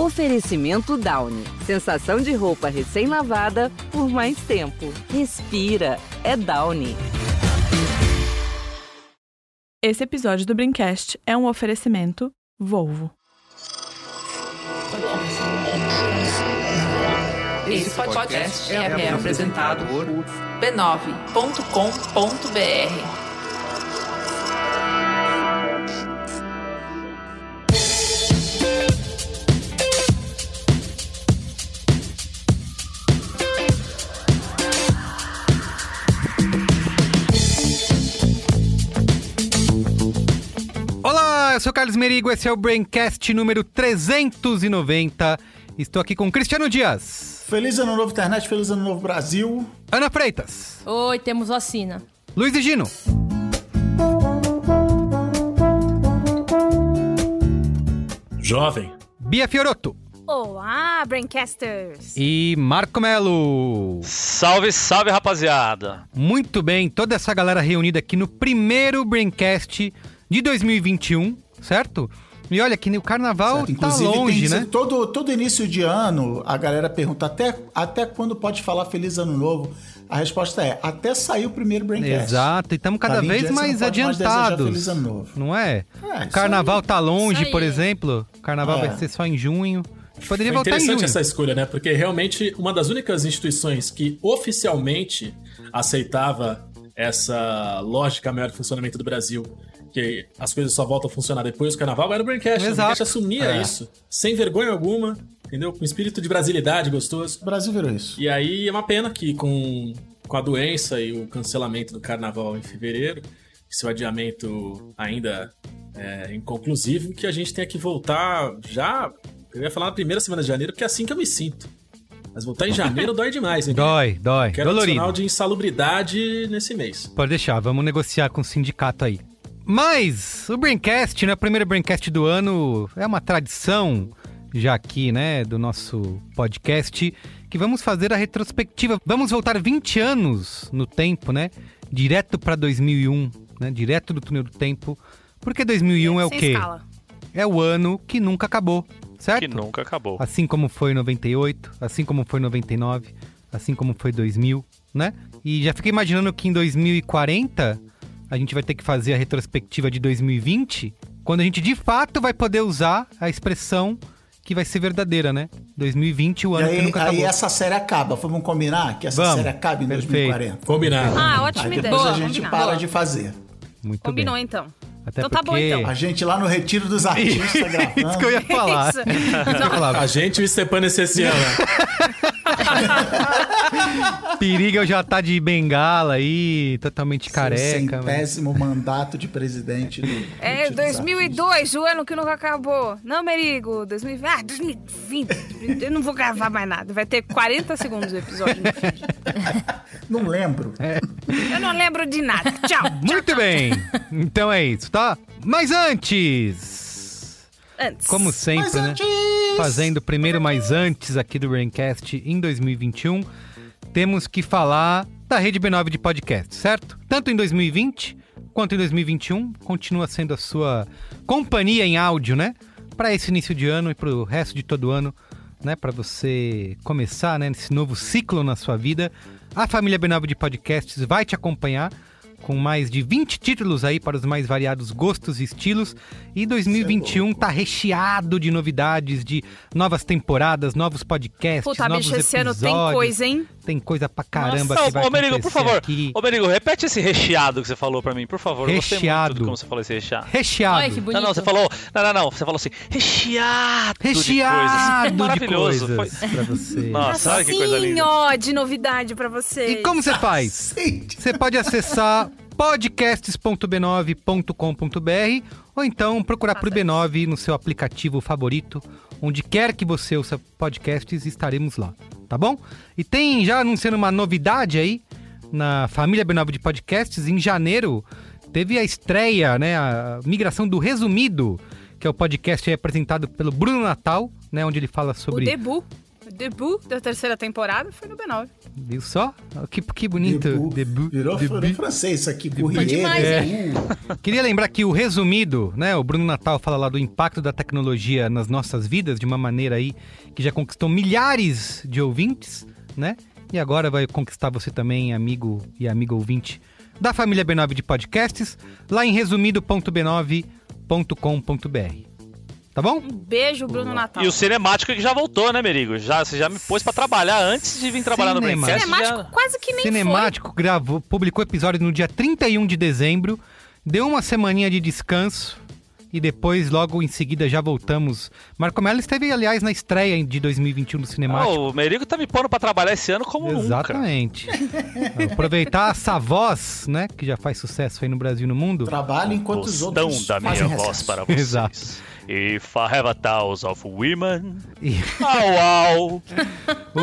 Oferecimento Downy. Sensação de roupa recém-lavada por mais tempo. Respira. É Downy. Esse episódio do Brincast é um oferecimento Volvo. Esse podcast é, é apresentado por b9.com.br. Olá, eu sou o Carlos Merigo, esse é o Braincast número 390. Estou aqui com Cristiano Dias, Feliz Ano Novo, internet. Feliz Ano Novo, Brasil. Ana Freitas, Oi, temos vacina. Luiz e Gino. Jovem. Bia Fiorotto Olá, Braincasters! e Marco Melo. Salve, salve, rapaziada! Muito bem, toda essa galera reunida aqui no primeiro Braincast de 2021, certo? E olha que o carnaval Certo? tá longe, tem, né? todo, todo início de ano, a galera pergunta até, até quando pode falar Feliz Ano Novo. A resposta é até sair o primeiro Braincast. Exato, e estamos cada Dali em vez diante, mais pode mais adiantados. Feliz Ano Novo. Não é? É, o carnaval tá longe, por exemplo. O carnaval É. vai ser só em junho. Poderia Foi voltar em interessante junho. essa escolha, né? Porque realmente uma das únicas instituições que oficialmente aceitava essa lógica maior de funcionamento do Brasil, que as coisas só voltam a funcionar depois do carnaval, era o Braincast. Exato. O Braincast assumia É. isso, sem vergonha alguma, entendeu? Com espírito de brasilidade gostoso. O Brasil virou isso. E aí é uma pena que com, com a doença e o cancelamento do carnaval em fevereiro, esse adiamento ainda é, inconclusivo, que a gente tenha que voltar já. Eu ia falar na primeira semana de janeiro, porque é assim que eu me sinto. Mas voltar em janeiro dói demais, hein? Dói, dói. Quero Dolorido. adicional de insalubridade nesse mês. Pode deixar, vamos negociar com o sindicato aí. Mas o Braincast, né? O primeiro Braincast do ano é uma tradição já aqui, né? Do nosso podcast, que vamos fazer a retrospectiva. Vamos voltar 20 anos no tempo, né? Direto pra 2001, né? Direto do túnel do tempo. Porque 2001 é o Sem quê? escala. É o ano que nunca acabou, certo? Que nunca acabou. Assim como foi 98, assim como foi 99, assim como foi 2000, né? E já fiquei imaginando que em 2040 a gente vai ter que fazer a retrospectiva de 2020, quando a gente de fato vai poder usar a expressão que vai ser verdadeira, né? 2020, o E ano que aí, nunca aí acabou. essa série acaba. Vamos combinar que essa Vamos. série acabe em Perfeito. 2040? Combinado. Ah, ótima Aí ideia. depois Boa, a gente combinar. para Boa. de fazer. Muito Combinou, bem. então. Até Então tá bom, porque... então. A gente lá no Retiro dos Artistas gravando. Isso que eu ia falar. Isso. Que falar. A gente e o Stepan Esseciana. Periga já tá de bengala aí, totalmente Seu careca. mas- Centésimo mandato de presidente do É Retiro dos 2002, o ano que nunca acabou. Não, Merigo, 2020. Ah, 2020. Eu não vou gravar mais nada. Vai ter 40 segundos o episódio no feed. Não lembro. Eu não lembro de nada. Tchau. Muito bem. Então é isso, tá? Mas antes, Antes. como sempre, né? Fazendo o primeiro mais antes aqui do Braincast em 2021, temos que falar da rede B9 de podcast, certo? Tanto em 2020 quanto em 2021, continua sendo a sua companhia em áudio, né? Para esse início de ano e para o resto de todo ano, né? Para você começar, né? Nesse novo ciclo na sua vida, a família B9 de podcasts vai te acompanhar com mais de 20 títulos aí para os mais variados gostos e estilos. E 2021 tá recheado de novidades, de novas temporadas, novos podcasts, Puta, novos bicho, esse ano episódios. tem coisa, hein? Tem coisa pra caramba Não, que vai ô Merigo, por favor. aqui. Ô Merigo, repete esse recheado que você falou pra mim, por favor. Eu Recheado. muito de como você falou esse recheado. Recheado. Olha que bonito. Não, não, você falou. Não, não, não. Você falou assim, recheado. Recheado de de coisas. coisas, Maravilhoso. Foi- pra você. Nossa, olha que coisa linda. ó, de novidade pra vocês. E como você faz? Você pode acessar podcasts.b9.com.br ou então procurar por B9 no seu aplicativo favorito, onde quer que você ouça podcasts, estaremos lá, tá bom? E tem já anunciando uma novidade aí na família B9 de podcasts, em janeiro teve a estreia, né, a migração do Resumido, que é o podcast apresentado pelo Bruno Natal, né, onde ele fala O sobre debut. Debut da terceira temporada foi no B9. Viu só? Que, que bonito. Debut. Debut. Virou, Debut. virou francês isso aqui, Courrier. demais, debut. Queria lembrar que o resumido, né? O Bruno Natal fala lá do impacto da tecnologia nas nossas vidas de uma maneira aí que já conquistou milhares de ouvintes, né? E agora vai conquistar você também, amigo e amigo ouvinte da família B9 de podcasts, lá em resumido.b9.com.br. Tá bom? Um beijo, Bruno Natal. E o cinemático que já voltou, né, Merigo? Já, você já me pôs pra trabalhar antes de vir trabalhar no Cinemático. Braincast. Cinemático Já... quase que nem Cinemático gravou, publicou episódio no dia 31 de dezembro, deu uma semaninha de descanso e depois, logo em seguida, já voltamos. Marco Mello esteve, aliás, na estreia de 2021 do Cinemático. Oh, o Merigo tá me pondo pra trabalhar esse ano como nunca. Exatamente. Aproveitar essa voz, né, que já faz sucesso aí no Brasil e no mundo. Trabalho enquanto os outros da minha fazem voz recesso. para vocês. Exato. If I have a thousand of women, E au au.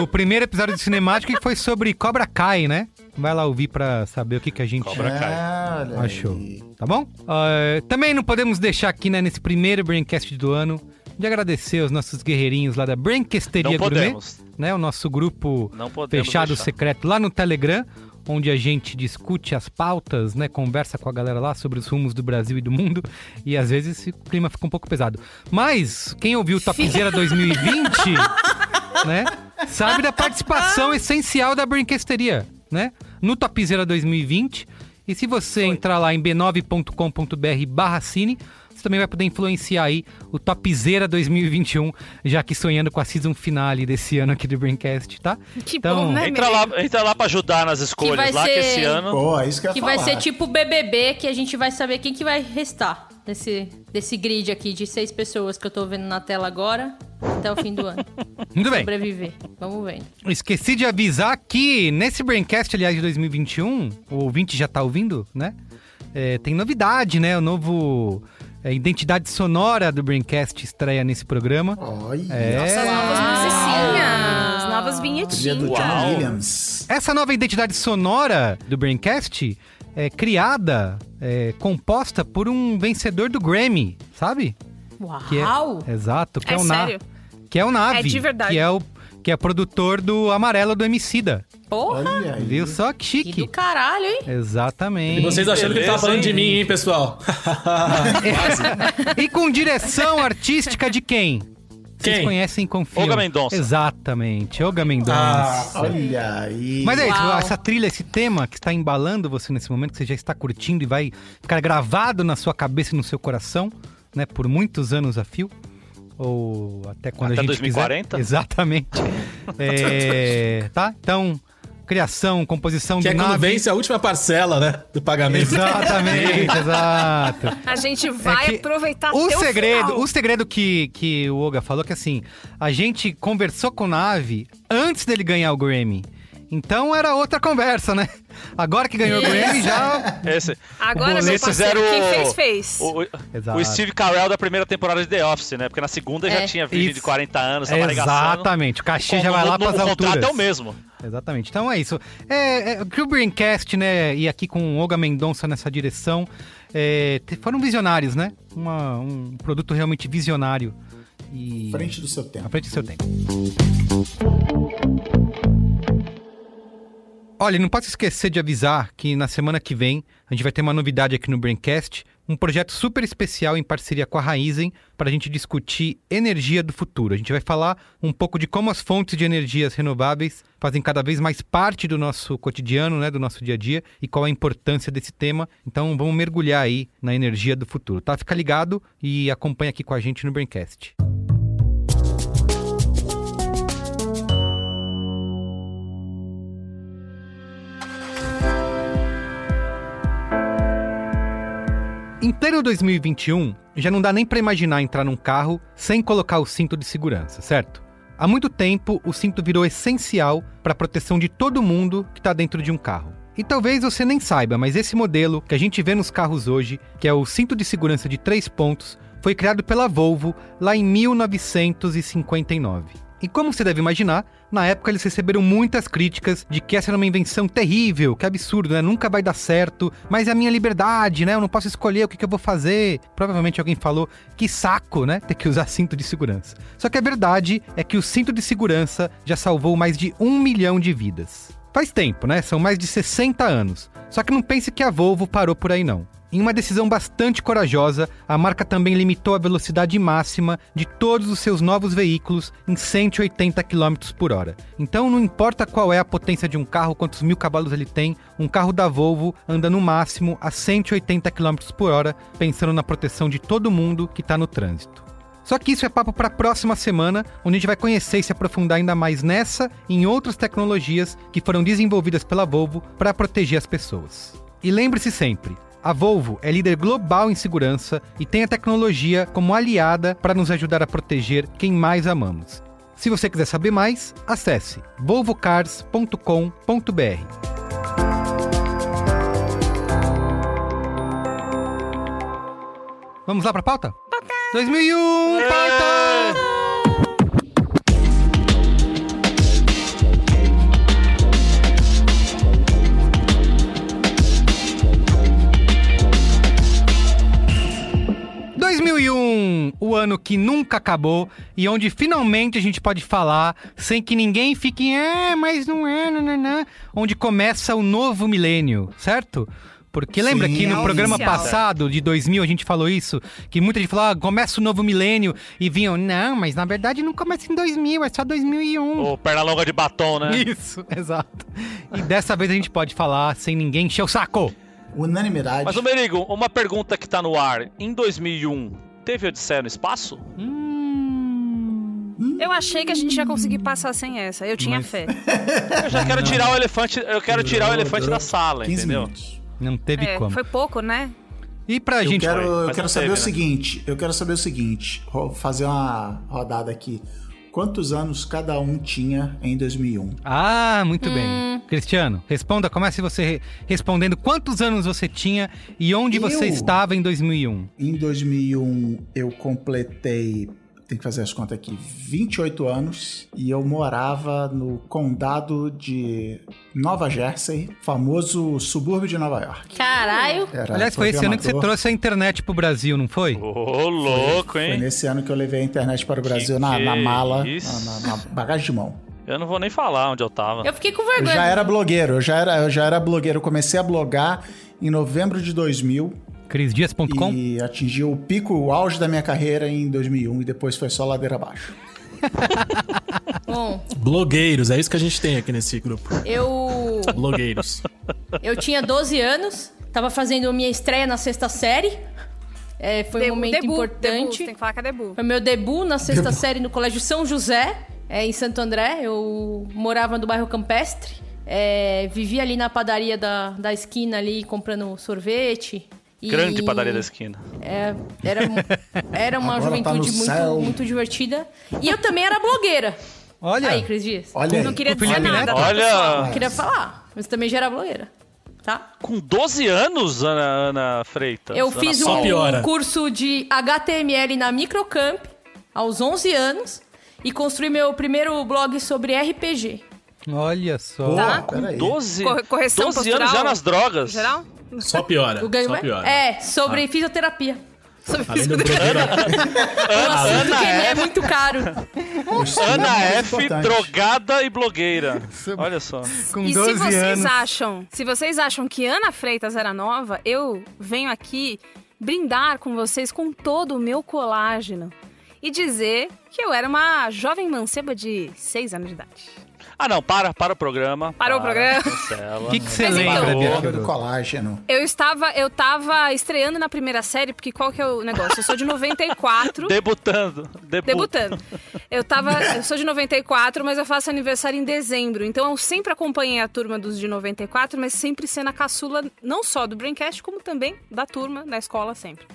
o primeiro episódio do Cinemático que foi sobre Cobra Kai, né? Vai lá ouvir pra saber o que, que a gente Cobra Kai. Ah, achou. Tá bom? Ah, também não podemos deixar aqui, né, nesse primeiro Braincast do ano, de agradecer aos nossos guerreirinhos lá da Branquesteria Não Gourmet, podemos. né? O nosso grupo fechado deixar. secreto lá no Telegram, onde a gente discute as pautas, né? Conversa com a galera lá sobre os rumos do Brasil e do mundo. E às vezes o clima fica um pouco pesado. Mas quem ouviu o Topzera 2020, né? Sabe da participação essencial da Brinquesteria, né? No Topzera 2020. E se você entrar lá em b9.com.br barra cine, você também vai poder influenciar aí o Topzera 2021, já que sonhando com a season finale desse ano aqui do Braincast, tá? Que Então, bom, né, Entra lá, entra lá pra ajudar nas escolhas vai lá, que ser- esse ano... Pô, é isso que eu ia Que falar. vai ser tipo BBB, que a gente vai saber quem que vai restar desse, desse grid aqui de seis pessoas que eu tô vendo na tela agora até o fim do ano. Muito bem. Sobreviver. Vamos vendo. Esqueci de avisar que nesse Braincast, aliás, de 2021, o ouvinte já tá ouvindo, né? É, tem novidade, né? O novo é, identidade sonora do Braincast estreia nesse programa. Olha, É. Nossas novas musicinhas, novas trilha do vinhetinhas. John Williams. Essa nova identidade sonora do Braincast é criada, é, composta por um vencedor do Grammy, sabe? Que é- Uau! exato, que é, É o Na- sério? que é o Nave, É de verdade. que é o que é produtor do Amarelo do Emicida. Porra! Viu só que Que chique? do caralho, hein? Exatamente. E vocês achando que ele tava Beleza, falando de mim, hein, pessoal? E com direção artística de quem? Vocês Quem? conhecem e confiam. Olga Mendonça. Exatamente, Olga Ah, Mendonça. olha aí. Mas é isso, Uau. essa trilha, esse tema que está embalando você nesse momento, que você já está curtindo e vai ficar gravado na sua cabeça e no seu coração, né, por muitos anos a fio. Ou até quando Até a gente 2040? quiser. Exatamente. É, tá? Então, criação, composição Que do é quando nave. vence a última parcela, né? Do pagamento. Exatamente, exato. A gente vai É aproveitar o até segredo, o final. o segredo que, que o Oga falou que assim, a gente conversou com o Nave antes dele ganhar o Grammy. Então era outra conversa, né? Agora que ganhou o Grammy já. Esse, Agora, meu parceiro, fizeram quem o- fez, fez. o, o- o Steve Carell da primeira temporada de The Office, né? Porque na segunda É. já tinha virgem de 40 anos, tava. Exatamente. O cachê já O- vai lá para as O alturas. contrato é o mesmo. Exatamente. Então é isso. É, é, que o Braincast, né, e aqui com o Olga Mendonça nessa direção, é, foram visionários, né? Uma- um produto realmente visionário. E... Frente do seu tempo. À frente do seu tempo. Olha, não posso esquecer de avisar que na semana que vem a gente vai ter uma novidade aqui no Braincast, um projeto super especial em parceria com a Raizen para a gente discutir energia do futuro. A gente vai falar um pouco de como as fontes de energias renováveis fazem cada vez mais parte do nosso cotidiano, né, do nosso dia a dia e qual a importância desse tema. Então vamos mergulhar aí na energia do futuro, tá? Fica ligado e acompanha aqui com a gente no Braincast. Em pleno 2021, já não dá nem pra imaginar entrar num carro sem colocar o cinto de segurança, certo? Há muito tempo, o cinto virou essencial para a proteção de todo mundo que está dentro de um carro. E talvez você nem saiba, mas esse modelo que a gente vê nos carros hoje, que é o cinto de segurança de três pontos, foi criado pela Volvo lá em 1959. E como você deve imaginar, na época eles receberam muitas críticas de que essa era uma invenção terrível, que absurdo, né? Nunca vai dar certo, mas é a minha liberdade, né? Eu não posso escolher o que, que eu vou fazer. Provavelmente alguém falou que saco, né? Ter que usar cinto de segurança. Só que a verdade é que o cinto de segurança já salvou mais de um milhão de vidas. Faz tempo, né? São mais de 60 anos. Só que não pense que a Volvo parou por aí, não. Em uma decisão bastante corajosa, a marca também limitou a velocidade máxima de todos os seus novos veículos em 180 km por hora. Então, não importa qual é a potência de um carro, quantos mil cavalos ele tem, um carro da Volvo anda no máximo a 180 km por hora, pensando na proteção de todo mundo que está no trânsito. Só que isso é papo para a próxima semana, onde a gente vai conhecer e se aprofundar ainda mais nessa e em outras tecnologias que foram desenvolvidas pela Volvo para proteger as pessoas. E lembre-se sempre, a Volvo é líder global em segurança e tem a tecnologia como aliada para nos ajudar a proteger quem mais amamos. Se você quiser saber mais, acesse volvocars.com.br. Vamos lá para a pauta? Pauta! 2001, pauta! Um, o ano que nunca acabou e onde finalmente a gente pode falar sem que ninguém fique, é, mas não é, não, não, não, onde começa o novo milênio, certo? Porque lembra Sim, que no é programa oficial. passado, de 2000, a gente falou isso? Que muita gente falou, ah, começa o novo milênio. E vinham, não, mas na verdade não começa em 2000, é só 2001. Ô, perna longa de batom, né? Isso, exato. E dessa vez a gente pode falar sem ninguém encher o saco. Unanimidade. Mas, ô Merigo, uma pergunta que tá no ar. Em 2001, teve Odisseia no espaço? Eu achei que a gente ia conseguir passar sem essa. Eu tinha Mas- fé. Eu já quero tirar o elefante, eu quero tirar o elefante da sala, 15 entendeu? minutos. Não teve É, como. foi pouco, né? E pra Eu gente. quero, foi, eu mas quero não saber teve, o né? seguinte. Eu quero saber o seguinte. Vou fazer uma rodada aqui. Quantos anos cada um tinha em 2001? Ah, muito bem. Cristiano, responda. Comece você re- respondendo quantos anos você tinha e onde você Eu? estava em 2001. Em 2001 eu completei, tem que fazer as contas aqui, 28 anos e eu morava no condado de Nova Jersey, famoso subúrbio de Nova York. Caralho. Era Aliás, foi esse ano que você trouxe a internet pro Brasil, não foi? Ô, louco, Foi hein? nesse ano que eu levei a internet para o Que Brasil na, que na mala, isso? na, na- na bagagem de mão. Eu não vou nem falar onde eu tava. Eu fiquei com Eu vergonha. já era blogueiro, eu já era, eu já era blogueiro. Eu comecei a blogar em novembro de 2000 crisdias.com? e atingi o pico, o auge da minha carreira em 2001 e depois foi só ladeira abaixo. Bom, Blogueiros, é isso que a gente tem aqui nesse grupo. eu. Blogueiros. Eu tinha 12 anos, tava fazendo minha estreia na sexta série. É, foi um Debu- momento debu, importante. debu, tem que falar que é debu. Foi meu debut na sexta série no Colégio São José, é, em Santo André. Eu morava no bairro Campestre. é, vivia ali na padaria da, da esquina ali, comprando sorvete. E- Grande padaria da esquina. É, era, era uma Agora tá juventude no muito, muito divertida. E eu também era blogueira. Olha, Aí, Cris Dias. Olha Não queria dizer Felipe nada, Neto? tá, pessoal? Olha, Eu queria falar, mas também já era blogueira. Tá? com 12 anos, Ana, Ana Freitas. Eu Ana fiz um piora. curso de HTML na Microcamp aos 11 anos e construí meu primeiro blog sobre RPG. olha só. Tá. Peraí. 12, Corre- correção 12 postural? anos já nas drogas. Geral? Só piora. O ganho só é? piora. É, sobre fisioterapia. Além do blogueiro, O assunto que é muito caro. É Ana muito F, importante. drogada e blogueira. Olha só. Com E 12 se vocês anos. acham, se vocês acham que Ana Freitas era nova, eu venho aqui brindar com vocês com todo o meu colágeno e dizer que eu era uma jovem manceba de 6 anos de idade. Ah, não, para, para o programa. Parou o para, programa? cancela. O que, que você lembra, então- do colágeno. Eu estava, eu tava estreando na primeira série, porque qual que é o negócio? Eu sou de 94. Debutando. Debu- Debutando. Eu tava. Eu sou de 94, mas eu faço aniversário em dezembro. Então eu sempre acompanhei a turma dos de 94, mas sempre sendo a caçula, não só do Braincast, como também da turma, da escola sempre.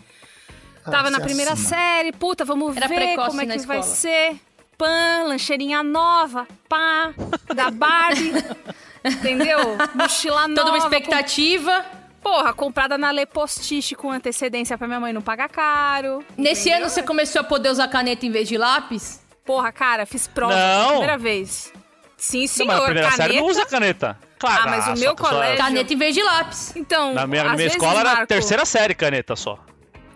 Tava Ah, na você primeira assina. série, puta, vamos Era ver como é na que vai ser. Pã, lancheirinha nova, pá, da Barbie. entendeu? Mochila nova. Toda uma com expectativa. Porra, comprada na Lê Postiche com antecedência pra minha mãe não pagar caro. Nesse ano você começou a poder usar caneta em vez de lápis? Porra, cara, fiz prova Não. primeira vez. Sim, Não, senhor. primeira caneta. série não usa caneta. Claro. Ah, mas o só- meu só- colégio- Caneta em vez de lápis. Então, Na minha, na minha vezes, escola era Marco- terceira série caneta só.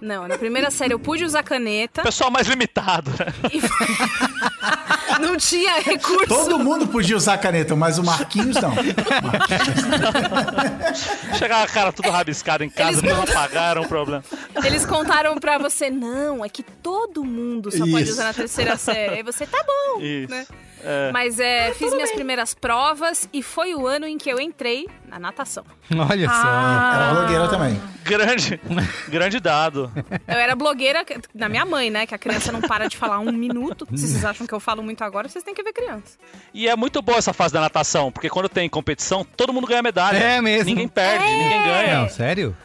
Não, na primeira série eu pude usar caneta. Pessoal mais limitado, né? Não tinha recurso. Todo mundo podia usar caneta, mas o Marquinhos não. Chegava a cara tudo rabiscado em casa, Eles- não apagaram o problema. Eles contaram pra você, não, é que todo mundo só pode Isso. usar na terceira série. Aí você, tá bom. Isso. Né? É. Mas é, fiz minhas primeiras provas e foi o ano em que eu entrei na natação. Olha Ah. Era blogueira também. Grande, grande dado. Eu era blogueira da minha mãe, né? Que a criança não para de falar um minuto. Se vocês acham que eu falo muito agora, vocês têm que ver criança. E é muito boa essa fase da natação, porque quando tem competição, todo mundo ganha medalha. É mesmo. Ninguém perde, ninguém só. ganha. Não, sério?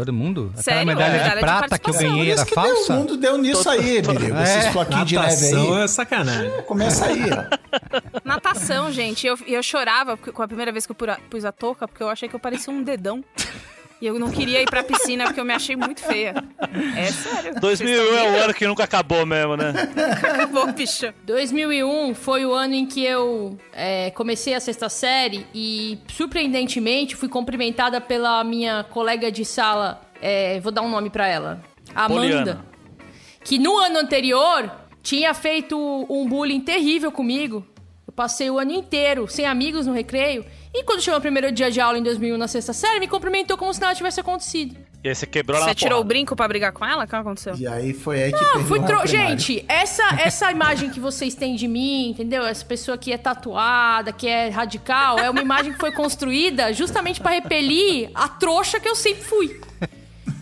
Todo mundo? Aquela Sério? medalha É. de Medalha de prata que eu ganhei era que falsa? o mundo deu nisso aí, Birigo. Esses É. floquinhos de neve Natação aí. é sacanagem. Começa aí, ó. Natação, gente. Eu, eu chorava com a primeira vez que eu pus a touca, porque eu achei que eu parecia um dedão. E eu não queria ir pra piscina porque eu me achei muito feia. É sério. 2001 é o ano que nunca acabou mesmo, né? Acabou, bicho. 2001 foi o ano em que eu é, comecei a sexta série e, surpreendentemente, fui cumprimentada pela minha colega de sala. é, vou dar um nome pra ela. Amanda. Poliana. Que no ano anterior tinha feito um bullying terrível comigo. Eu passei o ano inteiro sem amigos no recreio. E quando chegou o primeiro dia de aula em 2001 na sexta série, me cumprimentou como se nada tivesse acontecido. E aí você quebrou ela Você na tirou o brinco pra brigar com ela? O que aconteceu? E aí foi aí que Não, fui tro... Gente, essa, essa imagem que vocês têm de mim, entendeu? Essa pessoa que é tatuada, que é radical, é uma imagem que foi construída justamente pra repelir a trouxa que eu sempre fui.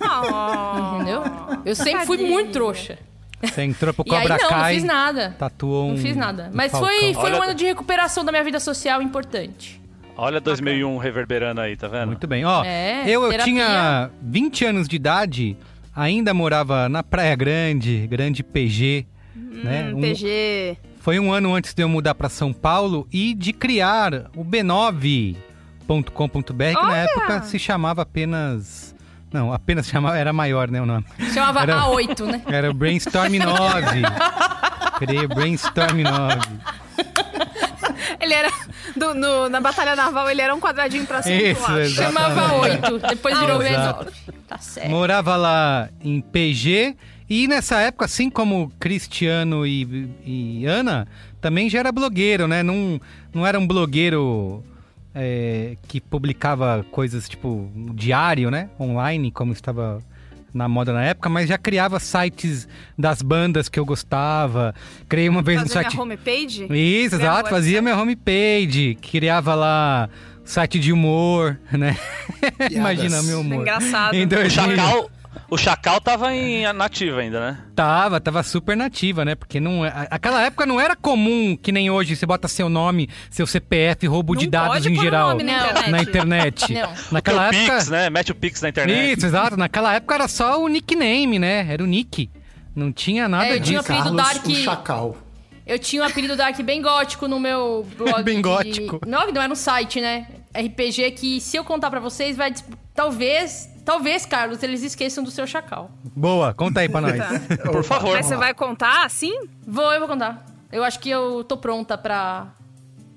Oh. Entendeu? Eu sempre fui muito trouxa. Você entrou pro E aí Cobra não, não Kai, fiz nada. tatuou um Não fiz nada. um Mas falcão. foi, foi um Olha- ano de recuperação da minha vida social importante. Olha 2001 reverberando aí, tá vendo? Muito bem. Ó, É, eu, eu tinha 20 anos de idade, ainda morava na Praia Grande, Grande PG, né? Um- PG. Foi um ano antes de eu mudar para São Paulo e de criar o b9.com.br, que na Olha! época se chamava apenas... Não, apenas chamava, era maior, né, o nome. Chamava Era- A8, né? Era o Brainstorm 9. Criei o Brainstorm 9. Ele era. do- no- na Batalha Naval, ele era um quadradinho pra cima. Isso, pro lado. Chamava 8, depois virou Exato. B9. Tá certo. Morava lá em PG e nessa época, assim como Cristiano e, e Ana, também já era blogueiro, né? Não, não era um blogueiro é, que publicava coisas tipo um diário, né? Online, como estava na moda na época, mas já criava sites das bandas que eu gostava. Criei uma vez um Fazer site. minha homepage? Isso, Criava exato. Fazia minha homepage, criava lá site de humor, né? Imagina meu humor. Engraçado. Em O 2000. Chacal, o Chacal tava em nativa ainda, né? Tava, tava super nativa, né? Porque não, a- aquela época não era comum que nem hoje você bota seu nome, seu CPF, roubo de Não dados pode em geral nome na na internet. Não. Naquela o época. Pix, né? Mete o Pix na internet. Isso, exato. Naquela época era só o nickname, né? Era o nick. Não tinha nada É, eu tinha disso. apelido Carlos, Dark- o Chacal. Eu tinha um apelido Dark bem gótico no meu blog. Bem de- gótico. Não, não era um site, né? RPG que, se eu contar pra vocês, vai. Talvez, talvez, Carlos, eles esqueçam do seu chacal. Boa, conta aí pra nós. Por favor. Mas você vai contar assim? Vou, eu vou contar. Eu acho que eu tô pronta pra.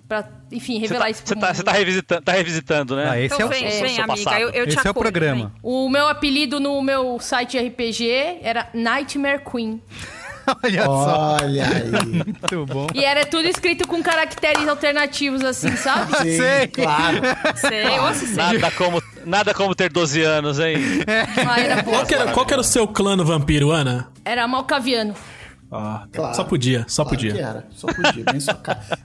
pra enfim, revelar tá, isso você tá, tá revisitando, tá revisitando, né? Ah, esse então é o, vem, seu- vem, seu amiga. passado. Eu, eu te esse é o programa. vem. O meu apelido no meu site RPG era Nightmare Queen. Olha só. Olha aí. Muito bom. E era tudo escrito com caracteres alternativos, assim, sabe? Sim, Sei. claro. Sei, sei. Nada como, nada como ter 12 anos, hein? Ah, era. Qual que, era, qual que era o seu clã no vampiro, Ana? Era malcaviano. Ah, Claro. Só podia, só Claro podia. que era. Só podia. Bem.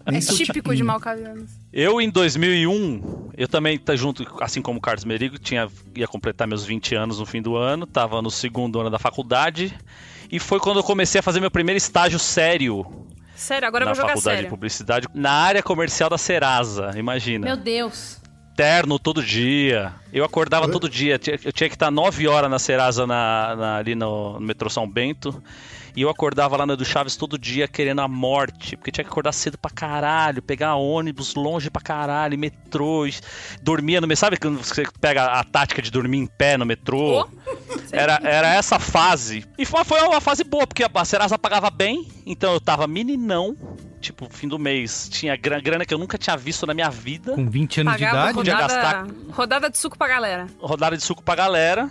Bem É típico tipinho. de malcavianos. Eu, em 2001, eu também, tá junto, assim como o Carlos Merigo, tinha, ia completar meus 20 anos no fim do ano, tava no segundo ano da faculdade, e foi quando eu comecei a fazer meu primeiro estágio sério Sério, agora eu na vou jogar faculdade de sério. publicidade, na área comercial da Serasa, imagina. Meu Deus. Terno todo dia. Eu acordava todo dia. Eu tinha que estar 9 horas na Serasa na, na- ali no, no metrô São Bento. E eu acordava lá na do Chaves todo dia querendo a morte, porque tinha que acordar cedo pra caralho, pegar ônibus longe pra caralho, metrô, e dormia no metrô. Sabe quando você pega a tática de dormir em pé no metrô? Era, era essa fase. E foi, foi uma fase boa, porque a Serasa pagava bem, então eu tava meninão, tipo, fim do mês. Tinha gra- grana que eu nunca tinha visto na minha vida. Com 20 anos de Pagava idade? podia rodada, gastar- rodada de suco pra galera. rodada de suco pra galera.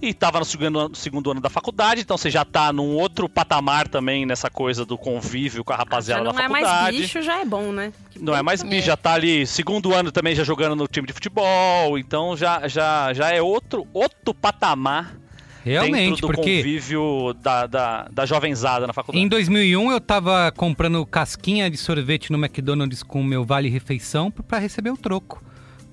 E tava no segundo, ano- segundo ano da faculdade, então você já tá num outro patamar também nessa coisa do convívio com a rapaziada não da é faculdade. mais bicho, já é bom, né? Que Não é mais bicho, já tá ali segundo ano também já jogando no time de futebol, então já, já, já é outro, outro patamar Realmente, dentro do porque convívio da, da, da jovenzada na faculdade. em 2001 eu tava comprando casquinha de sorvete no McDonald's com o meu vale refeição pra receber o troco.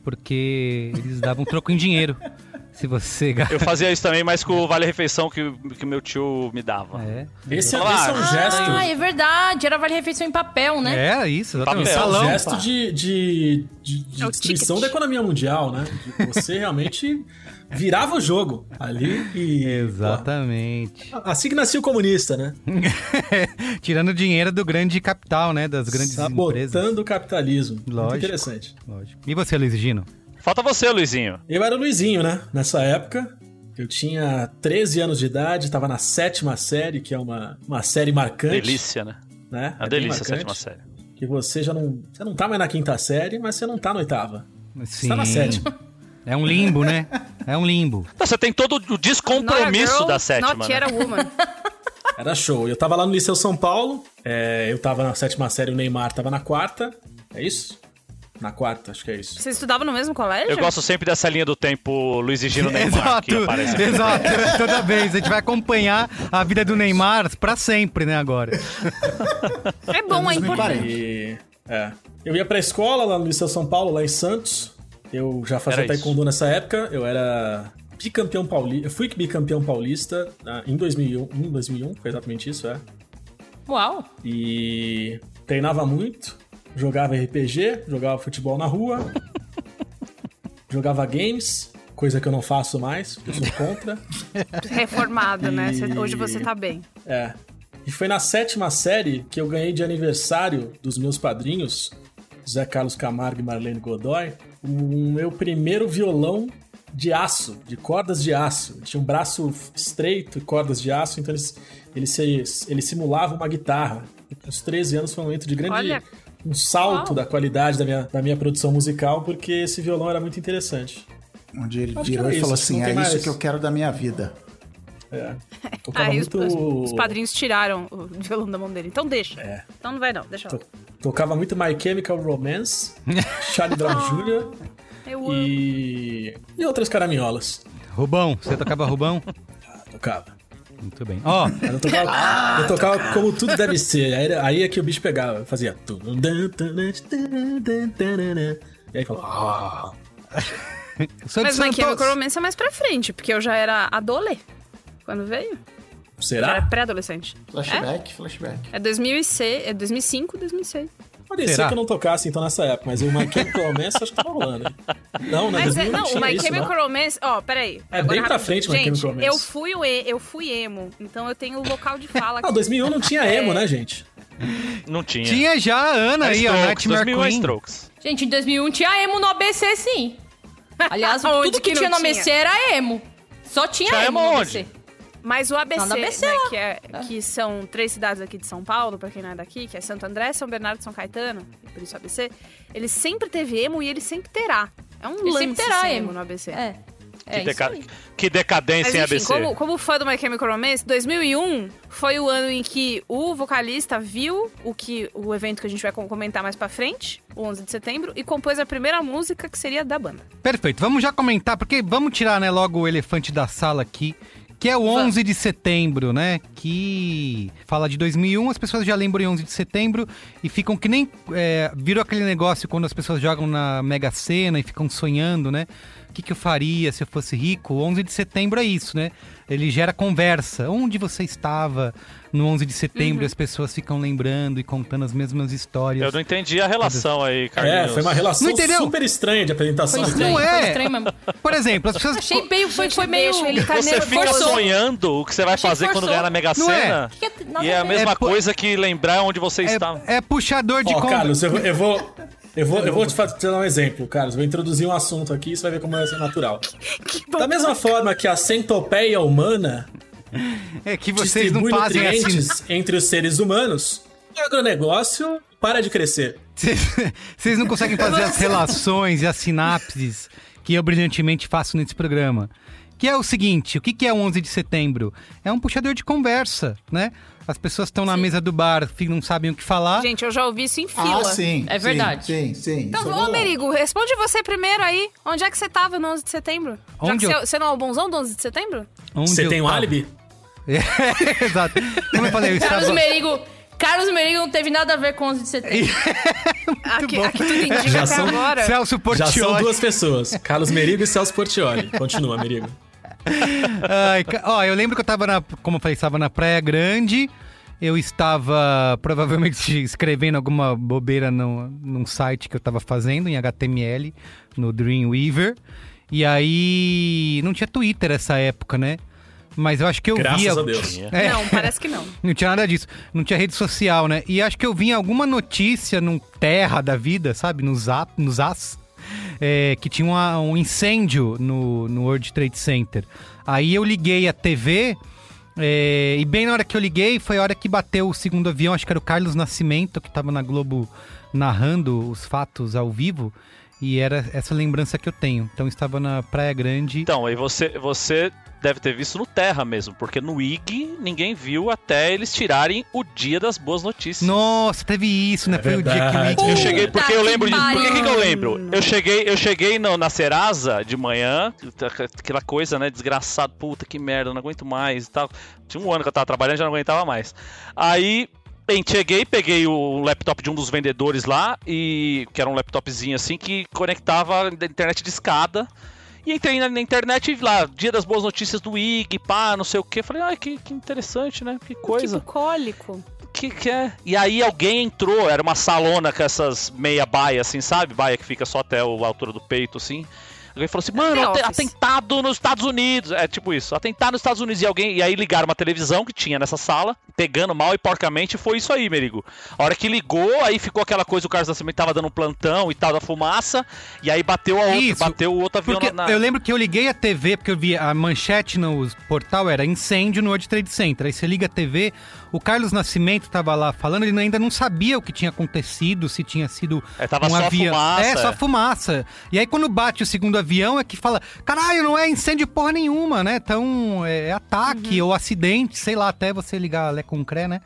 Porque eles davam troco em dinheiro. Se você Eu fazia isso também, mas com o Vale Refeição que, que meu tio me dava. É. Esse, é- Claro. esse é um gesto. Ah, é verdade. Era vale-refeição em papel, né? Era isso, exatamente. Papel. Esse é um Salão. gesto de, de, de, de É destruição da economia mundial, né? De Você realmente virava o jogo ali e. Exatamente. Pô, assim que nascia o comunista, né? Tirando dinheiro do grande capital, né? Das grandes empresas. Sabotando o capitalismo. Muito Lógico. interessante. Lógico. E você, Luiz Gino? Falta você, Luizinho. Eu era o Luizinho, né? Nessa época. Eu tinha 13 anos de idade, estava na sétima série, que é uma, uma série marcante. Delícia, né? Né? A É delícia a sétima série. Que você já não. Você não tá mais na quinta série, mas você não tá na oitava. Sim. tá na sétima. É um limbo, né? É um limbo. Não, você tem todo o Not a descompromisso girl, da sétima, Not né? yet a woman. Era show. Eu tava lá no Liceu São Paulo, é, eu tava na sétima série, o Neymar tava na quarta. É isso? Na quarta, acho que é isso. Você estudava no mesmo colégio? Eu gosto sempre dessa linha do tempo Luiz e Gino Neymar que aparece. exato. Toda vez. A gente vai acompanhar a vida do Neymar pra sempre, né, agora. É bom, é importante. E. É. Eu ia pra escola lá no Liceu São Paulo, lá em Santos. Eu já fazia Era isso. taekwondo nessa época. Eu era bicampeão paulista. Eu fui bicampeão paulista ah, em 2001. Em 2001, foi exatamente isso, é. Uau. E treinava muito, jogava RPG, jogava futebol na rua, jogava games, coisa que eu não faço mais, porque eu sou contra. Reformado, né? E- Hoje você tá bem. É. E foi na sétima série que eu ganhei de aniversário dos meus padrinhos, Zé Carlos Camargo e Marlene Godoy, o meu primeiro violão de aço, de cordas de aço. Tinha um braço estreito e cordas de aço, então eles, ele, se, ele simulava uma guitarra. Aos 13 anos foi um momento de grande. Olha. Um salto Uau. da qualidade da minha, da minha produção musical, porque esse violão era muito interessante. Onde ele Acho virou e falou isso, assim: não é tem isso mais. que eu quero da minha vida. É. Tocava Aí os, muito. os padrinhos tiraram o violão da mão dele. Então deixa. É. Então não vai não, deixa lá. To- Tocava muito My Chemical Romance, Charlie Brown Jr. Eu amo. e. e outras caraminholas. Rubão, você tocava Rubão? Tocava. Muito bem. Ó, Mas eu tocava, eu tocava como tudo deve ser. Aí, aí é que o bicho pegava, fazia. E aí. "Ah". sou de Mas My Santos. Chemical Romance é mais pra frente, porque eu já era adole quando veio. Já era Será? pré-adolescente. Flashback, flashback. É 2006, é 2005, 2006. Pode Será? ser que eu não tocasse então nessa época, mas o My Chemical Romance acho que tava rolando. Não, né? Mas é, 2000 não, o tinha My isso, Chemical não. Romance, ó, peraí. É bem pra rapidinho. frente, My Gente, Chemical Romance. eu fui, o e, eu fui emo, então eu tenho o local de fala Ah, aqui. 2001 não tinha emo, né, gente? Não tinha. Tinha já a Ana É aí, a Nightmare 2001 é Queen. Strokes. Gente, em 2001 tinha emo no ABC, sim. Aliás, tudo que, que tinha no ABC era emo. Só tinha, Tinha emo emo no onde? Mas o ABC, ABC né, que, é, que são três cidades aqui de São Paulo, pra quem não é daqui, que é Santo André, São Bernardo e São Caetano, por isso ABC, ele sempre teve emo e ele sempre terá. É um Ele lance sempre terá emo. no ABC. É. É Que, isso deca- aí. que decadência Mas em enfim, ABC. como, como fã do My Chemical Romance, 2001 foi o ano em que o vocalista viu o que o evento que a gente vai com- comentar mais pra frente, o 11 de setembro, e compôs a primeira música que seria da banda. Perfeito, vamos já comentar, porque vamos tirar né, logo o elefante da sala aqui, que é o 11 de setembro, né? Que fala de 2001, as pessoas já lembram em 11 de setembro e ficam que nem. É, virou aquele negócio quando as pessoas jogam na Mega Sena e ficam sonhando, né? O que, que eu faria se eu fosse rico? O 11 de setembro é isso, né? Ele gera conversa. Onde você estava no 11 de setembro? Uhum. As pessoas ficam lembrando e contando as mesmas histórias. Eu não entendi a relação aí, Carlinhos. É, foi uma relação super estranha de apresentação. Foi estranho, Não é. foi estranho mesmo. Por exemplo, as pessoas. Achei meio, foi, foi meio... ele tá Você fica sonhando o que você vai Achei fazer quando ganhar na Mega Não é. que é- E é a mesma É, coisa que lembrar onde você estava. É, é puxador de Ó, con- Carlos, eu, vou- eu vou. Eu vou, eu vou te te dar um exemplo, Carlos. Vou introduzir um assunto aqui e você vai ver como vai ser natural. Da mesma forma que a centopeia humana É que vocês não distribui fazem assim. entre os seres humanos, o agronegócio para de crescer. Vocês- não conseguem fazer as relações e as sinapses que eu brilhantemente faço nesse programa. Que é o seguinte, o que que é o 11 de setembro? É um puxador de conversa, né? As pessoas estão na mesa do bar, não sabem o que falar. Gente, eu já ouvi isso em fila. Ah, sim. É sim, verdade. Sim, sim. Então, isso é ô verdade. Merigo, responde você primeiro aí. Onde é que você tava no 11 de setembro? Já Onde que eu- você, não é o bonzão do 11 de setembro? Onde Você tem um álibi? É, exato. Como eu falei, eu Carlos estava... Merigo. Carlos Merigo não teve nada a ver com 11 de setembro. Aqui, bom. aqui tudo indica Já são- agora. Celso Já são Portioli. duas pessoas. Carlos Merigo e Celso Portioli. Continua, Merigo. Ai, ó, eu lembro que eu tava na, como eu falei, estava na Praia Grande. Eu estava provavelmente escrevendo alguma bobeira no, num site que eu tava fazendo em HTML, no Dreamweaver. E aí não tinha Twitter essa época, né? Mas eu acho que eu Graças via. a Deus. É. Não, parece que não. Não tinha nada disso. Não tinha rede social, né? E acho que eu vi alguma notícia num terra da vida, sabe? No Zap, nos As, é, que tinha uma- um incêndio no, no World Trade Center. Aí eu liguei a TV. é, e bem na hora que eu liguei, foi a hora que bateu o segundo avião. Acho que era o Carlos Nascimento, que estava na Globo narrando os fatos ao vivo. E era essa lembrança que eu tenho. Então eu estava na Praia Grande. Então, aí você, você deve ter visto no Terra mesmo, porque no IG ninguém viu até eles tirarem o dia das boas notícias. Nossa, teve isso, né? É foi o dia que o verdade. Wiki- Eu cheguei porque eu lembro disso. Por que, que eu lembro? Eu cheguei, eu cheguei no- na Serasa de manhã, aquela coisa, né? Desgraçado, puta que merda, eu não aguento mais e tal. Tinha um ano que eu tava trabalhando, já não aguentava mais. Aí, bem, cheguei, peguei o laptop de um dos vendedores lá, e que era um laptopzinho assim que conectava da internet de escada. E entrei na, na internet e vi lá, dia das boas notícias do IG, pá, não sei o que. Falei, ai, que, que interessante, né? Que coisa Que bucólico. que que é? E aí alguém entrou, era uma salona com essas meia baia, assim, sabe? Baia que fica só até a altura do peito, assim. Alguém falou assim, mano, atentado nos Estados Unidos. É tipo isso, atentado nos Estados Unidos. E alguém. E aí ligaram uma televisão que tinha nessa sala, pegando mal e porcamente, foi isso aí, Merigo. A hora que ligou, aí ficou aquela coisa, o Carlos Nascimento tava dando um plantão e tal da fumaça. E aí bateu a outra, Isso, bateu o outro avião Porque na. eu lembro que eu liguei a TV, porque eu vi a manchete no portal era incêndio no World Trade Center. Aí você liga a TV, o Carlos Nascimento tava lá falando, ele ainda não sabia o que tinha acontecido, se tinha sido É, tava um só avião. fumaça, é, só é. fumaça. E aí quando bate o segundo avião é que fala, caralho, não é incêndio porra nenhuma, né? Então é, é ataque Uhum. ou acidente, sei lá, até você ligar a Lé com Cré, né?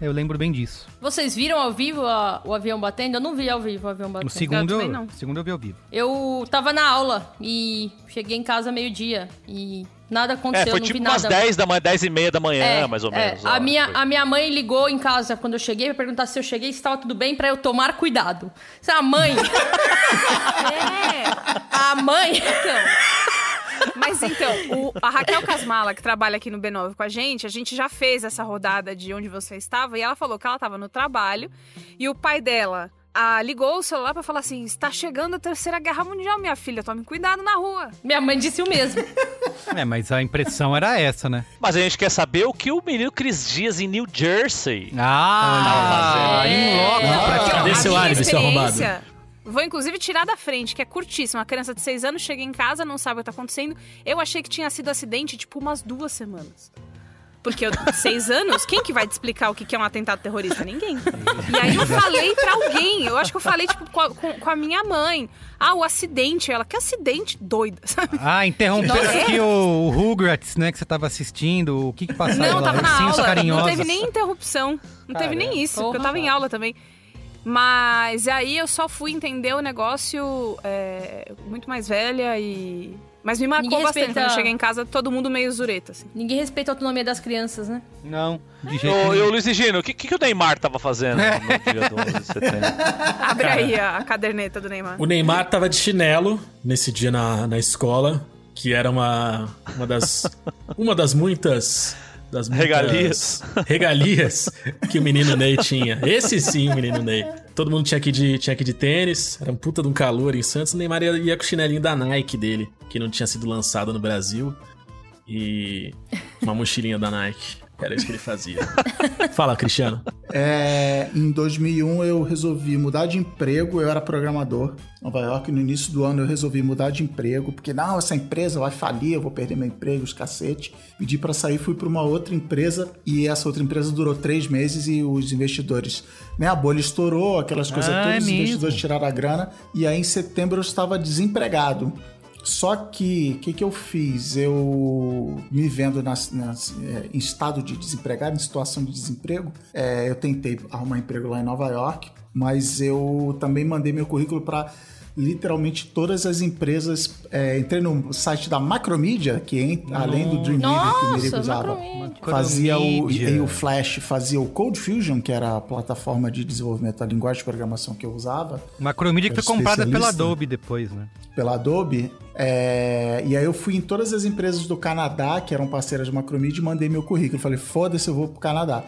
Eu lembro bem disso. Vocês viram ao vivo a- o avião batendo? Eu não vi ao vivo o avião O batendo. segundo, também eu, não. segundo eu vi ao vivo. Eu tava na aula e cheguei em casa meio-dia e nada aconteceu, É, foi não tipo vi umas nada. 10 da manhã, 10 e meia da manhã, É, mais ou é. menos. A ó, minha, foi. a minha mãe ligou em casa quando eu cheguei pra perguntar se eu cheguei se estava tudo bem pra eu tomar cuidado. Se a mãe, É. a mãe, Mas então, o- a Raquel Casmala, que trabalha aqui no B9 com a gente, a gente já fez essa rodada de onde você estava e ela falou que ela estava no trabalho e o pai dela ah, ligou o celular pra falar assim: está chegando a terceira guerra mundial, minha filha, tome cuidado na rua. minha mãe disse o mesmo. É, mas a impressão era essa, né? Mas a gente quer saber o que o menino Cris Dias em New Jersey. Ah, É. em loco, Não, praticamente. Cadê a seu álibi, seu arrombado? Vou inclusive tirar da frente, que é curtíssima. Uma criança de 6 anos chega em casa, não sabe o que tá acontecendo. Eu achei que tinha sido acidente, tipo, umas duas semanas. Porque eu, seis anos, quem que vai te explicar o que que é um atentado terrorista? Ninguém. E aí eu falei pra alguém, eu acho que eu falei, tipo, com a, com- com a minha mãe. Ah, o acidente. Ela, que acidente? Doida, sabe? Ah, interrompeu Nossa. aqui o, o Rugrats, né, que você tava assistindo. O que que passava Não, lá? tava na Ursinhos aula. carinhosos. Não teve nem interrupção. Não teve nem isso, porque eu tava em aula também. Mas aí eu só fui entender o negócio é, muito mais velha e. Mas me marcou Ninguém bastante. respeita- Quando eu cheguei em casa, todo mundo meio zureta, assim. Ninguém respeita a autonomia das crianças, né? Não, de jeito nenhum. ô, Luiz e Gino, o que, que, o Neymar tava fazendo É. no dia do 11 de setembro? Abre aí a, a caderneta do Neymar. O Neymar tava de chinelo nesse dia na, na escola, que era uma, uma das uma das muitas das Regalias. regalias que o menino Ney tinha. Esse sim, o menino Ney. Todo mundo tinha que ir de tinha ir de tênis, era um puta de um calor em Santos. O Neymar ia, ia com o chinelinho da Nike dele, que não tinha sido lançado no Brasil. E uma mochilinha da Nike. Era isso que ele fazia. Fala, Cristiano. É, em 2001 eu resolvi mudar de emprego, eu era programador em Nova York. No início do ano eu resolvi mudar de emprego, porque não, essa empresa vai falir, eu vou perder meu emprego, os cacete. Pedi para sair, fui para uma outra empresa e essa outra empresa durou três meses e os investidores, né, a bolha estourou, aquelas coisas Ah, todas, é os investidores tiraram a grana e aí em setembro eu estava desempregado. Só que, o que, que eu fiz? Eu me vendo nas, nas, é, em estado de desempregado, em situação de desemprego, é, eu tentei arrumar emprego lá em Nova York, mas eu também mandei meu currículo para literalmente todas as empresas. É, entrei no site da Macromedia, que além do Dreamweaver que o usava, Macromedia. fazia o, em o Flash, fazia o Code Fusion, que era a plataforma de desenvolvimento da linguagem de programação que eu usava Macromedia que foi comprada pela. Adobe depois, né? pela Adobe. é, e aí eu fui em todas as empresas do Canadá, que eram parceiras de Macromedia, e mandei meu currículo. Falei, foda-se, eu vou pro Canadá.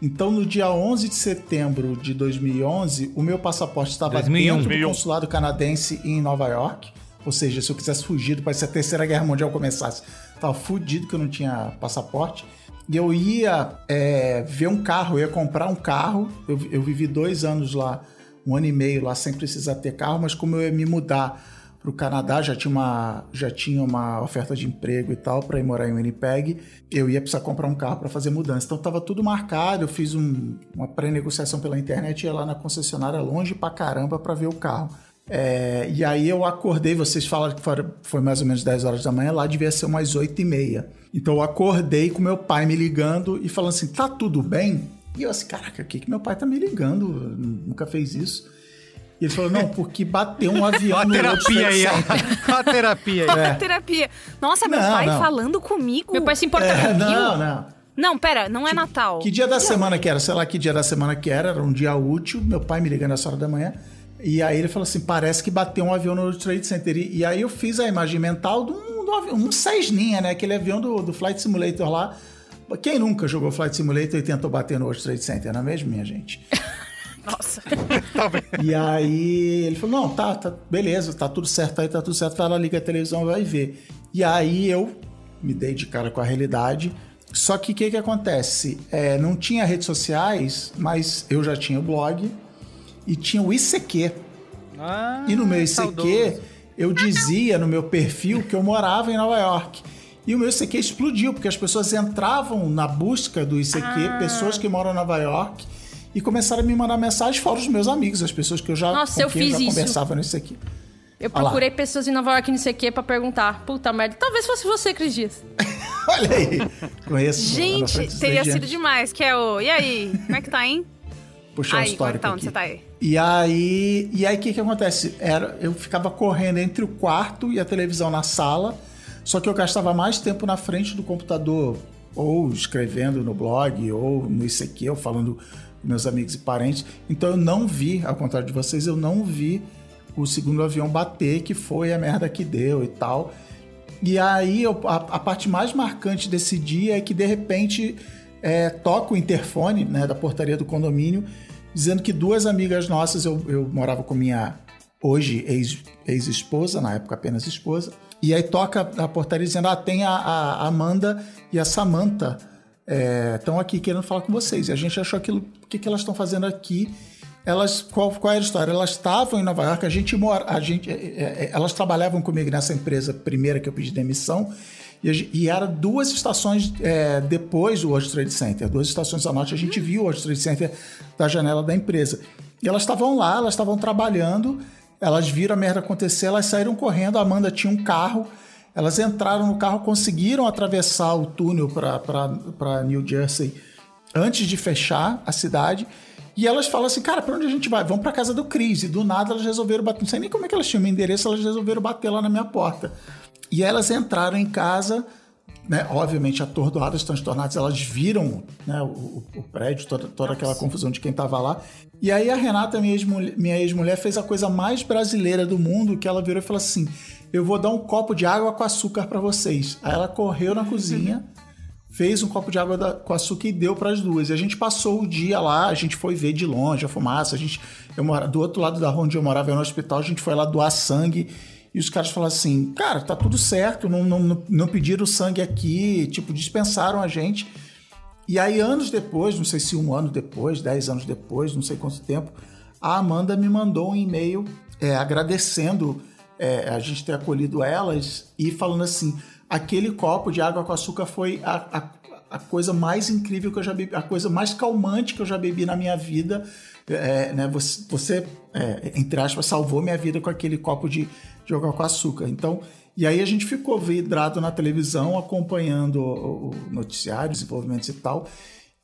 Então, no dia 11 de setembro de 2011, o meu passaporte estava 2001. dentro do 2001. consulado canadense em Nova York. Ou seja, se eu quisesse fugir, depois se a Terceira Guerra Mundial começasse, tava fudido que eu não tinha passaporte. E eu ia é, ver um carro, eu ia comprar um carro. Eu, eu vivi dois anos lá, um ano e meio lá, sem precisar ter carro, mas como eu ia me mudar para o Canadá, já tinha, uma, já tinha uma oferta de emprego e tal para ir morar em Winnipeg, eu ia precisar comprar um carro para fazer mudança. Então estava tudo marcado, eu fiz um- uma pré-negociação pela internet, ia lá na concessionária longe pra caramba para ver o carro. É, e aí eu acordei, vocês falaram que foi, mais ou menos 10 horas da manhã, lá devia ser umas 8 e meia. Então eu acordei com meu pai me ligando e falando assim, tá tudo bem? E eu assim, caraca, o que que meu pai tá me ligando? Nunca fez isso. E ele falou, não, porque bateu um avião no terapia aí, a terapia aí. É. Terapia. Nossa, meu Não, pai não. falando comigo. Meu pai se importa É, com não, não. Não, pera, não é Natal. Que dia da semana que era? Sei lá que dia da semana que era, era um dia útil, meu pai me ligando essa hora da manhã. E aí ele falou assim: parece que bateu um avião no World Trade Center. E, e aí eu fiz a imagem mental de um, de um avião, um Cessninha, né? Aquele avião do, do Flight Simulator lá. Quem nunca jogou Flight Simulator e tentou bater no World Trade Center, não é mesmo, minha gente? Nossa. E aí ele falou: não, tá, tá, beleza, tá tudo certo aí, tá tudo certo, vai lá, liga a televisão, vai ver. E aí eu me dei de cara com a realidade. Só que o que, que acontece? É, não tinha redes sociais, mas eu já tinha o blog e tinha o ICQ. Ah, E no meu ICQ, saudoso. eu dizia no meu perfil que eu morava em Nova York. E o meu ICQ explodiu, porque as pessoas entravam na busca do ICQ, pessoas que moram em Nova York, e começaram a me mandar mensagens, fora os meus amigos, as pessoas que eu já, Nossa, eu fiz já isso. conversava no ICQ. Eu procurei pessoas em Nova York, não sei o quê, pra perguntar. Puta merda. Talvez fosse você, Cris Dias. Olha aí! Conheço. Gente, teria sido demais. Que é o. E aí? Como é que tá, hein? Puxar o aí, que histórico? Onde aqui. você tá aí? E aí, e aí o que que acontece? Era, eu ficava correndo entre o quarto e a televisão na sala, só que eu gastava mais tempo na frente do computador, ou escrevendo no blog, ou no ICQ, ou falando meus amigos e parentes. Então eu não vi, ao contrário de vocês, eu não vi o segundo avião bater, que foi a merda que deu e tal. E aí eu- a, a parte mais marcante desse dia é que de repente é, toca o interfone né, da portaria do condomínio, dizendo que duas amigas nossas, eu, eu morava com minha hoje ex- ex-esposa, na época apenas esposa, e aí toca a portaria dizendo: ah, tem a, a Amanda e a Samantha estão aqui querendo falar com vocês. E a gente achou aquilo, o que, que elas estão fazendo aqui? Elas, qual, qual era a história? Elas estavam em Nova York, a gente mora, a gente, é, é, elas trabalhavam comigo nessa empresa primeira que eu pedi demissão, e, e era duas estações é, depois do World Trade Center, duas estações a norte, a gente viu o World Trade Center da janela da empresa. E elas estavam lá, elas estavam trabalhando, elas viram a merda acontecer, elas saíram correndo, a Amanda tinha um carro, elas entraram no carro, conseguiram atravessar o túnel para New Jersey antes de fechar a cidade. E elas falam assim, cara, pra onde a gente vai? Vamos pra casa do Cris. E do nada elas resolveram bater. Não sei nem como é que elas tinham meu endereço, elas resolveram bater lá na minha porta. E elas entraram em casa, né, obviamente atordoadas, transtornadas, elas viram né, o, o- o prédio, toda, toda aquela confusão de quem tava lá. E aí a Renata, minha ex-mulher, minha ex-mulher, fez a coisa mais brasileira do mundo, que ela virou e falou assim: eu vou dar um copo de água com açúcar pra vocês. Aí ela correu na cozinha fez um copo de água da- com açúcar e deu para as duas. E a gente passou o dia lá, a gente foi ver de longe a fumaça, a gente eu mora, do outro lado da rua onde eu morava, no hospital, a gente foi lá doar sangue. E os caras falaram assim: "Cara, tá tudo certo, não, não, não- não pediram sangue aqui, tipo, dispensaram a gente". E aí, anos depois, não sei se um ano depois, dez anos depois, não sei quanto tempo, a Amanda me mandou um e-mail é, agradecendo é, a gente ter acolhido elas e falando assim: aquele copo de água com açúcar foi a, a, a coisa mais incrível que eu já bebi, a coisa mais calmante que eu já bebi na minha vida. É, né, você, você é, entre aspas, salvou minha vida com aquele copo de, de água com açúcar. Então, e aí a gente ficou vidrado na televisão, acompanhando o, o noticiário, desenvolvimentos e tal.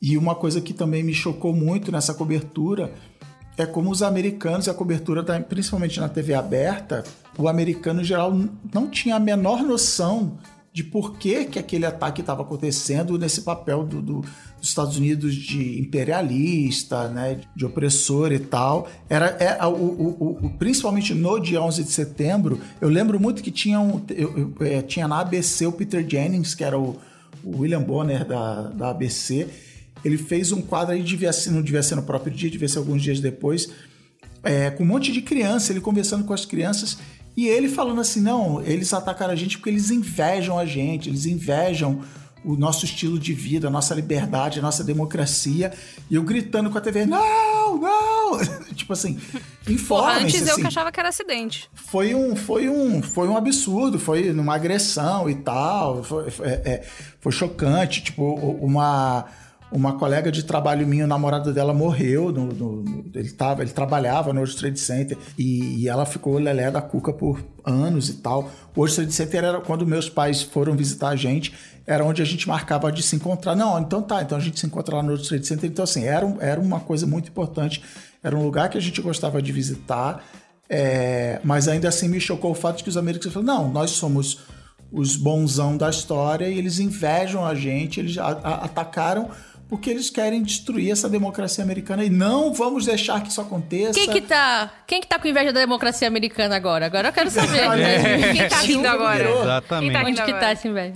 E uma coisa que também me chocou muito nessa cobertura é como os americanos a cobertura, da, principalmente na TV aberta, o americano em geral não tinha a menor noção de por que, que aquele ataque estava acontecendo nesse papel do, do, dos Estados Unidos de imperialista, né, de opressor e tal. Era é, o, o, o, principalmente no dia 11 de setembro, eu lembro muito que tinha, um, eu, eu, é, tinha na ABC o Peter Jennings, que era o, o William Bonner da, da ABC, ele fez um quadro aí, devia ser, não devia ser no próprio dia, devia ser alguns dias depois, é, com um monte de criança, ele conversando com as crianças e ele falando assim: não, eles atacaram a gente porque eles invejam a gente, eles invejam o nosso estilo de vida, a nossa liberdade, a nossa democracia. E eu gritando com a TV: não, não! tipo assim, informa Antes assim, eu que achava que era acidente. Foi um, foi um, foi um absurdo, foi uma agressão e tal, foi, foi, é, foi chocante. Tipo, uma uma colega de trabalho minha, o namorado dela morreu, no, no, ele, tava, ele trabalhava no World Trade Center e, e, ela ficou lelé da cuca por anos e tal. O World Trade Center era quando meus pais foram visitar a gente, era onde a gente marcava de se encontrar. Não, então tá, então a gente se encontra lá no World Trade Center. Então assim, era, era uma coisa muito importante, era um lugar que a gente gostava de visitar, é, mas ainda assim me chocou o fato de que os americanos falaram, não, nós somos os bonzão da história e eles invejam a gente, eles a, a, atacaram porque eles querem destruir essa democracia americana e não vamos deixar que isso aconteça. Quem que tá, quem que tá com inveja da democracia americana agora? Agora eu quero saber. é. Quem tá rindo agora? Exatamente. Quem tá Onde que tá essa inveja?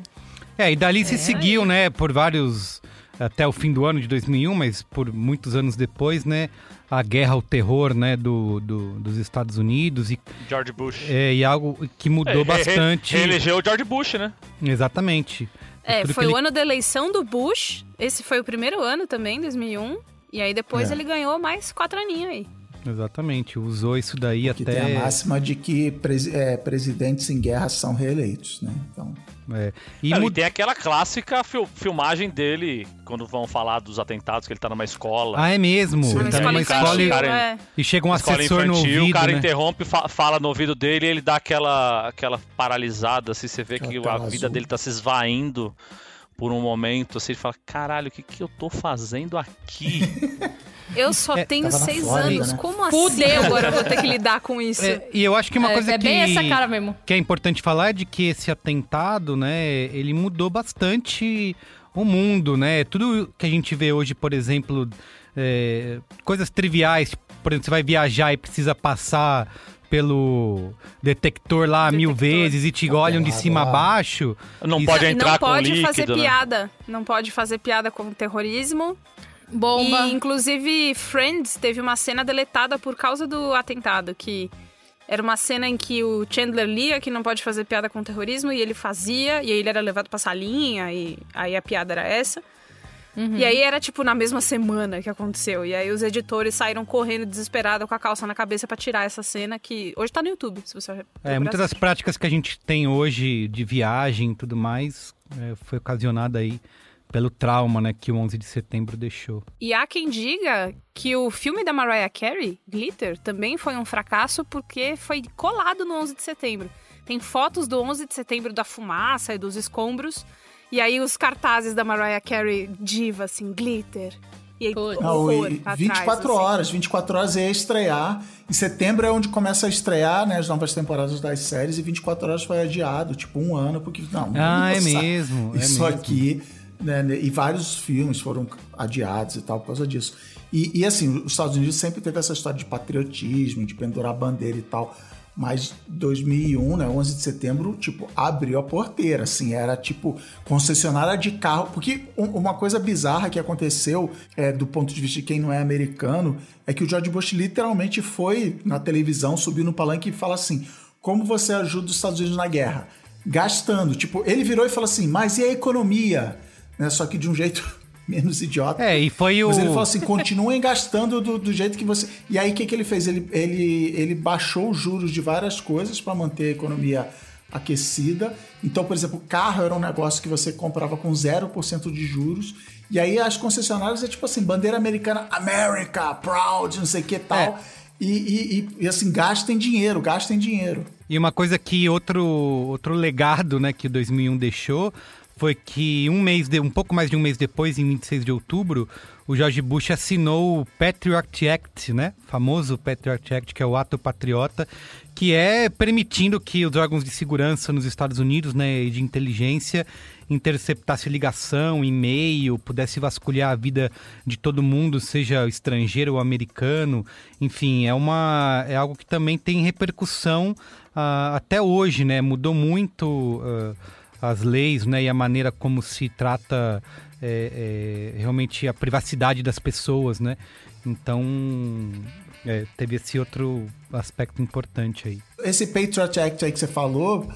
É, e dali se seguiu, né, por vários até o fim do ano de 2001, mas por muitos anos depois, né, a guerra ao terror, né, do, do dos Estados Unidos e George Bush. é, e algo que mudou É, bastante. Reelegeu o George Bush, né? Exatamente. É, foi que o ele- ano da eleição do Bush. Esse foi o primeiro ano também, 2001. E aí depois É. ele ganhou mais quatro aninhos aí. Exatamente, usou isso daí Que até tem a máxima de que presi- é, presidentes em guerra são reeleitos, né? Então, é. E Não, e mud- tem aquela clássica fil- filmagem dele, quando vão falar dos atentados, que ele tá numa escola. Ah, é mesmo. Sim. Ele tá numa escola e, cara, é. e chega um escola assessor no infantil, ouvido, o cara né? interrompe, fa- fala no ouvido dele e ele dá aquela, aquela paralisada, assim, você vê que a vida azul. dele tá se esvaindo por um momento, assim, ele fala, caralho, o que que eu tô fazendo aqui? Eu só É, tenho seis Flórida, anos. né? Como assim Fudeu. agora eu vou ter que lidar com isso? É, e eu acho que uma é, coisa é que, bem essa cara mesmo. que é importante falar é de que esse atentado, né, ele mudou bastante o mundo, né? Tudo que a gente vê hoje, por exemplo, é, coisas triviais, por exemplo, você vai viajar e precisa passar pelo detector lá mil Detector. vezes e te olham de cima a baixo. Não pode e entrar não com pode líquido, fazer né? piada. Não pode fazer piada com terrorismo. Bomba. E, inclusive, Friends teve uma cena deletada por causa do atentado, que era uma cena em que o Chandler lia que não pode fazer piada com terrorismo, e ele fazia, e aí ele era levado pra salinha, e aí a piada era essa. E aí era, tipo, na mesma semana que aconteceu. E aí os editores saíram correndo desesperados com a calça na cabeça pra tirar essa cena, que hoje tá no YouTube, se você É, muitas das práticas que a gente tem hoje de viagem e tudo mais é, foi ocasionada aí pelo trauma, né, que o 11 de setembro deixou. E há quem diga que o filme da Mariah Carey, Glitter, também foi um fracasso porque foi colado no 11 de setembro. Tem fotos do 11 de setembro da fumaça e dos escombros. E aí os cartazes da Mariah Carey diva, assim, Glitter. E aí Putz. Não, horror e pra 24 trás, assim. horas, 24 horas ia estrear. Em setembro é onde começa a estrear né, as novas temporadas das séries e 24 horas foi adiado, tipo um ano, porque não. Ah, é mesmo, é Isso mesmo. aqui, né, né, e vários filmes foram adiados e tal por causa disso. E, e, assim, os Estados Unidos sempre teve essa história de patriotismo, de pendurar bandeira e tal. Mas 2001, né, 11 de setembro, tipo, abriu a porteira, assim, era tipo concessionária de carro. Porque um- uma coisa bizarra que aconteceu, é, do ponto de vista de quem não é americano, é que o George Bush literalmente foi na televisão, subiu no palanque e fala assim: como você ajuda os Estados Unidos na guerra? Gastando. Tipo, ele virou e falou assim: mas e a economia? Né, só que de um jeito menos idiota. É, e foi o. Mas ele falou assim: continuem gastando do, do jeito que você. E aí o que, que ele fez? Ele, ele, ele baixou os juros de várias coisas para manter a economia aquecida. Então, por exemplo, carro era um negócio que você comprava com 0% de juros. E aí as concessionárias é tipo assim, bandeira americana, America, proud, não sei o que tal. É. E, e, e, e, assim, gastem dinheiro, gastem dinheiro. E uma coisa que outro, outro legado né, que 2001 deixou foi que um mês, de, um pouco mais de um mês depois, em 26 de outubro, o George Bush assinou o Patriot Act, né? Famoso Patriot Act, que é o ato patriota, que é permitindo que os órgãos de segurança nos Estados Unidos, né, e de inteligência, interceptasse ligação, e-mail, pudesse vasculhar a vida de todo mundo, seja estrangeiro ou americano. Enfim, é uma é algo que também tem repercussão uh, até hoje, né? Mudou muito uh, as leis, né, e a maneira como se trata é, é, realmente a privacidade das pessoas, né? Então é, teve esse outro aspecto importante aí. Esse Patriot Act aí que você falou,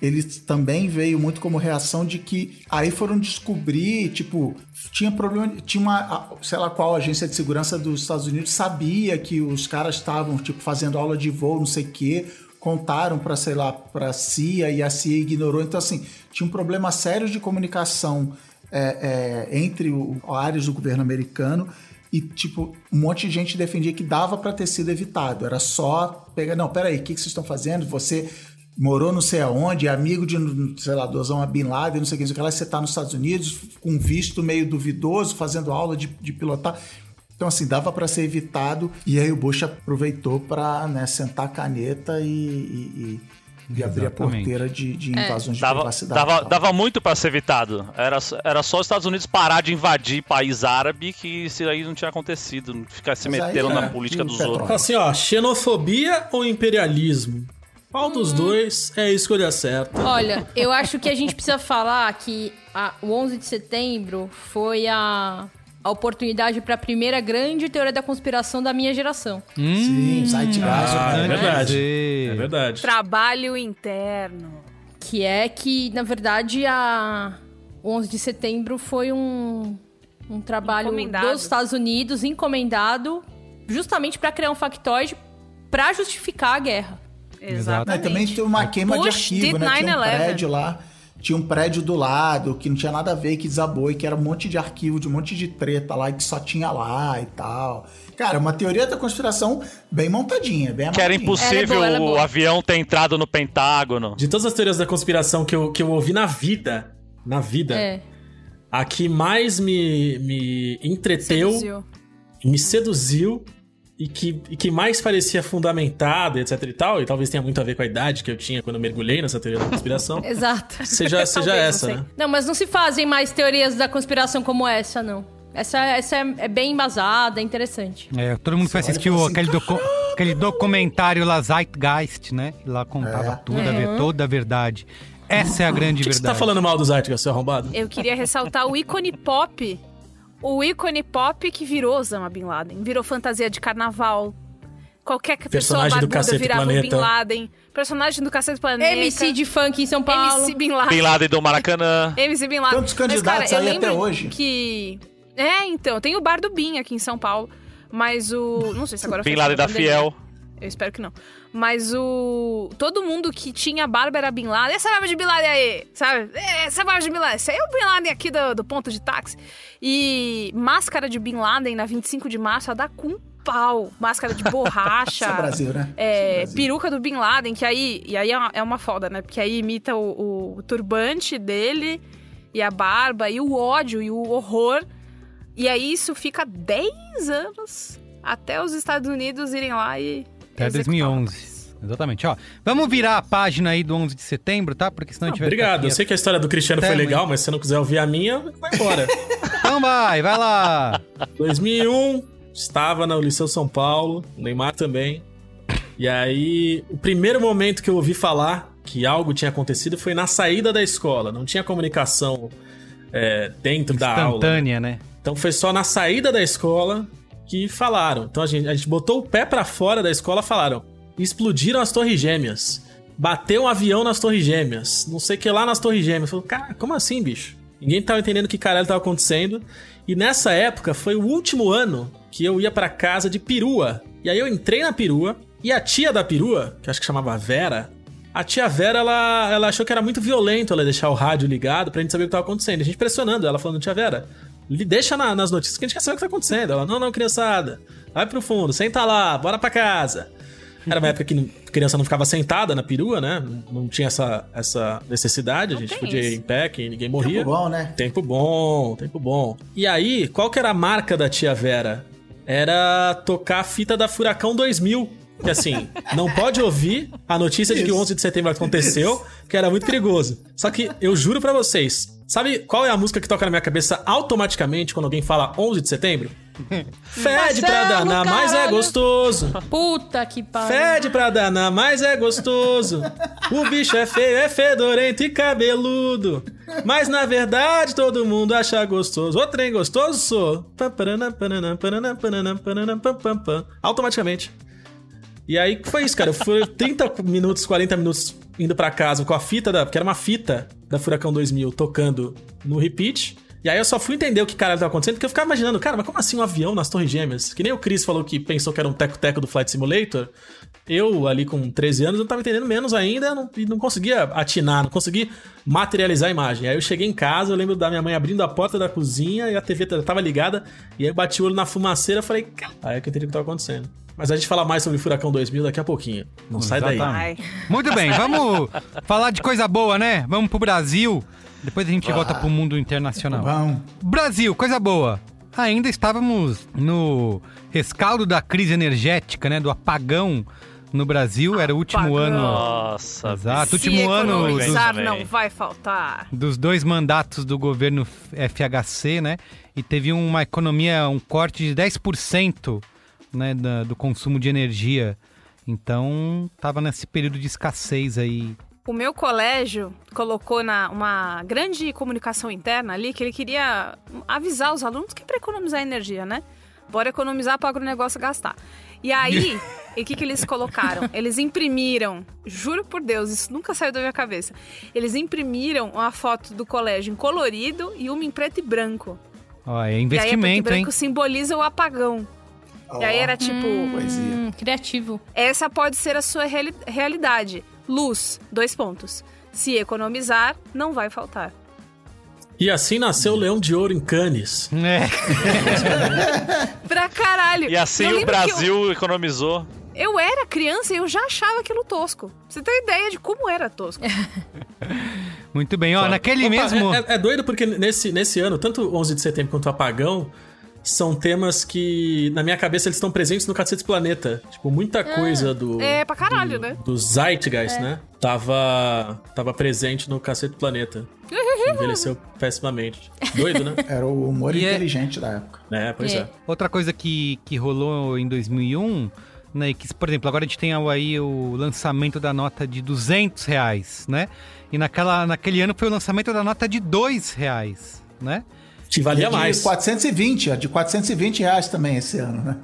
ele também veio muito como reação de que aí foram descobrir, tipo, tinha problema, tinha uma, sei lá qual agência de segurança dos Estados Unidos sabia que os caras estavam, tipo, fazendo aula de voo, não sei o quê, contaram para sei lá, para CIA e a CIA ignorou. Então, assim, tinha um problema sério de comunicação é, é, entre o, áreas do governo americano e, tipo, um monte de gente defendia que dava para ter sido evitado. Era só pegar, não, peraí, o que, que vocês estão fazendo? Você morou não sei aonde, é amigo de, sei lá, do Osama Bin Laden, não sei o que, não sei o que lá, você está nos Estados Unidos com visto meio duvidoso, fazendo aula de, de pilotar. Então, assim, dava para ser evitado. E aí o Bush aproveitou para né, sentar a caneta e, e, e abrir a porteira de, de invasões é. de dava, privacidade. Dava, dava muito para ser evitado. Era, era só os Estados Unidos parar de invadir país árabe que isso aí não tinha acontecido. Ficar se metendo na política dos outros. Assim, ó, xenofobia ou imperialismo? Qual dos hum. dois é a escolha certa? Olha, eu acho que a gente precisa falar que a, o 11 de setembro foi a, a oportunidade para a primeira grande teoria da conspiração da minha geração. Hum, Sim, site ah, é verdade. É verdade. Trabalho interno. Que é que, na verdade, a 11 de setembro foi um, um trabalho dos Estados Unidos encomendado justamente para criar um factoide para justificar a guerra. Exatamente. Também tem uma queima Bush de arquivo, né? Tinha um prédio lá, tinha um prédio do lado que não tinha nada a ver, que desabou, e que era um monte de arquivo, de um monte de treta lá, que só tinha lá e tal. Cara, uma teoria da conspiração bem montadinha, bem Que era impossível era boa, era o avião ter entrado no Pentágono. De todas as teorias da conspiração que eu, que eu ouvi na vida, na vida, é. a que mais me, me entreteu, seduziu. me seduziu e que, e que mais parecia fundamentada, etc e tal, e talvez tenha muito a ver com a idade que eu tinha quando eu mergulhei nessa teoria da conspiração. Exato. Seja, seja essa, né? Não, mas não se fazem mais teorias da conspiração como essa, não. Essa, essa é, é bem embasada, é interessante. É, todo mundo foi assistir assim, aquele, docu aquele documentário lá, Zeitgeist, né? Lá contava é. tudo, uhum. a, toda a verdade. Essa é a grande que verdade. Que você tá falando mal do Zeitgeist, seu arrombado? Eu queria ressaltar o ícone pop o ícone pop que virou Osama Bin Laden. Virou fantasia de carnaval. Qualquer pessoa barbuda virava Planeta. Bin Laden. Personagem do Cacete Planeta. MC de funk em São Paulo. MC Bin Laden. Bin Laden do Maracanã. MC Bin Laden. Quantos candidatos Mas, cara, aí até hoje? que... É, então. Tem o Bar do Bin aqui em São Paulo. Mas o... Não sei se agora... Bin Laden da Fiel. Eu espero que não. Mas o. Todo mundo que tinha barba era Bin Laden. Essa barba de Bin Laden aí, sabe? Essa barba de Bin Laden. Esse aí é o Bin Laden aqui do, do ponto de táxi. E máscara de Bin Laden na 25 de março a dar com pau. Máscara de borracha. Isso é Brasil, né? É, é Brasil. peruca do Bin Laden, que aí. E aí é uma, é uma foda, né? Porque aí imita o, o turbante dele e a barba e o ódio e o horror. E aí isso fica 10 anos até os Estados Unidos irem lá e até 2011. Exatamente, ó. Vamos virar a página aí do 11 de setembro, tá? Porque senão ah, a gente vai Obrigado. Eu sei que a história do Cristiano Até foi legal, mas se você não quiser ouvir a minha, vai embora. então vai, vai lá. 2001, estava na Liceu São Paulo, o Neymar também. E aí, o primeiro momento que eu ouvi falar que algo tinha acontecido foi na saída da escola. Não tinha comunicação é, dentro da aula. Instantânea, né? Então foi só na saída da escola que falaram. Então a gente, a gente botou o pé para fora da escola falaram: explodiram as torres gêmeas. Bateu um avião nas torres gêmeas. Não sei o que lá nas torres gêmeas. Falei, cara, como assim, bicho? Ninguém tava entendendo o que caralho tava acontecendo. E nessa época foi o último ano que eu ia pra casa de perua. E aí eu entrei na perua e a tia da perua, que acho que chamava Vera, a tia Vera, ela, ela achou que era muito violento ela deixar o rádio ligado pra gente saber o que tava acontecendo. A gente pressionando ela, falando, tia Vera, deixa na- nas notícias que a gente quer saber o que tá acontecendo. Ela, não, não, criançada, vai pro fundo, senta lá, bora pra casa. Era uma época que não- criança não ficava sentada na perua, né? Não- Não tinha essa, essa necessidade, a gente podia ir isso. em pé, que ninguém morria. Tempo bom, né? Tempo bom, tempo bom. E aí, qual que era a marca da tia Vera? Era tocar a fita da Furacão 2000. Que assim, não pode ouvir a notícia de que o Isso. 11 de setembro aconteceu, que era muito perigoso. Só que eu juro pra vocês, sabe qual é a música que toca na minha cabeça automaticamente quando alguém fala 11 de setembro? Fede pra Marcelo, danar, mas é caralho. gostoso. Puta que pariu. Fede pra danar, mas é gostoso. O bicho é feio, é fedorento e cabeludo. Mas na verdade todo mundo acha gostoso. O trem gostoso sou. Automaticamente. E aí foi isso, cara. Fui 30 minutos, 40 minutos indo pra casa com a fita da. Porque era uma fita da Furacão 2000 tocando no repeat. E aí eu só fui entender o que caralho tava acontecendo, porque eu ficava imaginando, cara, mas como assim um avião nas Torres Gêmeas? Que nem o Chris falou que pensou que era um teco-teco do Flight Simulator. Eu, ali com 13 anos, eu tava entendendo menos ainda não- e não conseguia atinar, não conseguia materializar a imagem. Aí eu cheguei em casa, eu lembro da minha mãe abrindo a porta da cozinha e a TV tava ligada, e aí eu bati o olho na fumaceira e falei, "Cara", aí que eu entendi o que tava acontecendo. Mas a gente fala mais sobre Furacão 2000 daqui a pouquinho. Não sai daí. Exatamente. Ai. Muito bem, vamos falar de coisa boa, né? Vamos pro Brasil. Depois a gente volta pro mundo internacional. Vamos. Brasil, coisa boa. Ainda estávamos no rescaldo da crise energética, né? Do apagão no Brasil. Era o último Apagão. ano. Nossa. Exato, Se último ano dos, não vai faltar. dos dois mandatos do governo FHC, né? E teve uma economia, um corte de 10% né, da- do consumo de energia. Então, tava nesse período de escassez aí. O meu colégio colocou na uma grande comunicação interna ali que ele queria avisar os alunos que é para economizar energia, né? Bora economizar para o negócio gastar. E aí, o que, que eles colocaram? Eles imprimiram, juro por Deus, isso nunca saiu da minha cabeça. Eles imprimiram uma foto do colégio em colorido e uma em preto e branco. Ó, é e aí, a preto e investimento, hein? branco simboliza o apagão. E aí era tipo, Poesia. Hum, criativo. essa pode ser a sua reali- realidade. Luz, dois pontos. Se economizar, não vai faltar. E assim nasceu o Leão de Ouro em Cannes. É. Pra caralho! E assim Eu o Brasil economizou. Eu, eu era criança e eu já achava aquilo tosco. Você tem ideia de como era tosco. Muito bem. Ó, Foda. naquele Opa, mesmo. É, é- é doido porque nesse, nesse ano, tanto o 11 de setembro quanto o apagão, são temas que, na minha cabeça, eles estão presentes no Cacete Planeta. Tipo, muita coisa do. é, pra caralho, do, né? Do Zeitgeist, né? Tava, tava presente no Cacete Planeta. Envelheceu pessimamente. Doido, né? Era o humor E é- inteligente da época. É, pois É. é. Outra coisa que, que rolou em 2001, né, que, por exemplo, agora a gente tem aí o lançamento da nota de 200 reais, né? E naquela, naquele ano foi o lançamento da nota de 2 reais, né? Te valia E a de mais. 420, a de 420 reais também esse ano, né?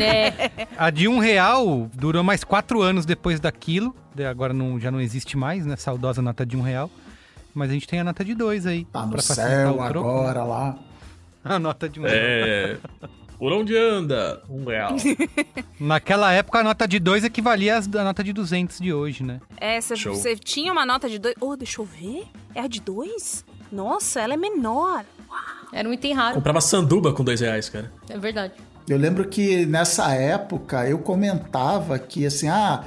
É, A de um real durou mais quatro anos depois daquilo. Agora não, já não existe mais, né? Saudosa nota de um real. Mas a gente tem a nota de dois aí. Tá no céu o troco. agora lá. A nota de um real. É. Por onde anda? Um real. Naquela época, a nota de dois equivalia à nota de 200 de hoje, né? É, você tinha uma nota de dois. Oh, deixa eu ver. É a de dois? Nossa, ela é menor. Era um item raro. Comprava sanduba com dois reais, cara. É verdade. Eu lembro que nessa época eu comentava que assim, ah,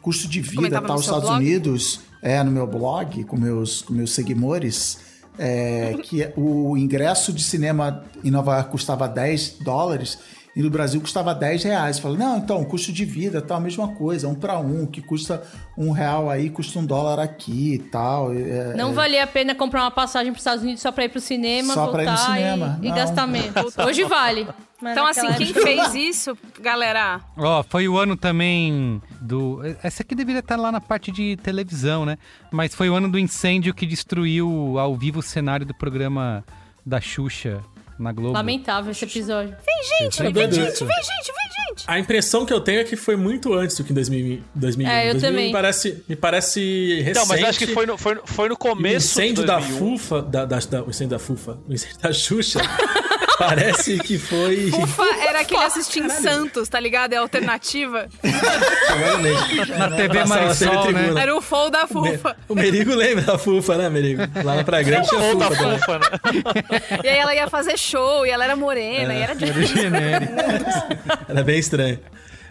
custo de vida tal no os seu Estados blog? Unidos, é no meu blog, com meus, com meus seguidores, é, que o ingresso de cinema em Nova York custava 10 dólares e no Brasil custava 10 reais. Falei, não, então, custo de vida, tal, a mesma coisa, um para um, que custa um real aí, custa um dólar aqui e tal. é- Não valia a pena comprar uma passagem para os Estados Unidos só para ir pro cinema, Só pra ir no voltar cinema, e, e não. gastar menos. Hoje vale. Mas Então, assim, quem época- fez isso, galera? Ó, foi o ano também do. Essa aqui deveria estar lá na parte de televisão, né? Mas foi o ano do incêndio que destruiu ao vivo o cenário do programa da Xuxa na Globo. Lamentável esse episódio. Vem, gente, vem, gente, vem, gente, vem, gente. A impressão que eu tenho é que foi muito antes do que em 2000, 2001. É, eu 2000 também. Me parece, me parece recente. Não, mas acho que foi no, foi, foi no E o começo incêndio da 2001. Fufa, da, da, da- o incêndio da Fufa, o incêndio da Xuxa, parece que foi... Ufa, era aquele assistir em Santos, tá ligado? É a alternativa. Na TV Marisol, TV né? Era o fogo da Fufa. O Merigo lembra da Fufa, né, Merigo? Lá na Praia Grande tinha Ou da Fufa. Fufa, né? E aí ela ia fazer show, e ela era morena, e era de... Era. Era bem estranho.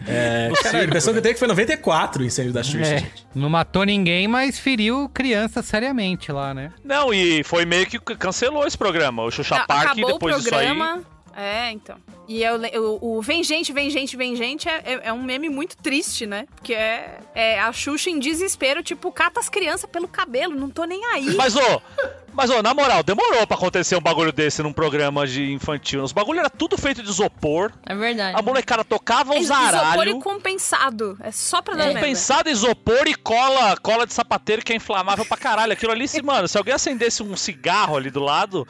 É, cara, a impressão que eu tenho é que foi 94 o incêndio da Xuxa, É, gente. não matou ninguém, mas feriu criança seriamente lá, né? Não, e foi meio que cancelou esse programa. O Xuxa Não, Park, acabou depois o disso aí. programa. É, então. E eu o, o Vem Gente, Vem Gente, Vem Gente é, é- é um meme muito triste, né? Porque é, é a Xuxa em desespero, tipo, cata as crianças pelo cabelo, não tô nem aí. Mas, ô, mas, ô, na moral, demorou pra acontecer um bagulho desse num programa de infantil. Os bagulho era tudo feito de isopor. É verdade. A molecada tocava É um isopor e zaralho. compensado. É só pra dar merda. Compensado isopor e cola, cola de sapateiro que é inflamável pra caralho. Aquilo ali, se, mano, se alguém acendesse um cigarro ali do lado,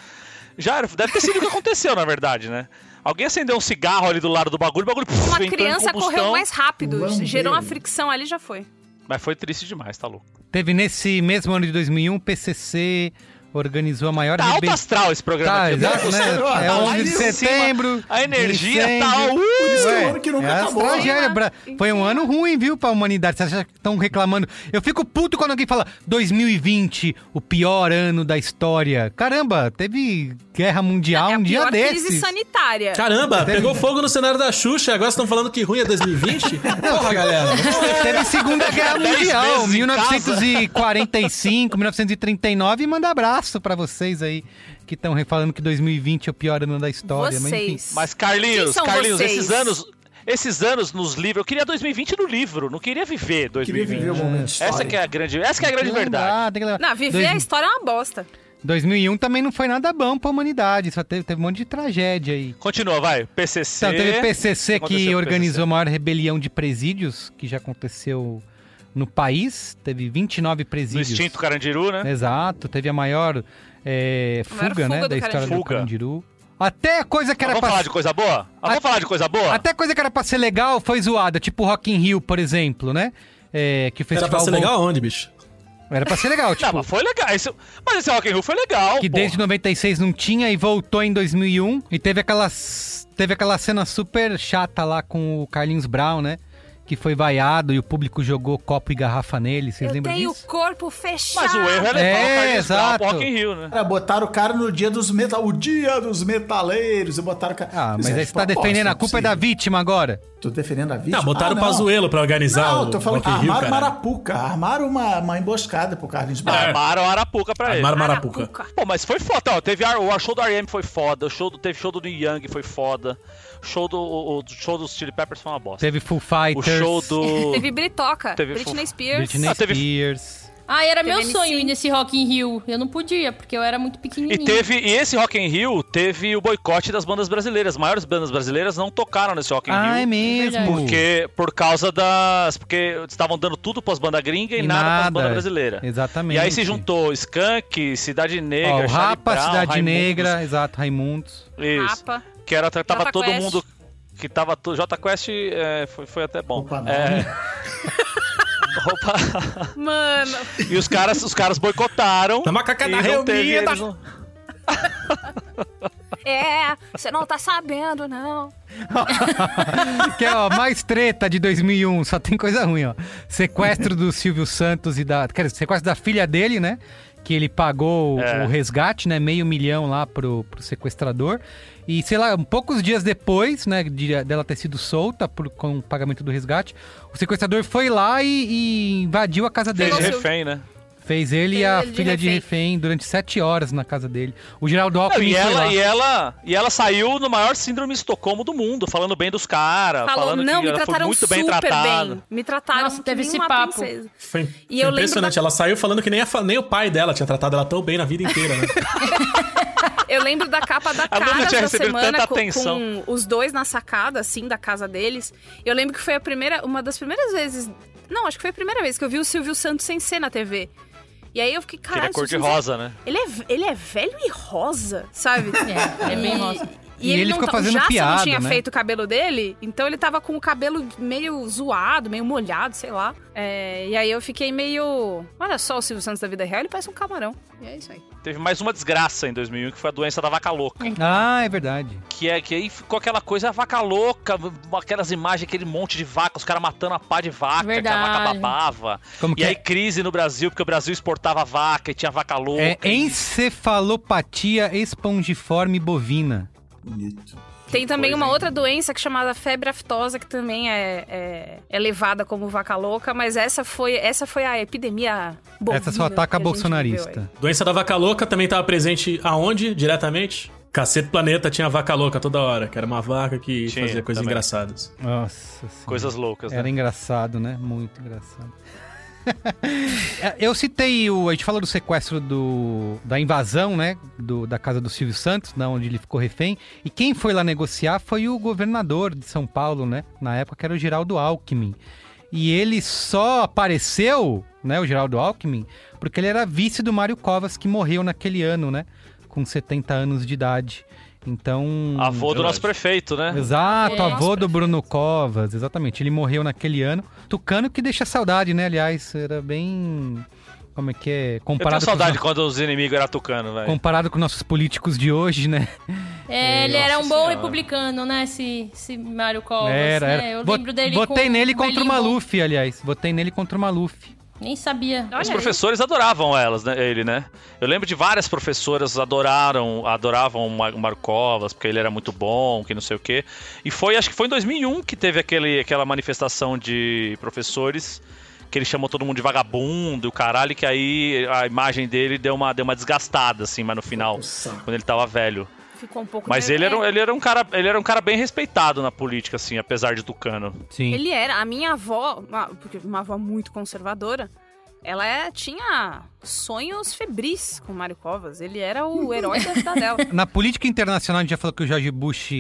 já era. Deve ter sido o que aconteceu, na verdade, né? Alguém acendeu um cigarro ali do lado do bagulho, o bagulho puf, Uma criança correu mais rápido, Lambeu. gerou uma fricção ali já foi. Mas foi triste demais, tá louco. Teve nesse mesmo ano de 2001, o PCC organizou a maior Tá alto rebelião. astral esse programa Tá, aqui. exato, né? É Tá lá 11 de cima. setembro. A energia tá. incêndio. Uh! isso que é um Ué, ano que nunca é acabou. bra- Foi um ano ruim, viu, pra humanidade. Vocês acham que estão reclamando? Eu fico puto quando alguém fala 2020, o pior ano da história. Caramba, teve guerra mundial é a um dia pior crise desses. sanitária. Caramba, pegou fogo no cenário da Xuxa e agora estão falando que ruim é 2020? Porra, galera. Teve Segunda Guerra Mundial, meses em 1945, 1939, e manda abraço pra vocês aí que estão falando que 2020 é o pior ano da história. Mas, enfim. Vocês. Mas Quem Carlinhos, Carlinhos, vocês? esses anos. Esses anos nos livros, eu queria 2020 no livro, não queria viver Queria 2020. viver o momento histórico. Essa que é a grande, essa que é a grande que verdade. que lembrar. Não, viver Dois- a história é uma bosta. 2001 também não foi nada bom pra humanidade, só teve, teve um monte de tragédia aí. Continua, vai. PCC. Então, teve PCC que o organizou PCC? a maior rebelião de presídios, que já aconteceu no país. Teve 29 No presídios. extinto Carandiru, né? Exato, teve a maior é, A maior fuga, né, fuga do da história do Carandiru. Carandiru. Até coisa que era vamos pra... falar de coisa boa? Ah, Vamos falar de coisa boa? Até coisa que era pra ser legal foi zoada, tipo Rock in Rio, por exemplo, né? É, que o Era festival pra ser legal onde, bicho? Era pra ser legal, Não, tipo, mas foi legal. Esse- mas esse Rock in Rio foi legal, que porra. desde 96 não tinha e voltou em 2001 e teve aquelas teve aquela cena super chata lá com o Carlinhos Brown, né? Que foi vaiado e o público jogou copo e garrafa nele, vocês Eu lembram tenho disso? o corpo fechado. Mas o erro é levar É, Brown exato. Rock in Rio, né? Cara, botaram o cara no dia dos metal, o dia dos metaleiros, e botaram o cara. Ah, mas é aí você tá proposta, defendendo, a não culpa é da vítima agora. Tô defendendo a vítima. Não, botaram ah, o Pazuello pra organizar Não, o tô falando que Rock in Rio, armaram cara. Marapuca, armaram uma, uma emboscada pro Carlinhos Brown. Armaram Arapuca pra ele. Armaram Marapuca. Arapuca. Pô, mas foi foda. Ó, teve o show do R.E.M. foi foda. O show do, teve show do Neil Young foi foda. O show, do, o, o show dos Chili Peppers foi uma bosta. Teve Full o Fighters, show do... Teve Britoca, Teve Britney Spears. Britney Ah, teve- Spears. Ah, era Teve meu MC. sonho ir nesse Rock in Rio. Eu não podia, porque eu era muito E pequenininha. teve e esse Rock in Rio teve o boicote das bandas brasileiras. As maiores bandas brasileiras não tocaram nesse Rock in Ah, é Rio. mesmo. Porque, por causa das. Porque estavam dando tudo pras bandas gringas e, E nada, pras nada. bandas brasileiras. Exatamente. E aí se juntou Skank, Cidade Negra, Ó, o Rapa, Brown, Cidade Raimundos. Negra, exato, Raimundos. Isso. Rapa. Que era, tava Jota todo Quest. mundo. Que tava. to- Jota Quest é, foi, foi até bom. Opa, não. É. Opa. Mano, E os caras, os caras boicotaram. Na macaca da reunida. eles não- é, você não tá sabendo, não. que é, ó, mais treta de 2001, só tem coisa ruim, ó. Sequestro do Silvio Santos e da... Quer dizer, sequestro da filha dele, né? Que ele pagou É. o resgate, né? Meio milhão lá pro, pro sequestrador. E, sei lá, poucos dias depois, né? De, dela ter sido solta por, com o pagamento do resgate, o sequestrador foi lá e, e invadiu a casa Fez dele. de Pegou refém, né? Fez ele e a ele de filha de refém. refém durante sete horas na casa dele. O Geraldo Não, Alckmin e, ela, e, ela, e ela saiu no maior síndrome de Estocolmo do mundo, falando bem dos caras, falando não, que me trataram muito super bem tratada. bem. Me trataram Nossa, teve esse uma papo. princesa. Foi, E foi eu lembro impressionante. da- Ela saiu falando que nem, a nem o pai dela tinha tratado ela tão bem na vida inteira, né? Eu lembro da capa da cara tinha da recebido semana tanta com, atenção. com os dois na sacada, assim, da casa deles. Eu lembro que foi a primeira, uma das primeiras vezes. Não, acho que foi a primeira vez que eu vi o Silvio Santos sem ser na TV. E aí eu fiquei, Que ele caralho. é cor de rosa, né? Ele é, ele é velho e rosa, sabe? É, é bem rosa. E, E ele, ele não, ficou fazendo Jaça piada, não tinha né? feito o cabelo dele, então ele tava com o cabelo meio zoado, meio molhado, sei lá. É, e aí eu fiquei meio. Olha só o Silvio Santos da vida real, ele parece um camarão. E é isso aí. Teve mais uma desgraça em 2001, que foi a doença da vaca louca. Ah, é verdade. Que é que aí ficou aquela coisa, a vaca louca, aquelas imagens, aquele monte de vaca, os caras matando a pá de vaca, que a vaca Verdade. babava. Como E que aí é? crise no Brasil, porque o Brasil exportava vaca e tinha vaca louca. É encefalopatia espongiforme bovina. Bonito. Tem também coisa, uma hein? outra doença que é chamada febre aftosa, que também é, é, é levada como vaca louca, mas essa foi, essa foi a epidemia bovina Essa só ataca a bolsonarista. viveu Doença da vaca louca também estava presente aonde, diretamente? Cacete Planeta tinha vaca louca toda hora, que era uma vaca que Tinha, fazia coisas também. engraçadas. Nossa senhora. Coisas loucas, né? Era engraçado, né? Muito engraçado. É, Eu citei o. A gente falou do sequestro do, da invasão, né? Do, da casa do Silvio Santos, na onde ele ficou refém. E quem foi lá negociar foi o governador de São Paulo, né? Na época que era o Geraldo Alckmin. E ele só apareceu, né? O Geraldo Alckmin, porque ele era vice do Mário Covas, que morreu naquele ano, né? Com 70 anos de idade. Então. Avô do nosso prefeito, né? Exato, É. avô do Bruno Covas, exatamente. Ele morreu naquele ano. Tucano que deixa saudade, né? Aliás, era bem. Como é que é? Eu tenho Comparado, saudade com, quando os inimigos eram tucano, os, velho. comparado com nossos políticos de hoje, né? É, ele Nossa era um bom Senhora. republicano, né? Esse, esse Mário Covas. era, né? era. Eu Bot- lembro dele Botei nele contra o bom. Maluf, aliás. Botei nele contra o Maluf. Nem sabia. Os Olha aí. professores adoravam elas, né? Ele, né? Eu lembro de várias professoras adoraram, adoravam o Mar- o Marcovas, porque ele era muito bom, que não sei o quê. E foi, acho que foi em 2001 que teve aquele, aquela manifestação de professores que ele chamou todo mundo de vagabundo, e o caralho, que aí a imagem dele deu uma, deu uma desgastada, assim, mas no final, Saco. quando ele tava velho. Ficou um pouco. Mas ele era, um- é, ele, era um cara, ele era um cara bem respeitado na política, assim, apesar de tucano. Sim. Ele era. A minha avó, uma, porque uma avó muito conservadora, ela é- tinha sonhos febris com o Mário Covas. Ele era o herói da vida dela. Na política internacional, a gente já falou que o George Bush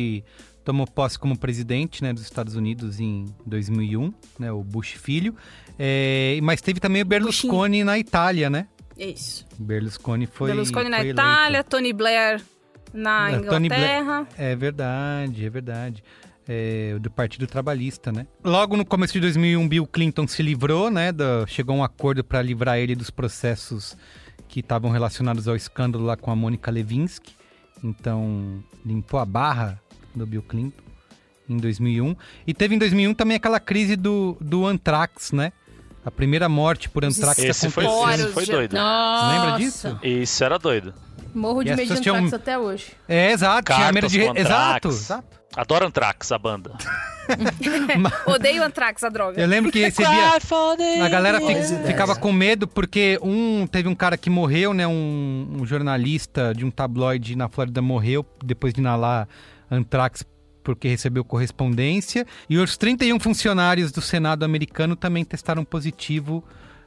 tomou posse como presidente né, dos Estados Unidos em 2001, né? O Bush filho. É, mas teve também o Berlusconi na Itália, né? Isso. Berlusconi foi. Berlusconi na foi eleito. Itália, Tony Blair na É, Inglaterra. É verdade, é verdade. É, do Partido Trabalhista, né? Logo no começo de 2001, Bill Clinton se livrou, né? da- chegou a um acordo para livrar ele dos processos que estavam relacionados ao escândalo lá com a Mônica Levinsky. Então, limpou a barra do Bill Clinton em 2001. E teve em 2001 também aquela crise do, do Anthrax, né? A primeira morte por Anthrax que Esse foi, aconteceu. esse foi doido. Nossa. Lembra disso? Isso era doido. Morro de medo de tinham- até hoje. É, exato. Tinha medo de... Exato, exato. Adoro Anthrax, a banda. Odeio Anthrax, a droga. Eu lembro que recebia... A galera ficava com medo porque um teve um cara que morreu, né? Um, um jornalista de um tabloide na Flórida morreu depois de inalar Anthrax porque recebeu correspondência. E os 31 funcionários do Senado americano também testaram positivo.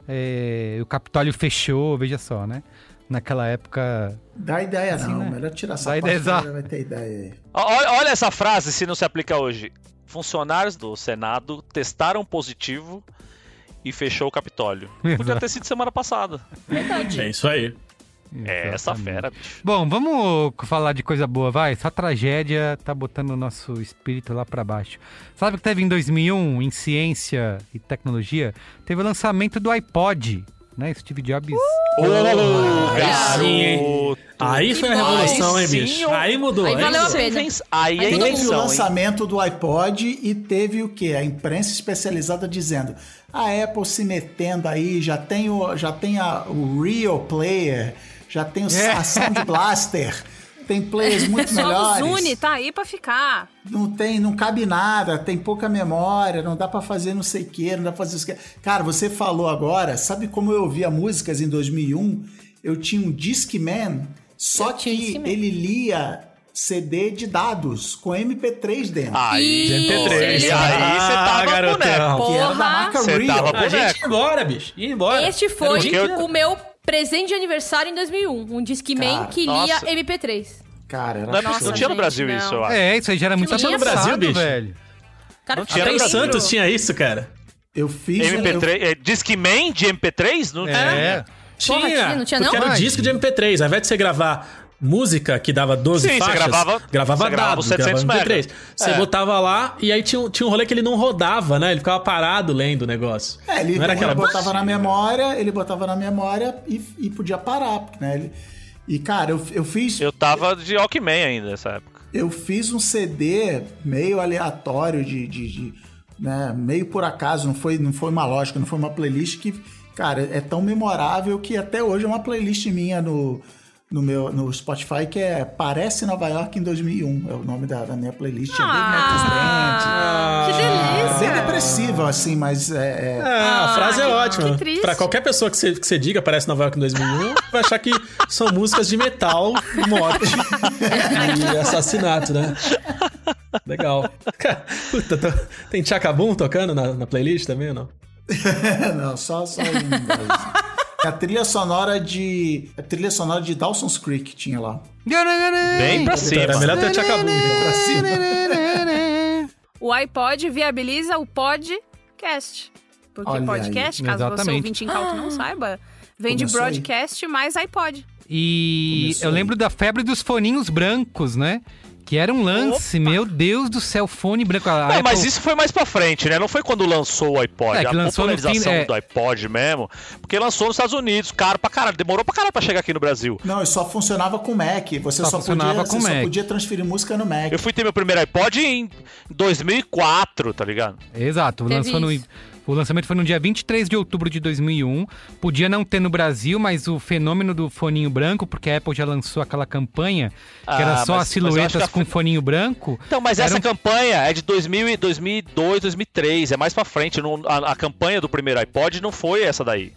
É, o Capitólio fechou, veja só, né? Naquela época. Dá ideia não, né? melhor tirar essa Dá parte, ideia, vai ter ideia aí. Olha, olha essa frase se não se aplica hoje. Funcionários do Senado testaram positivo e fechou o Capitólio. Podia ter sido semana passada. É isso aí. É essa fera, bicho. Bom, vamos falar de coisa boa, vai. Essa tragédia tá botando o nosso espírito lá pra baixo. Sabe o que teve em 2001 em ciência e tecnologia? Teve o lançamento do iPod, né? Steve Jobs. Aí sim, hein? Aí foi a revolução, hein, bicho? Aí mudou. Aí valeu a mudou. pena. Aí é Aí todo Teve o lançamento do iPod e teve o quê? A imprensa especializada dizendo a Apple se metendo aí, já tem o, já tem a, o Real Player, já tem o, É. a Sound Blaster, tem players muito Só melhores. o Zune tá aí pra ficar. Não tem, não cabe nada, tem pouca memória, não dá pra fazer não sei o que, não dá pra fazer isso que. Cara, você falou agora, sabe como eu ouvia músicas em 2001? Eu tinha um Discman, só Eu que Discman. ele lia CD de dados com MP3 dentro. Aí, Ih, MP3. aí Aí você Ah, tava garotão. boneco. que era da Porra! marca Você Real. tava A gente boneco. ia embora, bicho. Ia embora. Este foi o o meu presente de aniversário em 2001. Um Discman Cara, que lia nossa. MP3. Cara, era Não, é- absurdo. não tinha no gente, Brasil não. isso, eu acho. É, isso aí já era muito Tinha no Brasil, bicho. velho. Cara, Não tinha Até em. Santos tinha isso, cara. Eu fiz um- MP3, é, Discman de MP3? Não É. Porra, tinha, não tinha, porque não? era o disco de MP3. Ao invés de você gravar música que dava 12 Sim, você faixas, gravava- gravava você gravava dados, os 700 gravava MP3. mega. Você É. botava lá e aí tinha, um- tinha um rolê que ele não rodava, né? Ele ficava parado lendo o negócio. É, ele, não era ele aquela botava na memória, ele botava na memória e, e podia parar, porque, né? Ele, e, cara, eu, eu fiz. Eu tava de Walkman ainda nessa época. Eu fiz um CD meio aleatório de, de, de, né, meio por acaso, não foi, não foi uma lógica, não foi uma playlist que, cara, é tão memorável que até hoje é uma playlist minha no, no meu no Spotify que é Parece Nova York em 2001, é o nome da, da minha playlist, é bem Ah, que Band, é delícia. bem depressiva assim, mas é, é- Ah, a frase é que- ótima. que triste. Pra qualquer pessoa que você, que você diga, parece Nova York em 2001, vai achar que são músicas de metal, morte e assassinato, né? Legal. Puta, tô- tem Chacabum tocando na, na playlist também ou não? não, só só em inglês. A trilha sonora de a trilha sonora de Dawson's Creek tinha lá. Bem pra Então, cima. era melhor ter Chacabum. então. Pra cima. O iPod viabiliza o podcast. Porque Olha podcast, aí. caso você Exatamente. ouvinte incauto não saiba, vem de Começou aí. broadcast mais iPod. E Começou eu aí. lembro da febre dos foninhos brancos, né? Que era um lance, meu Deus do céu, fone branco. Não, Apple- mas isso foi mais pra frente, né? Não foi quando lançou o iPod. É, que a lançou no popularização fim, é. do iPod mesmo. Porque lançou nos Estados Unidos, caro pra caralho. Demorou pra caralho pra chegar aqui no Brasil. Não, e só funcionava com Mac. Você Só só, funcionava podia, com você só Mac. podia transferir música no Mac. Eu fui ter meu primeiro iPod em 2004, tá ligado? Exato, Teve lançou no, isso. O lançamento foi no dia 23 de outubro de 2001. Podia não ter no Brasil, mas o fenômeno do foninho branco, porque a Apple já lançou aquela campanha que Ah, era só mas- as eu silhuetas a- com foninho branco. Então, mas essa um- campanha é de 2000, e 2002, 2003. É mais pra frente. Não- a, a campanha do primeiro iPod não foi essa daí.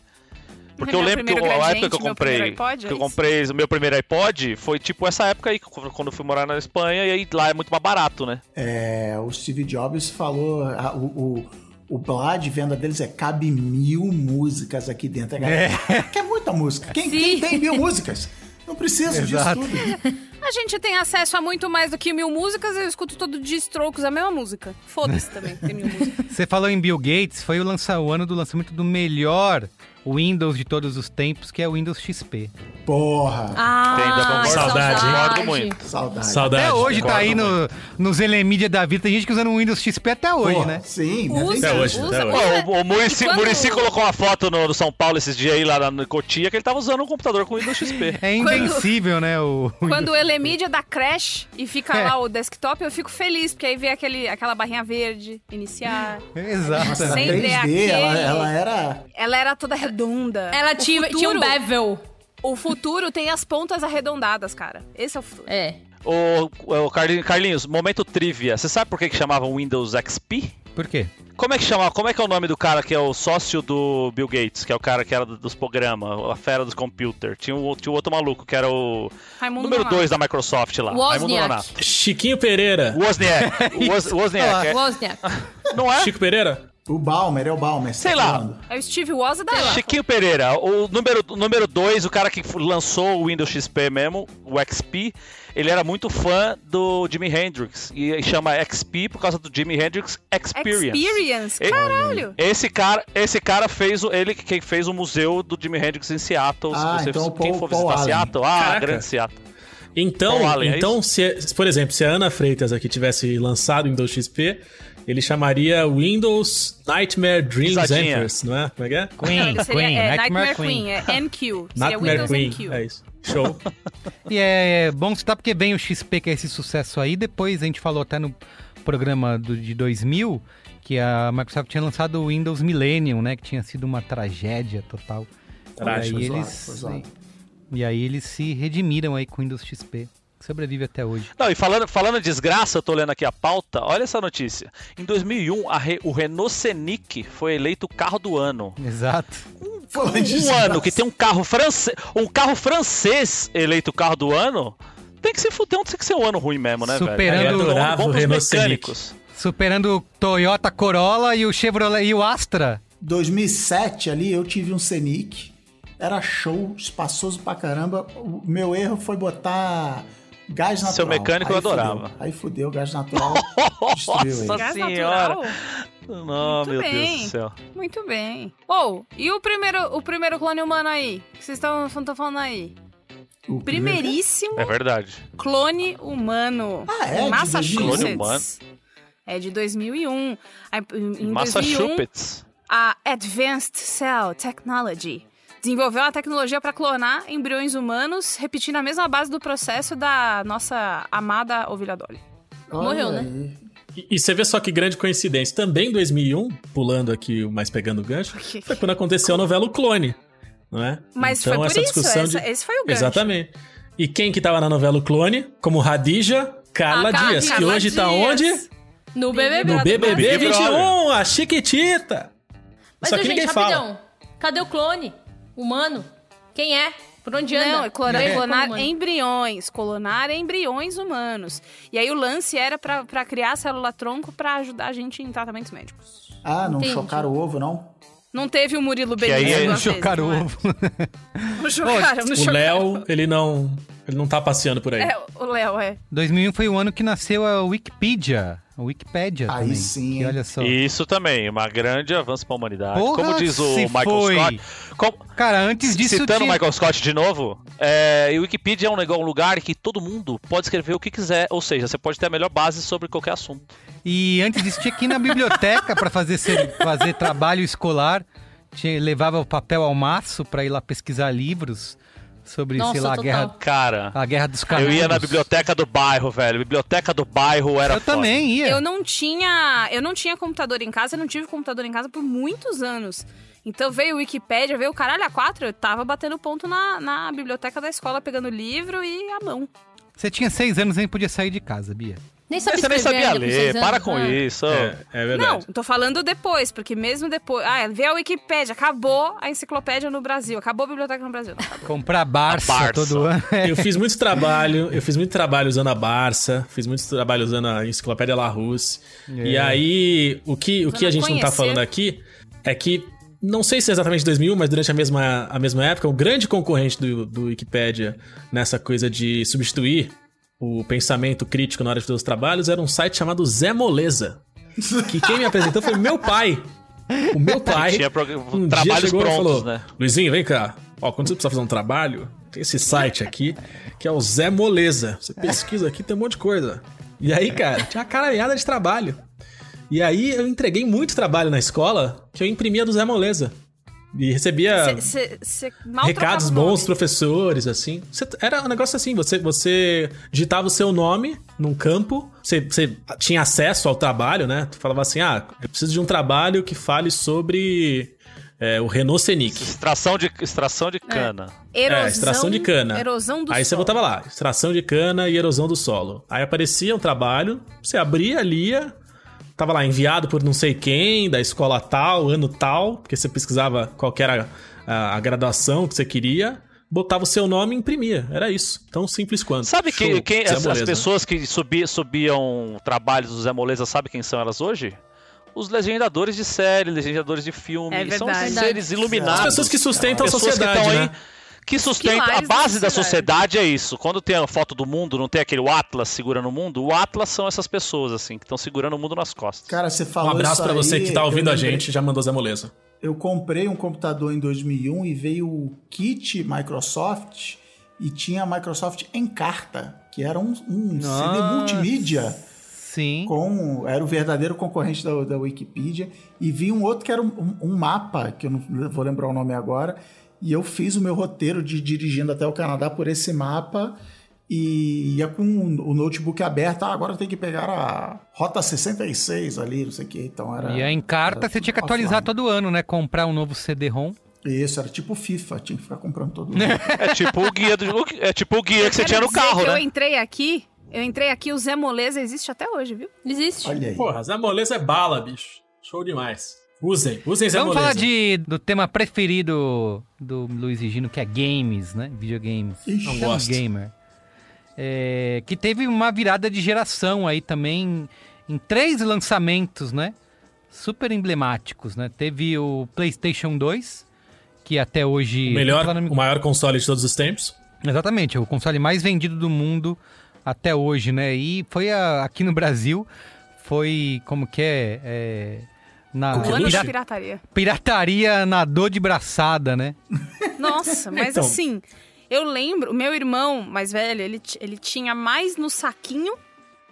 Porque eu Meu lembro que eu- a época que eu comprei, iPod, é que eu isso? comprei o meu primeiro iPod foi tipo essa época aí, quando eu fui morar na Espanha, e aí lá é muito mais barato, né? É, o Steve Jobs falou, a- o, o, o blá de venda deles é cabe mil músicas aqui dentro. É, que é muita música. Quem, quem tem mil músicas? Não preciso Exato. disso tudo. A gente tem acesso a muito mais do que mil músicas, eu escuto todo dia Strokes, a mesma música. Foda-se também, tem mil músicas. Você falou em Bill Gates, foi o, lança, o ano do lançamento do melhor Windows de todos os tempos, que é o Windows XP. Porra, Ah, Tem, pra- Saudade, hein? Concordo muito. saudade. Saudade. Até hoje tá concordo aí no, nos Elemídia da vida, tem gente que usando o Windows XP até hoje, Porra, né? Sim? Usa, Até hoje, usa, até hoje. o, o Murici, quando- Muricy colocou uma foto no, no São Paulo esses dias aí, lá no Cotia, que ele tava usando um computador com Windows XP. É invencível, né? O, o Quando o Elemídia dá crash e fica É. lá o desktop, eu fico feliz, porque aí vê aquele, aquela barrinha verde, iniciar. Exato. Era Sempre é 3D, ela, aquele- ela era... Ela era toda redonda. Ela O tinha, tinha um futuro- bevel. O futuro tem as pontas arredondadas, cara. Esse é o futuro. É. Ô, ô, Carlinhos, momento trivia. Você sabe por que, que chamavam Windows XP? Por quê? Como é que chama? Como é que é o nome do cara que é o sócio do Bill Gates, que é o cara que era do- dos programas, a fera dos computers? Tinha um, tinha um outro maluco que era o Raimundo número Nonato. 2 da Microsoft lá. Wozniak. Chiquinho Pereira. Wozniak. Woz- Wozniak. é- Wozniak. Não é? Chico Pereira? O Balmer, é o Balmer. você Sei tá lá. falando. É o Steve Woz da Apple. Chiquinho Pereira, o número 2, número dois, o cara que lançou o Windows XP mesmo, o XP, ele era muito fã do Jimi Hendrix. E chama XP por causa do Jimi Hendrix Experience. Experience. Caralho. Esse cara, esse cara fez o, ele que fez o museu do Jimi Hendrix em Seattle. Ah, Se você, então o quem Paul- for Paul visitar Allen. Seattle, ah, Caraca. grande Seattle. Então, Paul Allen, é então se, por exemplo, se a Ana Freitas aqui tivesse lançado o Windows XP, ele chamaria Windows Nightmare Dreams Risadinha. Enters, não é? Como é que é? Não, Queen, ele seria Queen, é, Nightmare, Nightmare Queen. Queen. é NQ. Seria Nightmare Windows Queen. NQ. É isso. Show. E é bom citar porque vem o XP, que é esse sucesso aí. Depois a gente falou até no programa do, de 2000 que a Microsoft tinha lançado o Windows Millennium, né? Que tinha sido uma tragédia total. Trágico, e aí eles zoado. E aí eles se redimiram aí com o Windows XP. Sobrevive até hoje. Não, e falando, falando em desgraça, eu tô lendo aqui a pauta, olha essa notícia. Em 2001, a Re- o Renault Scenic foi eleito o carro do ano. Exato. Um desgraça. ano que tem um carro francês, um carro francês eleito o carro do ano, tem que se fuder, tem que ser um ano ruim mesmo, né, Superando- velho? Vamos o Renault Scenic. mecânicos. Superando o Toyota Corolla e o Chevrolet e o Astra. 2007 ali eu tive um Scenic, era show, espaçoso pra caramba. O meu erro foi botar gás natural. Seu mecânico Aí eu adorava. fudeu. Aí fudeu, gás natural destruiu ele. Nossa Gás senhora. natural? Não, Muito meu bem. Deus do céu. Muito bem. Ou, e o primeiro, o primeiro clone humano aí? Que vocês estão falando aí? O primeiro- primeiríssimo É verdade. clone humano Ah, é? Massachusetts. Clone humano? É de 2001. Aí, Em em 2001, Massachusetts. a Advanced Cell Technology desenvolveu uma tecnologia para clonar embriões humanos, repetindo a mesma base do processo da nossa amada ovelha Dolly. Morreu, né? E, e você vê só que grande coincidência. Também em 2001, pulando aqui, mas pegando o gancho, foi quando aconteceu a novela O Clone, não é? Mas Então, foi por essa isso, discussão essa- de- esse foi o gancho. Exatamente. E quem que tava na novela O Clone? Como Radija, Carla Ah, Carla- Dias, que Carla hoje tá Dias. onde? No BBB. No BBB Big 21, a Chiquitita. Mas, Só que gente, ninguém fala. rapidão. Cadê o clone? Humano? Quem é? Por onde anda? Não, é clonar, Veio clonar humano. embriões, clonar embriões humanos. E aí o lance era pra pra criar célula-tronco pra ajudar a gente em tratamentos médicos. Ah, não Entendi. chocaram o ovo, não? Não teve o Murilo Que aí Benício é Chocar o não é? ovo. Não chocaram, não O chocaram. Léo, ele não, ele não tá passeando por aí. É, o Léo, é. 2001 foi o ano que nasceu a Wikipedia. A Wikipédia Aí também. sim, Que olha só. Isso também, uma grande avanço pra humanidade. Porra, Como diz o Michael foi. Scott. como- Cara, antes disso citando o tinha... Michael Scott de novo, é, o Wikipedia é um, negócio, um lugar que todo mundo pode escrever o que quiser. Ou seja, você pode ter a melhor base sobre qualquer assunto. E antes disso tinha que ir na biblioteca para fazer, ser- fazer trabalho escolar. Tinha, levava o papel ao maço para ir lá pesquisar livros sobre, Nossa, sei lá, a guerra, Cara, a guerra dos canudos. eu ia na biblioteca do bairro, velho. Biblioteca do bairro era Eu foda. também ia. Eu não tinha, eu não tinha computador em casa, eu não tive computador em casa por muitos anos. Então veio o Wikipédia, veio o caralho a quatro, eu tava batendo ponto na, na biblioteca da escola, pegando livro e a mão. Você tinha seis anos e nem podia sair de casa, Bia. Nem sabe Você nem sabia com ler, para com Ah. isso. É, é verdade. Não, tô falando depois, porque mesmo depois. Ah, veio a Wikipédia, acabou a enciclopédia no Brasil, acabou a biblioteca no Brasil. Não. Comprar Barça, A Barça. todo ano. Eu fiz muito trabalho, eu fiz muito trabalho usando a Barça, fiz muito trabalho usando a Enciclopédia Larousse. E aí, o que, o que a gente não tá conhecer. falando aqui é que, não sei se é exatamente 2001, mas durante a mesma, a mesma época, o grande concorrente do, do Wikipedia nessa coisa de substituir o pensamento crítico na hora de fazer os trabalhos era um site chamado Zé Moleza. Que quem me apresentou foi meu pai. O meu pai. Tinha prog- um dia trabalhos e prontos, falou, né? Luizinho, vem cá. Ó, quando você precisa fazer um trabalho, tem esse site aqui, que é o Zé Moleza. Você pesquisa aqui, tem um monte de coisa. E aí, cara, tinha uma caralhada de trabalho. E aí eu entreguei muito trabalho na escola que eu imprimia do Zé Moleza. E recebia Cê- cê- cê recados bons professores, assim. Você- era um negócio assim, você, você digitava o seu nome num campo, você, você tinha acesso ao trabalho, né? Tu falava assim, ah, eu preciso de um trabalho que fale sobre é, o Renault Scenic. Extração de, extração de cana. Erosão, É, extração de cana. Erosão do Aí você botava lá, extração de cana e erosão do solo. Aí aparecia um trabalho, você abria, lia, tava lá, enviado por não sei quem, da escola tal, ano tal, porque você pesquisava qual que era a, a graduação que você queria, botava o seu nome e imprimia. Era isso. Tão simples quanto. Sabe que, quem, as, as né? pessoas que subi- subiam trabalhos do Zé Moleza, sabe quem são elas hoje? Os legendadores de série, legendadores de filme. É são verdade. seres iluminados. As pessoas que sustentam a Pessoas sociedade, que estão né? aí, que sustentam a pilares da base da sociedade. sociedade é isso. Quando tem a foto do mundo, não tem aquele Atlas segurando o mundo. O Atlas são essas pessoas assim que estão segurando o mundo nas costas. Cara, você Um falou abraço isso pra você que tá ouvindo a gente, já mandou Zé Moleza. Eu comprei um computador em 2001 e veio o kit Microsoft e tinha a Microsoft Encarta, que era um, um CD multimídia Sim. com era o verdadeiro concorrente da, da Wikipedia e vi um outro que era um, um- um mapa que eu não vou lembrar o nome agora e eu fiz o meu roteiro de dirigindo até o Canadá por esse mapa e ia com o notebook aberto ah, agora tem que pegar a rota 66 ali não sei o que então era E a Encarta era você tinha que offline. atualizar todo ano, né? Comprar um novo CD-ROM. isso era tipo FIFA tinha que ficar comprando todo É tipo o guia do é tipo o guia que você Eu tinha no carro, que Eu né? entrei aqui, eu entrei aqui, o Zé Moleza existe até hoje, viu? Existe. olha aí Porra, Zé Moleza é bala, bicho. Show demais. Usem, usem Zé Vamos Moleza. falar de, do tema preferido do Luiz Gino, que é games, né? Videogames. Ixi. Não gosto. gamer. É, que teve uma virada de geração aí também em três lançamentos, né? Super emblemáticos, né? Teve o PlayStation 2, que até hoje... O melhor, falando- o maior console de todos os tempos. Exatamente, é o console mais vendido do mundo até hoje, né? E foi a- aqui no Brasil, foi como que é, é na O ano da pira- pirataria. pirataria na dor de braçada, né? Nossa, mas Então. assim, Eu lembro, o meu irmão mais velho, ele, ele tinha mais no saquinho,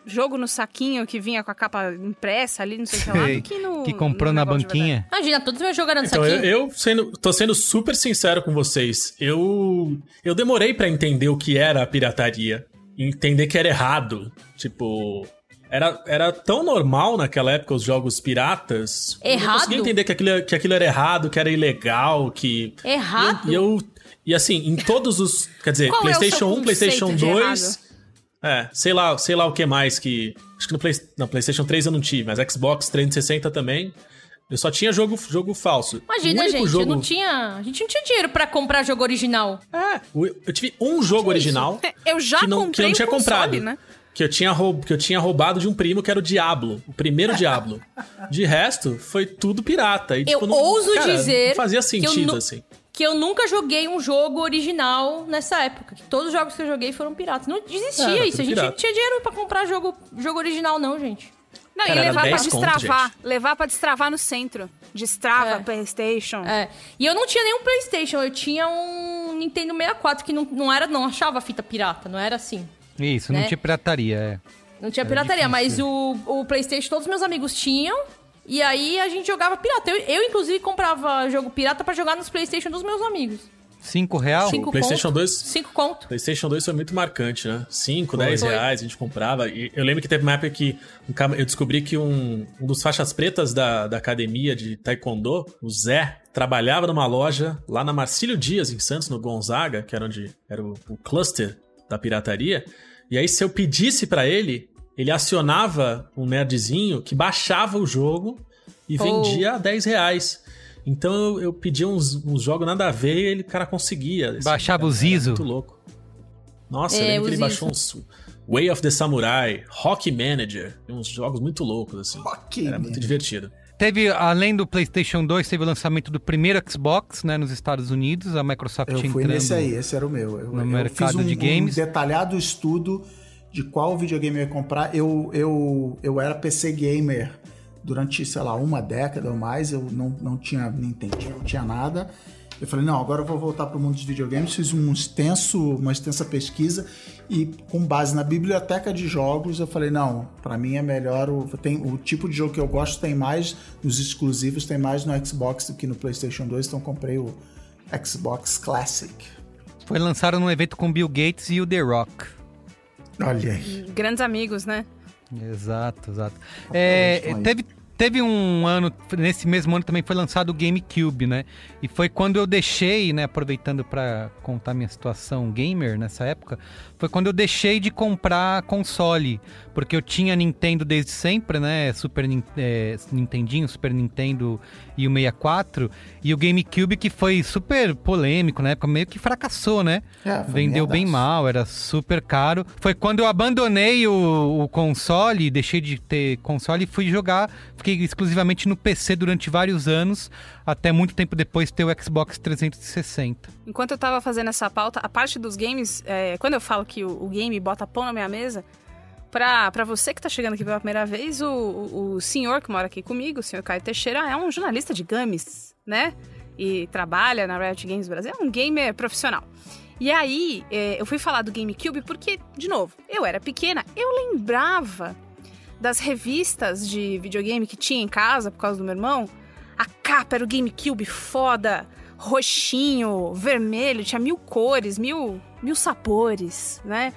jogo no saquinho que vinha com a capa impressa ali, não sei o que lá, do que no. que comprou no na de banquinha. Imagina, todos os meus jogos eram no Então, eu, saquinho. eu sendo, tô sendo super sincero com vocês. Eu, eu demorei pra entender o que era a pirataria. Entender que era errado. Tipo, era, era tão normal naquela época os jogos piratas. Eu não Errado? conseguia entender que aquilo, que aquilo era errado, que era ilegal, que. Errado? E eu, e eu- e assim, em todos os. Quer dizer, Qual é PlayStation 1, conceito PlayStation de 2. É, sei lá, sei lá o que mais que. Acho que no, Play, no PlayStation 3 eu não tive, mas Xbox 360 também. Eu só tinha jogo, jogo falso. Imagina, gente, jogo... eu não tinha. A gente não tinha dinheiro pra comprar jogo original. É, eu tive um jogo original Eu já que não, que eu comprei não tinha console, comprado. né? Que eu, tinha roub, que eu tinha roubado de um primo que era o Diablo. O primeiro Diablo. De resto, foi tudo pirata. E, Eu tipo, não- ouso cara, dizer Não fazia eu sentido, assim. Que eu nunca joguei um jogo original nessa época. Que todos os jogos que eu joguei foram piratas. Não existia Era isso. A gente pirata. não tinha dinheiro pra comprar jogo, jogo original, não, gente. Não, Cara, e era levar pra 10 conto, destravar. gente. levar pra destravar no centro. Destrava, É. Playstation. É. E eu não tinha nenhum PlayStation, eu tinha um Nintendo 64 que não, não era, não achava fita pirata, não era assim. Isso, não Né? tinha pirataria, é. Não tinha pirataria, mas o, o PlayStation todos meus amigos tinham. E aí a gente jogava pirata. Eu, eu, inclusive, comprava jogo pirata pra jogar nos PlayStation dos meus amigos. Cinco real? Cinco PlayStation conto, 2 Cinco conto. PlayStation 2 foi muito marcante, né? 5, 10 Foi. reais a gente comprava. E eu lembro que teve uma época que um eu descobri que um, um dos faixas pretas da, da academia de Taekwondo, o Zé, trabalhava numa loja lá na Marcílio Dias, em Santos, no Gonzaga, que era onde era o, o cluster da pirataria. E aí, se eu pedisse pra ele, ele acionava um nerdzinho que baixava o jogo e Oh. vendia a 10 reais. Então eu, eu pedia uns, uns jogos nada a ver e ele, cara, conseguia. Assim, Baixava cara, o Zizo. era Muito louco. Nossa, eu É, lembro o que ele baixou uns Way of the Samurai, Hockey Manager, uns jogos muito loucos, assim. Ok, Era muito né? divertido. Teve, além do PlayStation 2, teve o lançamento do primeiro Xbox, né, nos Estados Unidos, a Microsoft Eu fui entrando. nesse aí, esse era o meu. Eu, no eu mercado fiz um, de games. um detalhado estudo de qual videogame eu ia comprar. Eu, eu, eu era PC gamer durante, sei lá, uma década ou mais. Eu não, não tinha Nintendo, não tinha nada. Eu falei, não, agora eu vou voltar para o mundo dos videogames. Fiz um extenso, uma extensa pesquisa e com base na biblioteca de jogos, eu falei, não, para mim é melhor o, tem, o tipo de jogo que eu gosto tem mais nos exclusivos, tem mais no Xbox do que no PlayStation 2, então comprei o Xbox Classic. Foi lançado num evento com Bill Gates e o The Rock. Olha aí. Grandes amigos, né? Exato, exato. É, teve, teve um ano, nesse mesmo ano também foi lançado o GameCube, né? E foi quando eu deixei, né, aproveitando para contar minha situação gamer nessa época, foi quando eu deixei de comprar console, porque eu tinha Nintendo desde sempre, né? Super é, Nintendinho, Super Nintendo e o 64, e o GameCube que foi super polêmico na época, meio que fracassou, né? É, Vendeu bem mal, era super caro. Foi quando eu abandonei o, o console, deixei de ter console e fui jogar. Fiquei exclusivamente no PC durante vários anos, até muito tempo depois ter o Xbox 360. Enquanto eu tava fazendo essa pauta, a parte dos games, é, quando eu falo que o, o game bota pão na minha mesa, pra, pra você que tá chegando aqui pela primeira vez, o, o, o senhor que mora aqui comigo, o senhor Caio Teixeira, é um jornalista de games, né? E trabalha na Riot Games Brasil, é um gamer profissional. E aí, é, eu fui falar do GameCube porque, de novo, eu era pequena, eu lembrava das revistas de videogame que tinha em casa por causa do meu irmão. A capa era o GameCube foda, roxinho, vermelho, tinha mil cores, mil, mil sabores, né?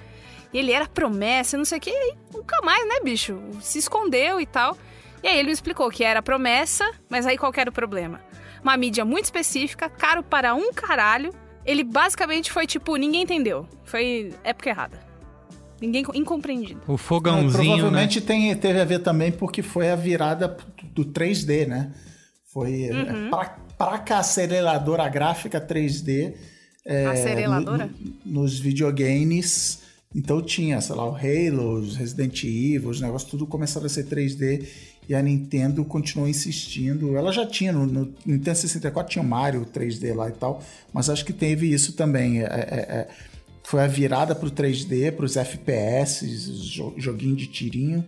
E ele era promessa, não sei o que, e nunca mais, né, bicho? Se escondeu e tal. E aí ele me explicou que era promessa, mas aí qual que era o problema? Uma mídia muito específica, caro para um caralho. Ele basicamente foi tipo, ninguém entendeu. Foi época errada. Ninguém incompreendido. O fogãozinho, né? provavelmente tem, teve a ver também porque foi a virada do 3D, né? Foi Uhum. é, pra, pra aceleradora gráfica 3D. É, Aceleradora? no- nos videogames. Então tinha, sei lá, o Halo, os Resident Evil, os negócios tudo começaram a ser 3D e a Nintendo continuou insistindo. Ela já tinha, no, no Nintendo 64 tinha o Mario 3D lá e tal, mas acho que teve isso também. é- é- é, foi a virada pro 3D, pros FPS, jo- joguinho de tirinho,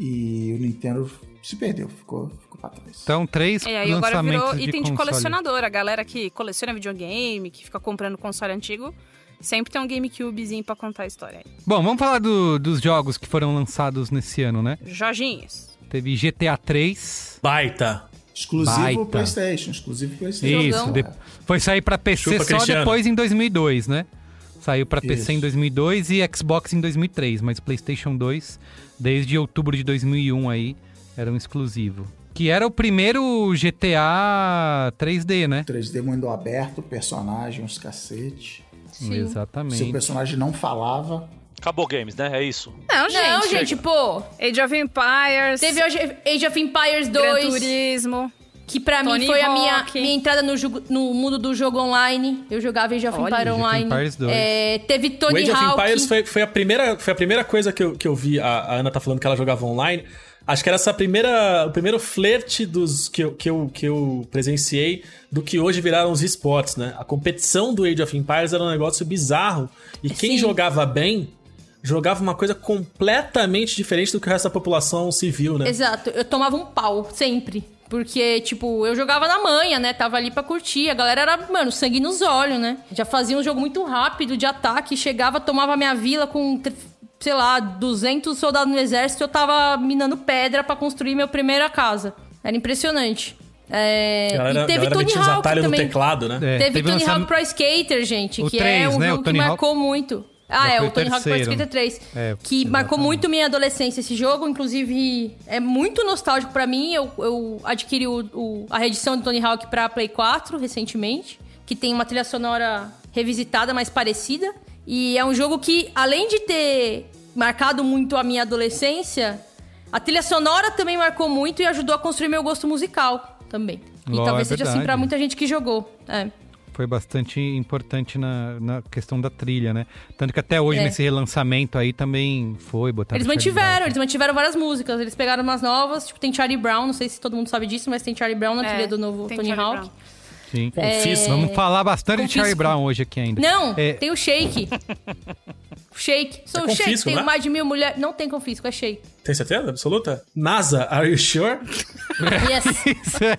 e o Nintendo se perdeu, ficou, ficou pra trás. Então, três É, aí agora virou de item de console. colecionador. A galera que coleciona videogame, que fica comprando console antigo, Sempre tem um GameCubezinho pra contar a história aí. Bom, vamos falar do- dos jogos que foram lançados nesse ano, né? Jorginhos. Teve GTA 3. Baita. Exclusivo Baita. PlayStation, exclusivo PlayStation. Isso, de- foi sair pra PC Chupa, só Cristiano. depois em 2002, né? Saiu pra PC em Isso. 2002 e Xbox em 2003, mas PlayStation 2 desde outubro de 2001 aí era um exclusivo. Que era o primeiro GTA 3D, né? 3D mundo aberto, personagem, uns cacete. Sim. Se o Exatamente. personagem não falava, Acabou Games, né? É isso. Não, gente. Não, gente, pô. Age of Empires. Teve Age Age of Empires Gran 2, Turismo. que pra mim Tony foi a minha, Hawk. minha entrada no, jogo- no mundo do jogo online. Eu jogava Age of Empires Age of online. Empires 2. É, teve Tony Age of Hawk. Empires foi, foi a primeira, foi a primeira coisa que eu, que eu vi. A, a Ana tá falando que ela jogava online. Acho que era essa primeira, o primeiro flerte dos que eu, que, eu, que eu presenciei do que hoje viraram os esportes, né? A competição do Age of Empires era um negócio bizarro. E quem Sim. jogava bem, jogava uma coisa completamente diferente do que o resto da população civil, né? Exato, eu tomava um pau, sempre. Porque, tipo, eu jogava na manha, né? Tava ali pra curtir. A galera era, mano, sangue nos olhos, né? Já fazia um jogo muito rápido de ataque. Chegava, tomava minha vila com, sei lá, 200 soldados no exército. Eu tava minando pedra pra construir minha primeira casa. Era impressionante. É, galera, e teve Tony Hawk atalhos no também. teclado, né? É, Teve, Tony lançam- Hawk Pro Skater, gente, O que 3, é um né? O jogo Tony que Hawk- marcou muito. Ah, Já é, o Tony Hawk Pro. Skater 3. É, que marcou exatamente. muito minha adolescência esse jogo. Inclusive, é muito nostálgico pra mim. Eu, eu adquiri o, o- a reedição do Tony Hawk pra Play 4 recentemente. Que tem uma trilha sonora revisitada, mais parecida. E é um jogo que, além de ter marcado muito a minha adolescência, a trilha sonora também marcou muito e ajudou a construir meu gosto musical também. E talvez é seja assim pra muita gente que jogou. É. Foi bastante importante na, na questão da trilha, né? Tanto que até hoje, É. nesse relançamento aí, também foi botar Eles mantiveram, eles mantiveram várias músicas. Eles pegaram umas novas, tipo, tem Charlie Brown, não sei se todo mundo sabe disso, mas tem Charlie Brown na É, trilha do novo Tony Charlie Hawk. Brown. Sim. Confisco. Vamos falar bastante de Confisco. Charlie Brown hoje aqui ainda. Não, É, tem o Shake. Shake. Sou É o Shake, tem né? mais de mil mulheres. Não tem confisco, é Shake. Tem certeza absoluta? NASA, are you sure? Yes. É.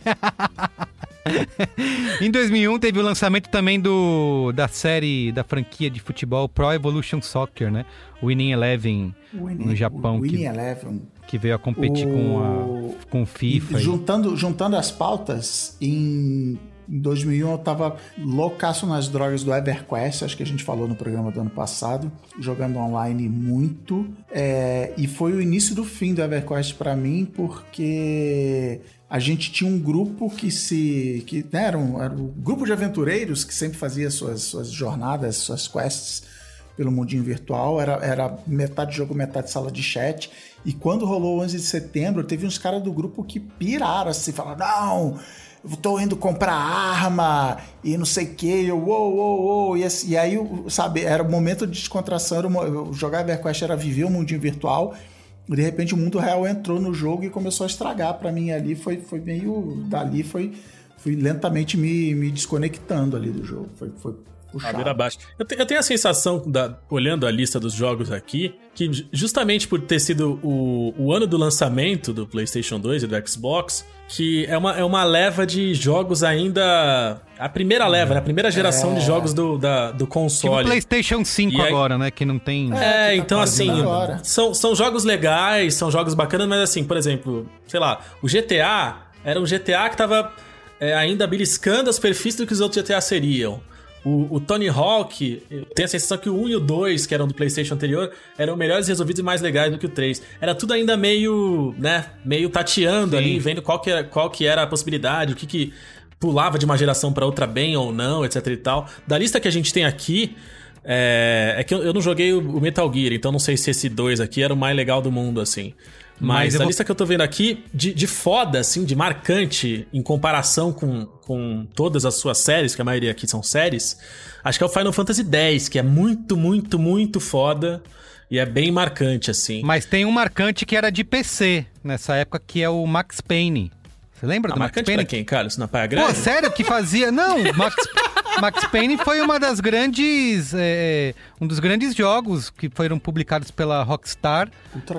em 2001 teve o lançamento também do da série da franquia de futebol Pro Evolution Soccer, né? Winning Eleven no Japão Winning que, Eleven. que veio a competir O- com a com o FIFA. E e- juntando, juntando as pautas, em 2001 eu tava loucaço nas drogas do EverQuest, acho que a gente falou no programa do ano passado, jogando online muito. É, e foi o início do fim do EverQuest pra mim, porque a gente tinha um grupo que se. que né, era, um, era um grupo de aventureiros que sempre fazia suas, suas jornadas, suas quests pelo mundinho virtual, era, era metade jogo, metade sala de chat. E quando rolou o 11 de setembro, teve uns caras do grupo que piraram assim, falaram: não, tô indo comprar arma e não sei o que, eu, uou, uou, uou. E, assim, e aí, sabe, era o momento de descontração, era mo- jogar EverQuest era viver o mundinho virtual. E de repente o mundo real entrou no jogo e começou a estragar pra mim ali. Foi, foi meio. Dali foi. Fui lentamente me, me desconectando ali do jogo. Foi, foi puxado. Ladeira abaixo. Eu, te- eu tenho a sensação, da- olhando a lista dos jogos aqui, que ju- justamente por ter sido o, o ano do lançamento do PlayStation 2 e do Xbox, que é uma, é uma leva de jogos ainda. A primeira leva, né? A primeira geração de jogos do, da, do Tipo console. PlayStation 5 E aí- agora, né? Que não tem. É, que tá então assim, são, são jogos legais, são jogos bacanas, mas assim, por exemplo, sei lá, o GTA era um GTA que tava é, ainda beliscando as perfis do que os outros GTA seriam. O, o Tony Hawk, eu tenho a sensação que o 1 e o 2, que eram do PlayStation anterior, eram melhores resolvidos e mais legais do que o 3. Era tudo ainda meio, né, meio tateando Sim. ali, vendo qual que, era, qual que era a possibilidade, o que que pulava de uma geração pra outra bem ou não, etc e tal. Da lista que a gente tem aqui, é, é que eu, eu não joguei o, o Metal Gear, então não sei se esse 2 aqui era o mais legal do mundo, assim. Mas eu a vou- lista que eu tô vendo aqui, de, de foda, assim, de marcante, em comparação com, com todas as suas séries, que a maioria aqui são séries, acho que é o Final Fantasy X, que é muito, muito, muito foda. E é bem marcante, assim. Mas tem um marcante que era de PC nessa época, que é o Max Payne. Você lembra Ah, do Max marcante Payne? pra quem, Carlos? Na Praia Pô, Grande? sério que fazia? Não, Max, Max Payne foi uma das grandes. é, um dos grandes jogos que foram publicados pela Rockstar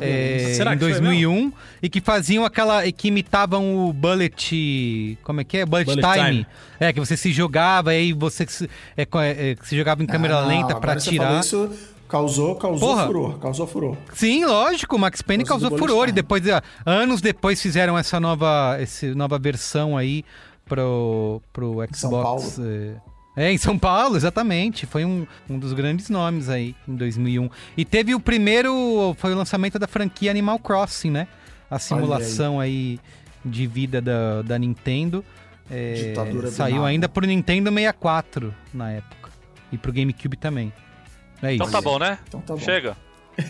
é, em que foi 2001 e que faziam aquela. e que imitavam o Bullet. Como é que é? Bullet, Bullet time. Time. É, que você se jogava e aí você se, é, co- é, se jogava em câmera Ah, lenta falou atirar. Isso causou, causou Porra. furor. Causou furor. Sim, lógico, o Max Payne causou furor e depois, ah, anos depois, fizeram essa nova, essa nova versão aí pro, pro Xbox. São Paulo. É, em São Paulo, exatamente. Foi um, um dos grandes nomes aí em 2001. E teve o primeiro, foi o lançamento da franquia Animal Crossing, né? A simulação aí. de vida da, da Nintendo. É, saiu ainda pro Nintendo 64 na época. E pro GameCube também. É isso. Então tá bom, né? Então tá bom. Chega.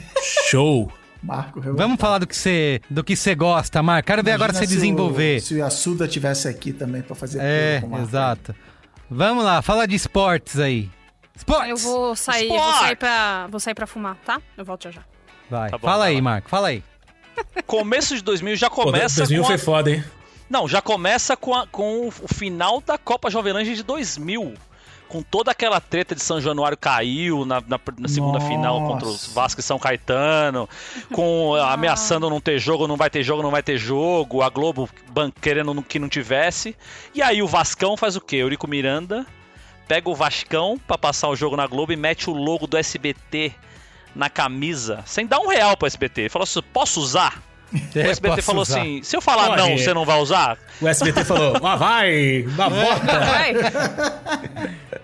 Show! Marco revoltado. Vamos falar do que você do que você gosta, Marco. Quero ver agora você Imagina se o- desenvolver. Se o Yasuda tivesse aqui também pra fazer É, tudo com o Marco. exato. Vamos lá, fala de esportes aí. Esportes! Eu vou sair, vou sair pra. Vou sair pra fumar, tá? Eu volto já já. Vai, Tá bom, fala vai aí, lá. Marco, fala aí. Começo de 2000 já Pô, começa 2000 com a... foi foda, hein? Não, já começa com, a- com o final da Copa Jovem Nerd de 2000. Com toda aquela treta de São Januário caiu na, na- na segunda Nossa. final contra os Vasco e São Caetano, com ameaçando não ter jogo, não vai ter jogo, não vai ter jogo, a Globo querendo que não tivesse. E aí o Vascão faz o quê? Eurico Miranda pega o Vascão pra passar o jogo na Globo e mete o logo do SBT na camisa, sem dar um real pro SBT. Ele falou assim: posso usar? O É, SBT posso falou usar. assim: se eu falar Pode. não, você não vai usar? O SBT falou, ah, vai, uma bota. Vai!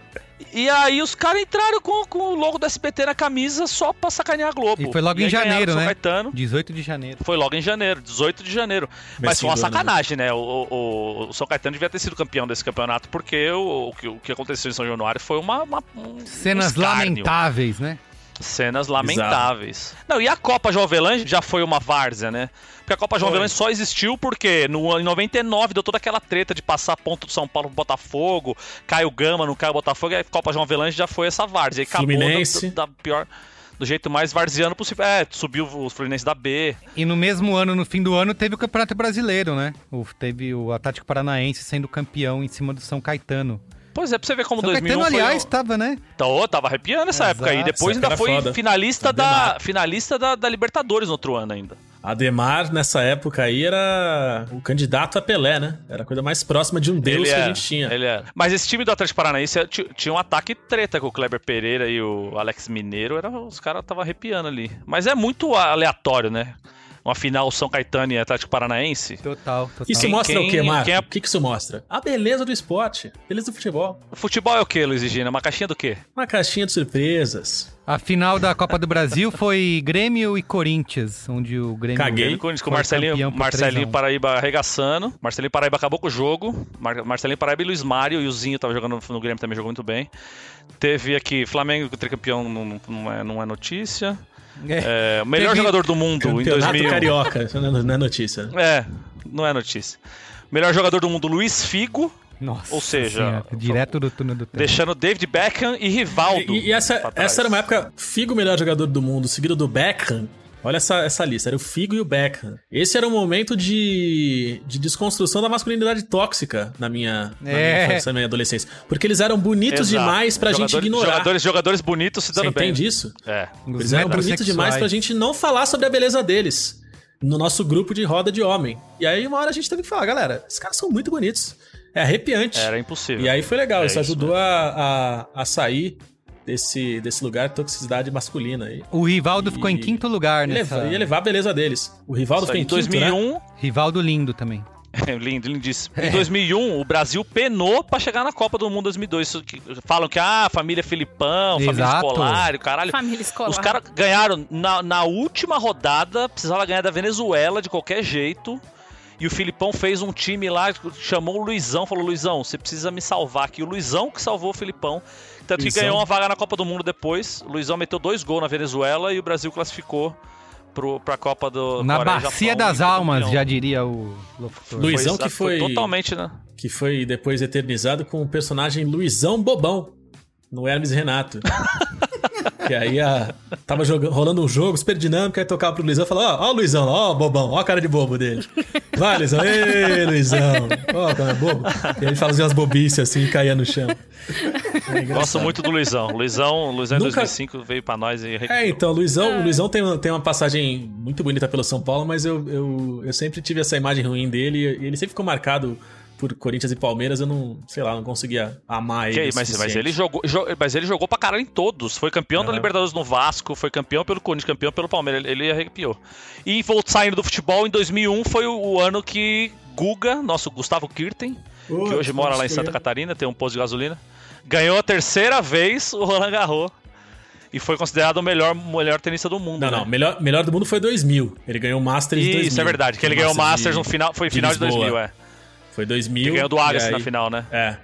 E aí os caras entraram com, com o logo do SBT na camisa só pra sacanear a Globo. E foi logo em aí ganharam janeiro, né? Caetano. 18 de janeiro. Foi logo em janeiro, 18 de janeiro. Mas foi uma sacanagem, né? O, o, o São Caetano devia ter sido campeão desse campeonato, porque o, o, que, o que aconteceu em São Januário foi uma, uma- um Cenas escárnio. lamentáveis, né? Cenas lamentáveis. Não, e a Copa Jovelange já foi uma várzea, né? Porque a Copa Jovelange só existiu porque no, em 99 deu toda aquela treta de passar ponto do São Paulo pro Botafogo, cai o Gama, não cai o Botafogo, e a Copa Jovelange já foi essa várzea. E acabou Fluminense. da, da pior. Do jeito mais varziano possível. É, subiu o Fluminense da B. E no mesmo ano, no fim do ano, teve o Campeonato Brasileiro, né? O- teve o Atlético Paranaense sendo campeão em cima do São Caetano. Pois é, pra você ver como São 2001 Caetano, foi... aliás, tava, né? Tô, tava arrepiando essa Exato. época aí. Depois ainda época foi foda. finalista, da, finalista da, da Libertadores no outro ano ainda. Ademar, nessa época aí, era o candidato a Pelé, né? Era a coisa mais próxima de um deus Ele que a era, gente tinha. Ele era. Mas esse time do Atlético Paranaense ti- tinha um ataque treta com o Kleber Pereira e o Alex Mineiro. Era, os caras estavam arrepiando ali. Mas é muito aleatório, né? Uma final São Caetano e Atlético Paranaense. Total, total. Isso Quem- mostra o quê, quem- Marco? quem é- O que que isso mostra? A beleza do esporte, beleza do futebol. O futebol é o quê, Luiz e Gina? Uma caixinha do quê? Uma caixinha de surpresas. A final da Copa do Brasil foi Grêmio e Corinthians, onde o Grêmio... Caguei. Com, com Marcelinho, Marcelinho 3 a 1. Paraíba arregaçando. Marcelinho Paraíba acabou com o jogo. Mar- Marcelinho Paraíba e Luiz Mário. E o Zinho tava jogando no Grêmio, também jogou muito bem. Teve aqui Flamengo tricampeão, não, não, é, não é notícia. É, o melhor Teve jogador do mundo em Campeonato 2000. Carioca, isso não é- não é notícia. É, não é notícia. Melhor jogador do mundo, Luiz Figo, Nossa Ou seja, Senhora, direto do túnel do tempo. deixando David Beckham e Rivaldo. E, e essa, essa era uma época, Figo, melhor jogador do mundo, seguido do Beckham. Olha essa, essa lista, era o Figo e o Beckham. Esse era um momento de, de desconstrução da masculinidade tóxica na minha, na É. minha infância, na minha adolescência. Porque eles eram bonitos Exato. demais pra gente Jogadores- ignorar. Jogadores, jogadores bonitos se Você dando bem. entende isso? É. Eles eram bonitos demais pra gente não falar sobre a beleza deles. No nosso grupo de roda de homem. E aí, uma hora a gente teve que falar, galera, esses caras são muito bonitos. É arrepiante. Era impossível. E aí foi legal, É isso isso ajudou a, a, a sair desse, desse lugar de toxicidade masculina aí. O Rivaldo ficou em E- quinto lugar E nessa... ia levar a beleza deles. O Rivaldo aí, em em quinto, né? 2001, Rivaldo lindo também. lindo, lindíssimo. Em 2001, o Brasil penou pra chegar na Copa do Mundo 2002. Isso que- Falam que, ah, família Filipão, família Exato. escolar, o caralho. Família escolar. Os caras ganharam na, na última rodada, precisava ganhar da Venezuela de qualquer jeito. E o Filipão fez um time lá, chamou o Luizão, falou: Luizão, você precisa me salvar aqui. O Luizão que salvou o Filipão. Tanto que ganhou uma vaga na Copa do Mundo depois. O Luizão meteu dois gols na Venezuela e o Brasil classificou pro, pra Copa do Na Coreia bacia Japão, das foi almas, campeão. já diria o locutor. Luiz- Luizão Foi- que foi- totalmente, né? Que foi depois eternizado com o personagem Luizão Bobão, no Hermes Renato. que aí a, tava jogando, rolando um jogo super dinâmico, aí tocava pro Luizão e falava, ó, ó o Luizão, ó o bobão, ó a cara de bobo dele. Vai, Luizão. Ei, Luizão. Ó, como é bobo. E ele fazia umas bobices assim e caía no chão. É. Gosto muito do Luizão. Luizão, Luizão em Nunca- 2005 veio pra nós e É, então, o Luizão, o Luizão tem, uma, tem uma passagem muito bonita pelo São Paulo, mas eu, eu, eu sempre tive essa imagem ruim dele e ele sempre ficou marcado por Corinthians e Palmeiras. Eu não, sei lá, não conseguia amar ele. mas, mas ele jogou, jo- mas ele jogou pra caralho em todos. Foi campeão da Aham. Libertadores no Vasco, foi campeão pelo Corinthians, campeão pelo Palmeiras. Ele, ele arrepiou. E voltou saindo do futebol em 2001 foi o, o ano que Guga, nosso Gustavo Kirten, que hoje mora lá em Santa crer. Catarina, tem um posto de gasolina, ganhou a terceira vez o Roland Garros. E foi considerado o melhor, melhor tenista do mundo. Não, né? não, melhor, melhor do mundo foi 2000. Ele ganhou o Masters de 2000. Isso, é verdade. Que ele ganhou o Masters no final, foi final de, Lisboa. 2000, é. Foi 2000. Ele ganhou do Agassi aí- na final, né? É.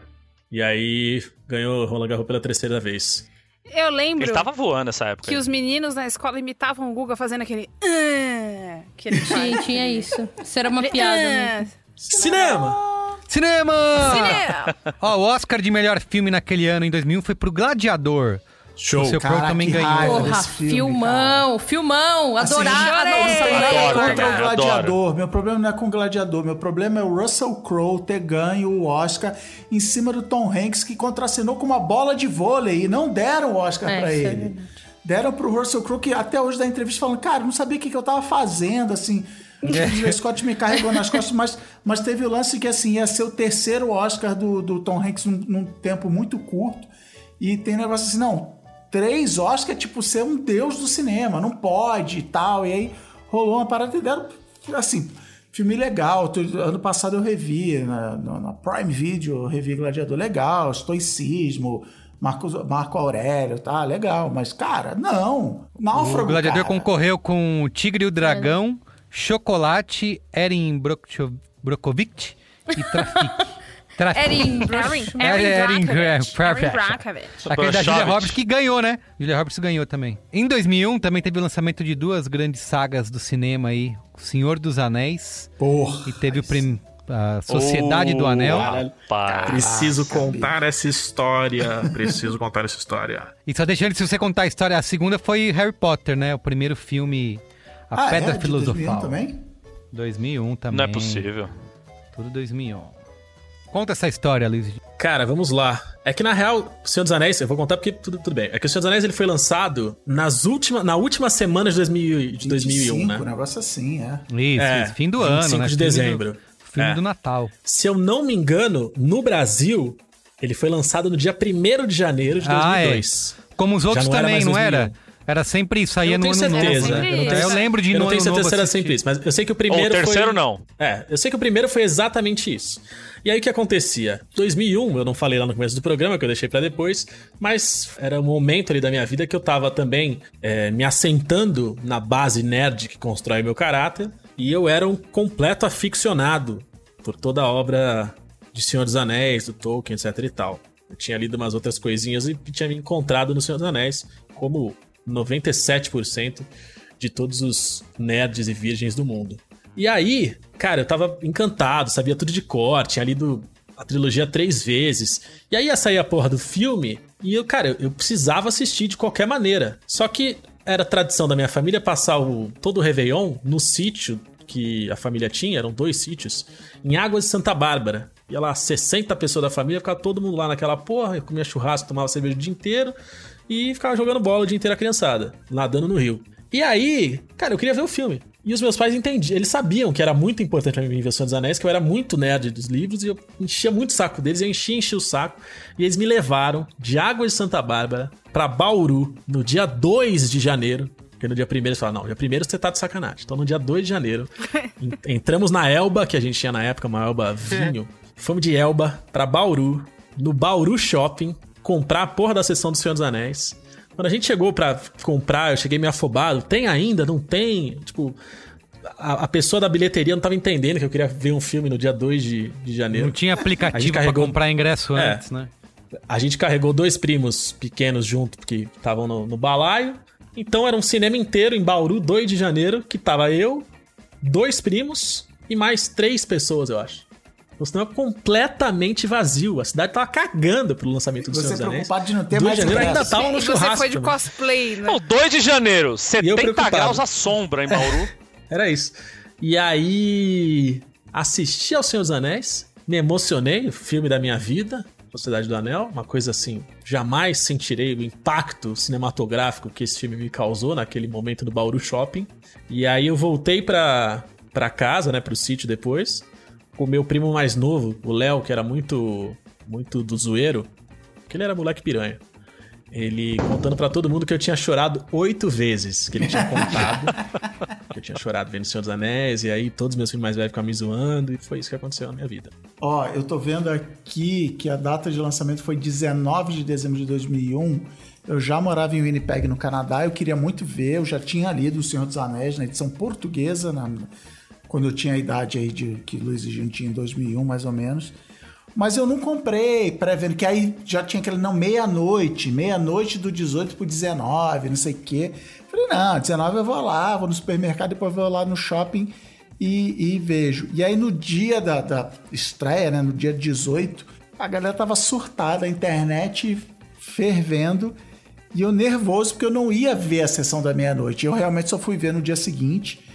E aí ganhou o Roland Garros pela terceira vez. Eu lembro Ele tava voando nessa época. que os meninos na escola imitavam o Guga fazendo aquele. "Ah", que ele. Tinha, tinha isso. Isso era uma piada "Ah". mesmo. Cinema! Cinema! Cinema! Ó, o Oscar de melhor filme naquele ano, em 2001, foi pro Gladiador. Show. O seu Caraca, também ganhou. Porra, filme, filmão, filmão. Assim, Adorava. Nossa, nada Adoro, contra o cara, Gladiador. Meu problema não é com o Gladiador. Meu problema é o Russell Crowe ter ganho o Oscar em cima do Tom Hanks, que contracenou com uma bola de vôlei e não deram o Oscar É, pra é ele. verdade. deram pro Russell Crowe, que até hoje dá entrevista falando, cara, não sabia o que, que eu tava fazendo, assim. O Ridley Scott me carregou nas costas, mas, mas teve o lance que, assim, ia ser o terceiro Oscar do, do Tom Hanks num, num tempo muito curto. E tem um negócio assim, não, três Oscars é tipo ser um deus do cinema, não pode e tal. E aí rolou uma parada e deram, assim, filme legal. Ano passado eu revi, na, na- na Prime Video, eu revi Gladiador legal, Estoicismo, Marco, Marco Aurélio, tá, legal. Mas, cara, não. Náufrago, O Gladiador cara. concorreu com o Tigre e o Dragão, Chocolate, Erin Brokovich e Trafic. Trafic. Erin Brockovich. Erin Brockovich. Aquele da Julia. Roberts que ganhou, né? Julia Roberts ganhou também. Em 2001 também teve o lançamento de duas grandes sagas do cinema aí, O Senhor dos Anéis Porra. e teve o prim... a Sociedade do Oh, Anel. rapaz. Preciso contar essa história. Preciso contar essa história. E só deixando, se você contar a história, a segunda foi Harry Potter, né? O primeiro filme, A Ah, Pedra é? De 2001 Filosofal. também? 2001 também. Não é possível. Tudo 2001. Conta essa história, Luiz. Cara, vamos lá. É que na real, O Senhor dos Anéis, eu vou contar porque tudo, tudo bem. É que O Senhor dos Anéis ele foi lançado nas última, na última semana de, 2000, de 2001, 25, né? um negócio assim, é. Isso, É, isso, fim do 25 ano, né? de Filme do- dezembro. filme É. do Natal. Se eu não me engano, no Brasil, ele foi lançado no dia 1 de janeiro de Ah, é. 2002. Como os outros não era também, mais não 2001. era? Era sempre isso, saía Eu no não ano tenho certeza. novo. né? Eu não tenho eu lembro de eu no não tenho ano certeza novo se era sempre isso, mas eu sei que o Ou primeiro o terceiro foi... não. É, eu sei que o primeiro foi exatamente isso. E aí o que acontecia? 2001, eu não falei lá no começo do programa, que eu deixei pra depois, mas era um momento ali da minha vida que eu tava também é, me assentando na base nerd que constrói meu caráter, e eu era um completo aficionado por toda a obra de Senhor dos Anéis, do Tolkien, etc e tal. Eu tinha lido umas outras coisinhas e tinha me encontrado no Senhor dos Anéis, como 97% de todos os nerds e virgens do mundo. E aí, cara, eu tava encantado, sabia tudo de cor, tinha lido a trilogia três vezes. E aí ia sair a porra do filme e eu, cara, eu- eu precisava assistir de qualquer maneira. Só que era tradição da minha família passar o, todo o Réveillon no sítio que a família tinha, eram dois sítios, em Águas de Santa Bárbara. Ia lá 60 pessoas da família, ficava todo mundo lá naquela porra, eu comia churrasco, tomava cerveja o dia inteiro e ficava jogando bola o dia inteiro a criançada, nadando no rio. E aí, cara, eu queria ver o filme. E os meus pais entendiam, eles sabiam que era muito importante pra mim ver Senhor dos Anéis, que eu era muito nerd dos livros e eu enchia muito o saco deles, eu enchia, enchia o saco. E eles me levaram de Águas de Santa Bárbara pra Bauru no dia 2 de janeiro. Porque no dia 1 eles falaram, não, dia 1 você tá de sacanagem. Então no dia 2 de janeiro, en- entramos na Elba, que a gente tinha na época, uma Elba vinho. Fomos de Elba pra Bauru, no Bauru Shopping, comprar a porra da sessão do Senhor dos Anéis. Quando a gente chegou pra comprar, eu cheguei meio afobado. Tem ainda? Não tem? Tipo, a, a pessoa da bilheteria não tava entendendo que eu queria ver um filme no dia 2 de, de janeiro. Não tinha aplicativo pra carregou- comprar ingresso É. antes, né? A gente carregou dois primos pequenos junto, porque estavam no, no balaio. Então era um cinema inteiro em Bauru, 2 de janeiro, que tava eu, dois primos e mais três pessoas, eu acho. O cinema completamente vazio. A cidade tava cagando pro lançamento do Você Senhor dos Anéis. preocupado de não ter 2 mais de janeiro ainda tava no E churrasco. você foi de também. cosplay, né? Não, 2 de janeiro, E eu 70 preocupado. graus à sombra em Bauru. Era isso. E aí. assisti ao Senhor dos Anéis, me emocionei, filme da minha vida, Sociedade do Anel, uma coisa assim, jamais sentirei o impacto cinematográfico que esse filme me causou naquele momento no Bauru Shopping. E aí eu voltei pra, pra casa, né, pro sítio depois, o meu primo mais novo, o Léo, que era muito, muito do zoeiro, que ele era moleque piranha. Ele contando pra todo mundo que eu tinha chorado oito vezes, que ele tinha contado. que eu tinha chorado vendo o Senhor dos Anéis, e aí todos os meus filhos mais velhos ficaram me zoando, e foi isso que aconteceu na minha vida. Ó, eu tô vendo aqui que a data de lançamento foi 19 de dezembro de 2001. Eu já morava em Winnipeg, no Canadá, eu queria muito ver, eu já tinha lido O Senhor dos Anéis na edição portuguesa, na- quando eu tinha a idade aí de que Luiz e Gino tinha em 2001, mais ou menos. Mas eu não comprei, pré-vendo, que aí já tinha aquele, não, meia-noite, meia-noite do 18 pro 19, não sei o quê. Falei, não, 19 eu vou lá, vou no supermercado, depois vou lá no shopping e, e vejo. E aí no dia da, da estreia, né, no dia 18, a galera tava surtada, a internet fervendo, e eu nervoso porque eu não ia ver a sessão da meia-noite. Eu realmente só fui ver no dia seguinte.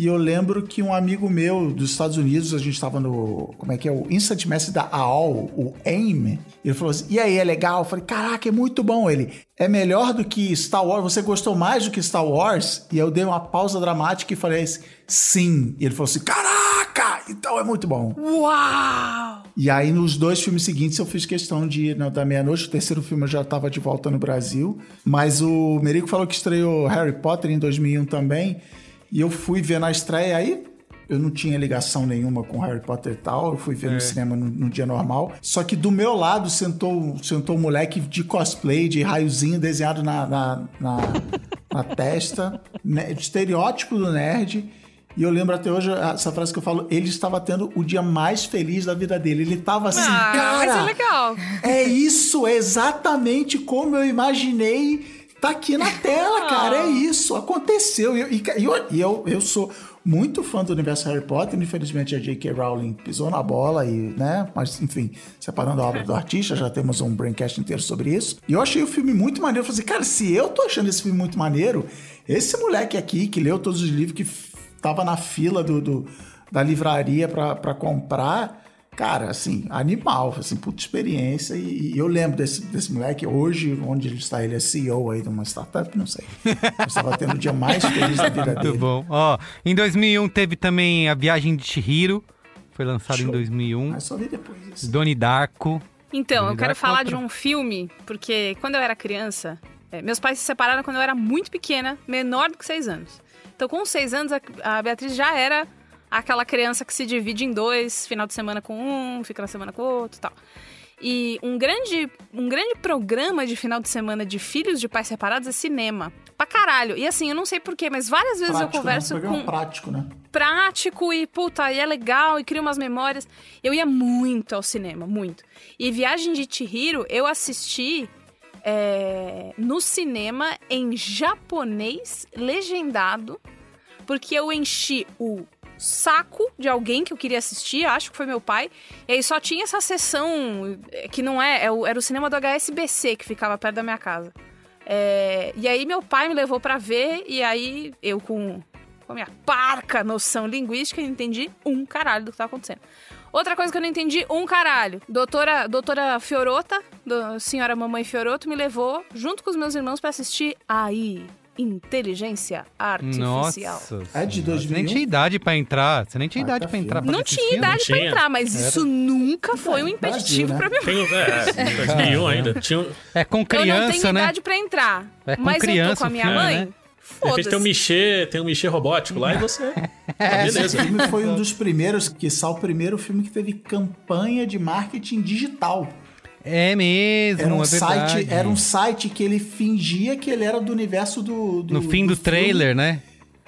E eu lembro que um amigo meu dos Estados Unidos, a gente estava no. Como é que é? O Instant Mestre da AOL, o AIM. Ele falou assim: e aí, é legal? Eu falei: caraca, é muito bom. Ele é melhor do que Star Wars. Você gostou mais do que Star Wars? E eu dei uma pausa dramática e falei assim: sim. E ele falou assim: caraca, então é muito bom. Uau! E aí, nos dois filmes seguintes, eu fiz questão de ir na da meia-noite. O terceiro filme eu já estava de volta no Brasil. Mas o Merico falou que estreou Harry Potter em 2001 também. E eu fui ver na estreia. Aí eu não tinha ligação nenhuma com Harry Potter e tal. Eu fui ver no cinema no, no dia normal. Só que do meu lado sentou, sentou um moleque de cosplay, de raiozinho desenhado na, na, na, na testa. né, estereótipo do nerd. E eu lembro até hoje essa frase que eu falo, ele estava tendo o dia mais feliz da vida dele. Ele estava assim, ah, cara, mas é legal. é isso, é exatamente como eu imaginei. Tá aqui na tela, cara. É isso. Aconteceu. E, e- e eu, eu, eu sou muito fã do universo Harry Potter. Infelizmente, a J.K. Rowling pisou na bola e, né? Mas, enfim, separando a obra do artista, já temos um braincast inteiro sobre isso. E eu achei o filme muito maneiro. Eu falei assim, cara, se eu tô achando esse filme muito maneiro, esse moleque aqui que leu todos os livros, que tava na fila do, do- da livraria pra comprar, Cara, assim, animal, assim, puta experiência. E, e eu lembro desse, desse moleque, hoje, onde ele está, ele é CEO aí de uma startup, não sei. Eu estava tendo o dia mais feliz da vida Muito dele. bom. Ó, em 2001 teve também A Viagem de Chihiro, foi lançado em Show. 2001. Mas só vi depois isso. Doni Darko. Então, eu quero falar outra. de um filme, porque quando eu era criança, é, meus pais se separaram quando eu era muito pequena, menor do que seis anos. Então, com seis anos, a, a Beatriz já era aquela criança que se divide em dois, final de semana com um, fica na semana com o outro e tal. E um grande, um grande programa de final de semana de filhos de pais separados é cinema. Pra caralho. E assim, eu não sei porquê, mas várias vezes eu Prático, né? converso Um programa com prático, né? prático e, puta, e é legal e cria umas memórias. Eu ia muito ao cinema, muito. E Viagem de Chihiro eu assisti é, no cinema em japonês legendado, porque eu enchi o saco de alguém que eu queria assistir, acho que foi meu pai, e aí só tinha essa sessão é, que não é, é era o cinema do HSBC que ficava perto da minha casa. É, e aí meu pai me levou pra ver, e aí eu com, com a minha parca noção linguística entendi um caralho do que tava acontecendo. Outra coisa que eu não entendi, um caralho. Doutora, doutora Fiorota, do, senhora mamãe Fioroto, me levou junto com os meus irmãos pra assistir aí, Inteligência Artificial. Nossa. É de senhora, Você 2001? nem tinha idade pra entrar. Você nem tinha Ah, idade tá pra entrar. pra Não tinha filme. idade pra tinha. entrar, mas isso nunca foi um Brasil, impeditivo né? pra mim. Tem, é, 2001 ainda. Tinha, É com eu não tenho criança, né? idade pra entrar. É com mas eu tô criança com a minha filme, mãe. né? repente tem um Foda-se. Michê, tem um Michê robótico lá e você. É, Esse beleza. filme foi um dos primeiros, que o primeiro filme que teve campanha de marketing digital. É mesmo, Era um, é verdade. site, era um site que ele fingia que ele era do universo do. do No fim do, filme. trailer, né?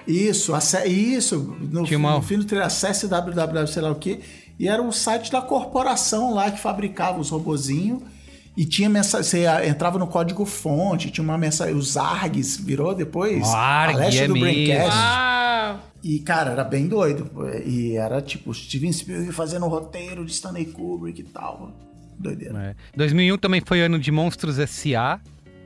Isso, isso. No, Tinha fim- no fim do trailer, acesse www, sei lá o quê. E era o site da corporação lá que fabricava os robozinhos. E tinha mensagem. Você ah, entrava no código fonte, tinha uma mensagem. Os ARGs virou depois. ARG, a leste é do mesmo. Braincast. Uau! E, cara, era bem doido. E era tipo Steven Spielberg fazendo o roteiro de Stanley Kubrick e tal. Doideira. É. 2001 também foi ano de Monstros S.A.,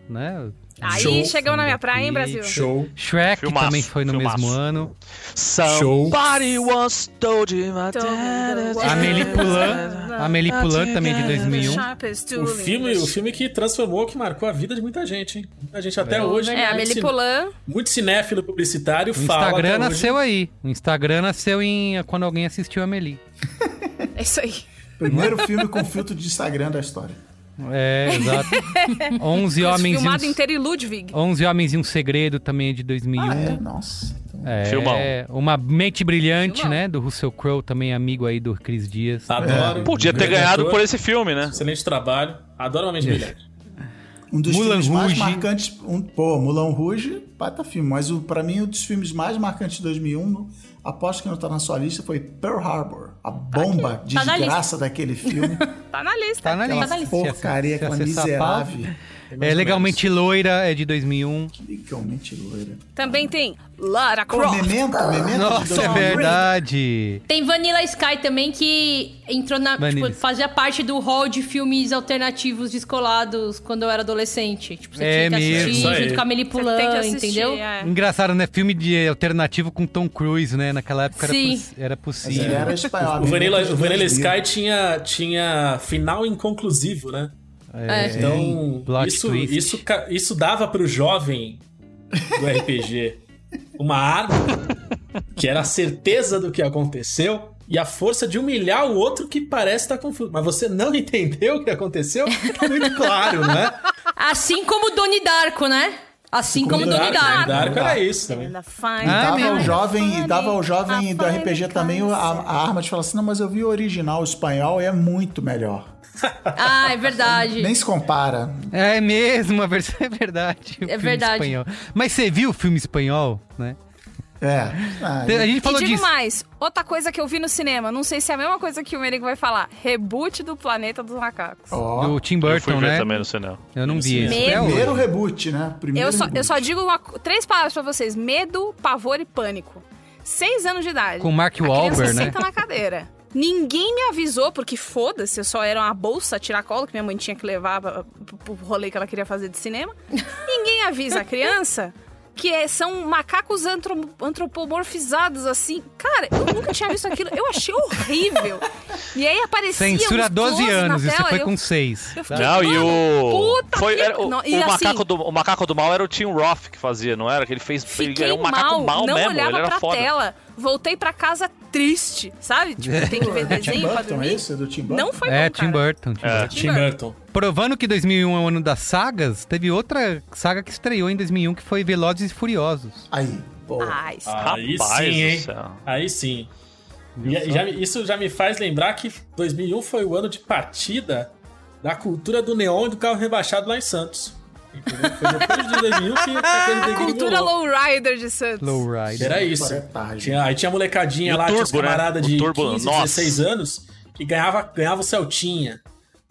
né? Aí Show. chegamos na minha praia, hein, Brasil? Show. Shrek Filmaço, também foi no filmaço. mesmo ano. Somebody once told you my dad Amélie Poulain, Amélie Poulain também de The 2001. sharpest O filme, o filme que transformou, que marcou a vida de muita gente, hein? A gente até hoje. É, muito Amélie Poulain. Muito cinéfilo publicitário O fala. Instagram até hoje- nasceu aí. O Instagram nasceu em quando alguém assistiu a Amelie. É isso aí. Primeiro filme com filtro de Instagram da história. É, exato. 11 homens e Filmado um, inteiro em Ludwig. 11 homens e um segredo também é de 2001. Ah, é? Nossa. É, Filmão. uma mente brilhante, Filmão. né, do Russell Crowe, também amigo aí do Chris Dias. Adoro. Podia ter ganhado ator, por esse filme, né? Excelente trabalho. Adoro uma mente brilhante. Um dos Moulin filmes mais Rouge. marcantes. Um, pô, Mulan Rouge, baita filme. Mas o, pra mim, um dos filmes mais marcantes de 2001, no- aposto que não tá na sua lista, foi Pearl Harbor. A bomba de Tá na desgraça daquele filme. Tá na lista. Tá na Aquela lista. Se porcaria, acessar- aquela se acessar a pauta. miserável. É legalmente loira, é de 2001. Legalmente loira. Também tem Lara Croft. Memento, Memento de Nossa, é 2001. verdade. Tem Vanilla Sky também, que entrou na. Tipo, fazia parte do hall de filmes alternativos descolados quando eu era adolescente. Tipo, você É tinha que assistir mesmo. Aí. junto com a assistir, entendeu? é. Engraçado, né? Filme de alternativo com Tom Cruise, né? Naquela época era, Sim. poss- era possível. era espanhol. O Vanilla, Memento o Vanilla 2000. Sky tinha, tinha final inconclusivo, né? É. Então, Plot isso, twist. isso, isso dava pro jovem do RPG uma arma que era a certeza do que aconteceu e a força de humilhar o outro que parece estar confuso. Mas você não entendeu o que aconteceu? Tá muito claro, não é? Assim como Doni Darko, né? Assim como Doni Darko, Darko. Darko era isso também. I find E dava ao jovem, e dava ao jovem do RPG também a, a arma de falar assim, não, mas eu vi o original espanhol e é muito melhor. Ah, é verdade. Nem se compara. É mesmo, é verdade. o É filme verdade. Espanhol. Mas você viu o filme espanhol, né? É. Ah, A gente E falou digo disso. mais, outra coisa que eu vi no cinema, não sei se é a mesma coisa que o Merigo vai falar, reboot do Planeta dos Macacos. ó, Do Tim Eu fui Burton, ver né? também no cinema. Eu não vi. Até hoje. primeiro reboot, né? Primeiro Eu só, reboot. eu só digo uma três palavras pra vocês: medo, pavor e pânico. Seis anos de idade. Com Mark A criança Wahlberg, né? senta na cadeira. Ninguém me avisou, porque foda-se, eu só era uma bolsa tiracolo que minha mãe tinha que levar pra- pro, pro rolê que ela queria fazer de cinema. Ninguém avisa a criança que é- são macacos antro- antropomorfizados assim. Cara, eu nunca tinha visto aquilo. Eu achei horrível. E aí aparecia Censura uns 12 close na anos, e você foi com 6. eu fiquei, Não, e o. puta Foi, que- era o, Não, o e assim- macaco do, o macaco do mal era o Tim Roth que fazia, não era? Que ele fez. Ele era um macaco mal, mal, não mesmo, olhava ele era pra foda. tela. Voltei pra casa triste, sabe? Tipo, tem que ver É Tim desenho pra Burton, é dormir. isso? É do Tim Burton? Não foi É, bom, Tim. Burton. Tim É. Burton. Tim Burton. Provando que 2001 é o ano das sagas, teve outra saga que estreou em 2001 que foi Velozes e Furiosos. Aí, pô. Ai, Aí Rapaz sim, hein? Aí sim. E, já isso já me faz lembrar que 2001 foi o ano de partida da cultura do neon e do carro rebaixado lá em Santos. Entendeu? Foi depois de 2001 que a cultura lowrider de Santos. Lowrider. Era isso. É. Tinha, aí tinha molecadinha o lá, tinha Turbo, né? camaradas O de Turbo, 15, nossa. 16 anos que ganhava, ganhava o Celtinha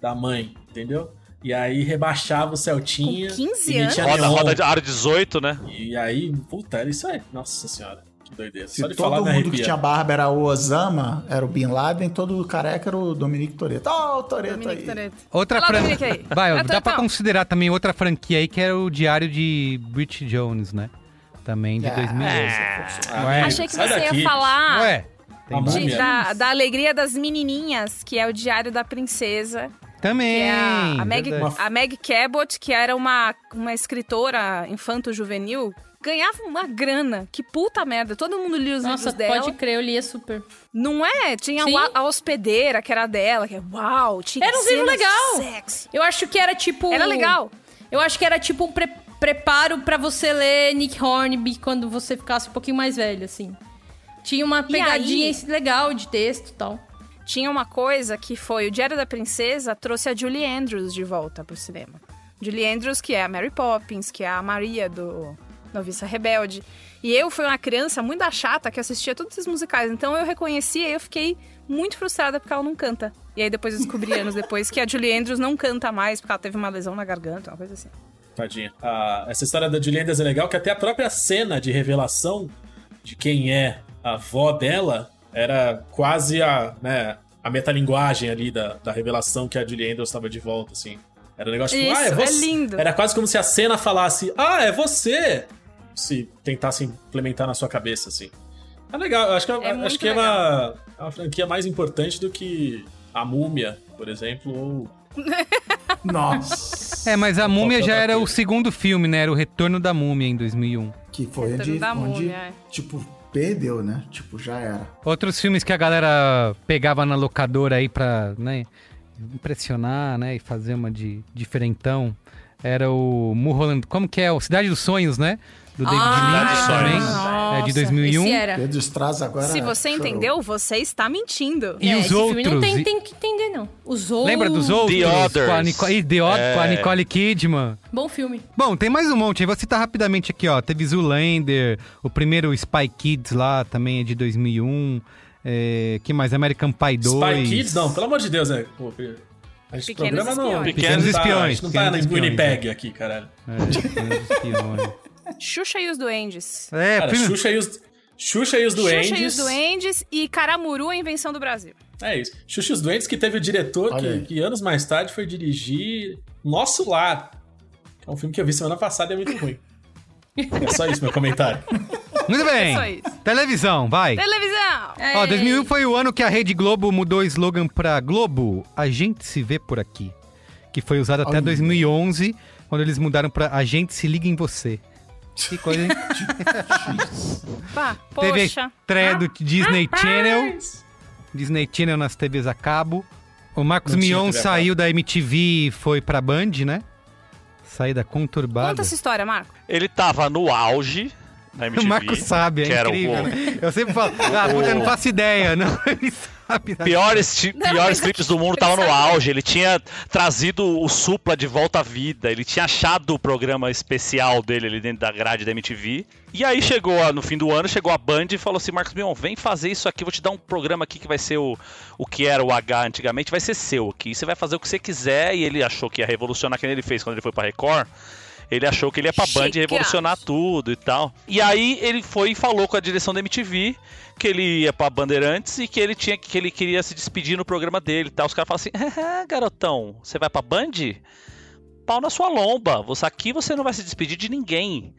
da mãe, entendeu? E aí rebaixava o Celtinha. Com 15 e metia Roda, roda de aro 18, né? E aí, puta, era isso aí. Nossa senhora, que doideira. Se todo mundo que tinha barba era o Osama, era o Bin Laden, todo careca era o Dominique Toretto. Ó, o Toretto Dominique aí. Toretto. Outra franquia. Vai, Ah, dá tá, pra tá. considerar também outra franquia aí que era o Diário de Bridget Jones, né? Também de Ah, 2012. Ah, Ué. Achei que você daqui. ia falar Ué, mais? de- da, da alegria das menininhas, que é o Diário da Princesa. Também. Que é a, a, Meg, a Meg Cabot, que era uma, uma escritora infanto-juvenil, ganhava uma grana. Que puta merda. Todo mundo lia os Nossa, livros dela. pode crer, eu lia super. Não é? Tinha a, a hospedeira, que era dela, que é uau, tinha Era um livro legal. sexo. Eu acho que era tipo. Era legal. Eu acho que era tipo um pre- preparo pra você ler Nick Hornby quando você ficasse um pouquinho mais velho, assim. Tinha uma pegadinha aí? legal de texto e tal. Tinha uma coisa que foi o Diário da Princesa trouxe a Julie Andrews de volta pro cinema. Julie Andrews, que é a Mary Poppins, que é a Maria do Noviça Rebelde. E eu fui uma criança muito chata que assistia todos esses musicais. Então eu reconhecia e eu fiquei muito frustrada porque ela não canta. E aí depois eu descobri anos depois que a Julie Andrews não canta mais porque ela teve uma lesão na garganta, uma coisa assim. Tadinha. Ah, essa história da Julie Andrews é legal, que até a própria cena de revelação de quem é a avó dela era quase a, né, a metalinguagem ali da, da revelação que a Julie Andrews estava de volta, assim. Era um negócio tipo, Isso, ah, é é você. lindo. Era quase como se a cena falasse, ah, é você! Se tentasse implementar na sua cabeça, assim. É legal, acho que é, É acho que é uma, é uma franquia mais importante do que a Múmia, por exemplo, ou Nossa. É, mas a Múmia já era o segundo filme, né? Era o Retorno da Múmia em 2001. Que foi Retorno onde, da onde Múmia, é. tipo, perdeu, né? Tipo, já era. Outros filmes que a galera pegava na locadora aí pra, né, impressionar, né, e fazer uma de diferentão, era o Mulholland, como que é? O Cidade dos Sonhos, né? Do David Ah, Lynch também, é de 2001. Esse era. Pedro Straz agora. Se você chorou. entendeu, você está mentindo. E É, os filme não outros? tem, tem que entender, não. Os outros. Lembra dos outros? The Others. Com a, Nico... e The Oth- É. com a Nicole Kidman. Bom filme. Bom, tem mais um monte. aí. Vou citar rapidamente aqui, ó. Teve Zoolander, o primeiro Spy Kids lá também é de 2001. É, que mais? American Pie 2. Spy Kids, não, pelo amor de Deus, né? Pô, a gente Pequenos programa não. Espiões. Pequenos não tá- Espiões, A gente não tá Pequenos Espiões, Winnipeg aqui, caralho. É, Pequenos Espiões. Xuxa e os Duendes. É, Cara, prime- Xuxa e os, Xuxa e os Duendes. Xuxa e os Duendes e Caramuru, a invenção do Brasil. É isso. Xuxa e os Duendes que teve o diretor que, que anos mais tarde foi dirigir Nosso Lar. Que é um filme que eu vi semana passada e é muito ruim. É só isso meu comentário. Muito bem. Televisão, vai. Televisão! Ó, 2001 foi o ano que a Rede Globo mudou o slogan pra Globo, a gente se vê por aqui. Que foi usado até Olha. 2011, quando eles mudaram pra a gente se liga em você. Que coisa, hein? Pá, Teve a poxa. estreia do Disney Channel. Disney Channel nas TVs a cabo. O Marcos Não tinha Mion TV a saiu da MTV e foi pra Band, né? Saída conturbada. Conta essa história, Marco. Ele tava no auge na MTV. O Marco sabe, é que era o- incrível, né? Eu sempre falo, ah, puta, eu não faço ideia. Não, ele sabe. né? Piores, Não, piores clipes do mundo tava no auge. Ele tinha trazido o Supla de volta à vida. Ele tinha achado o programa especial dele ali dentro da grade da MTV. E aí chegou a- no fim do ano, chegou a Band e falou assim: Marcos Mion, vem fazer isso aqui. Vou te dar um programa aqui que vai ser o, o que era o H antigamente, vai ser seu aqui. Você vai fazer o que você quiser. E ele achou que ia revolucionar, que nem ele fez quando ele foi pra Record. Ele achou que ele ia pra Band Chique, revolucionar tudo e tal. E aí ele foi e falou com a direção da MTV que ele ia pra Bandeirantes e que ele tinha que ele queria se despedir no programa dele e tal. Os caras falaram assim: "Ah, garotão, você vai pra Band? Pau na sua lomba. Você aqui você não vai se despedir de ninguém."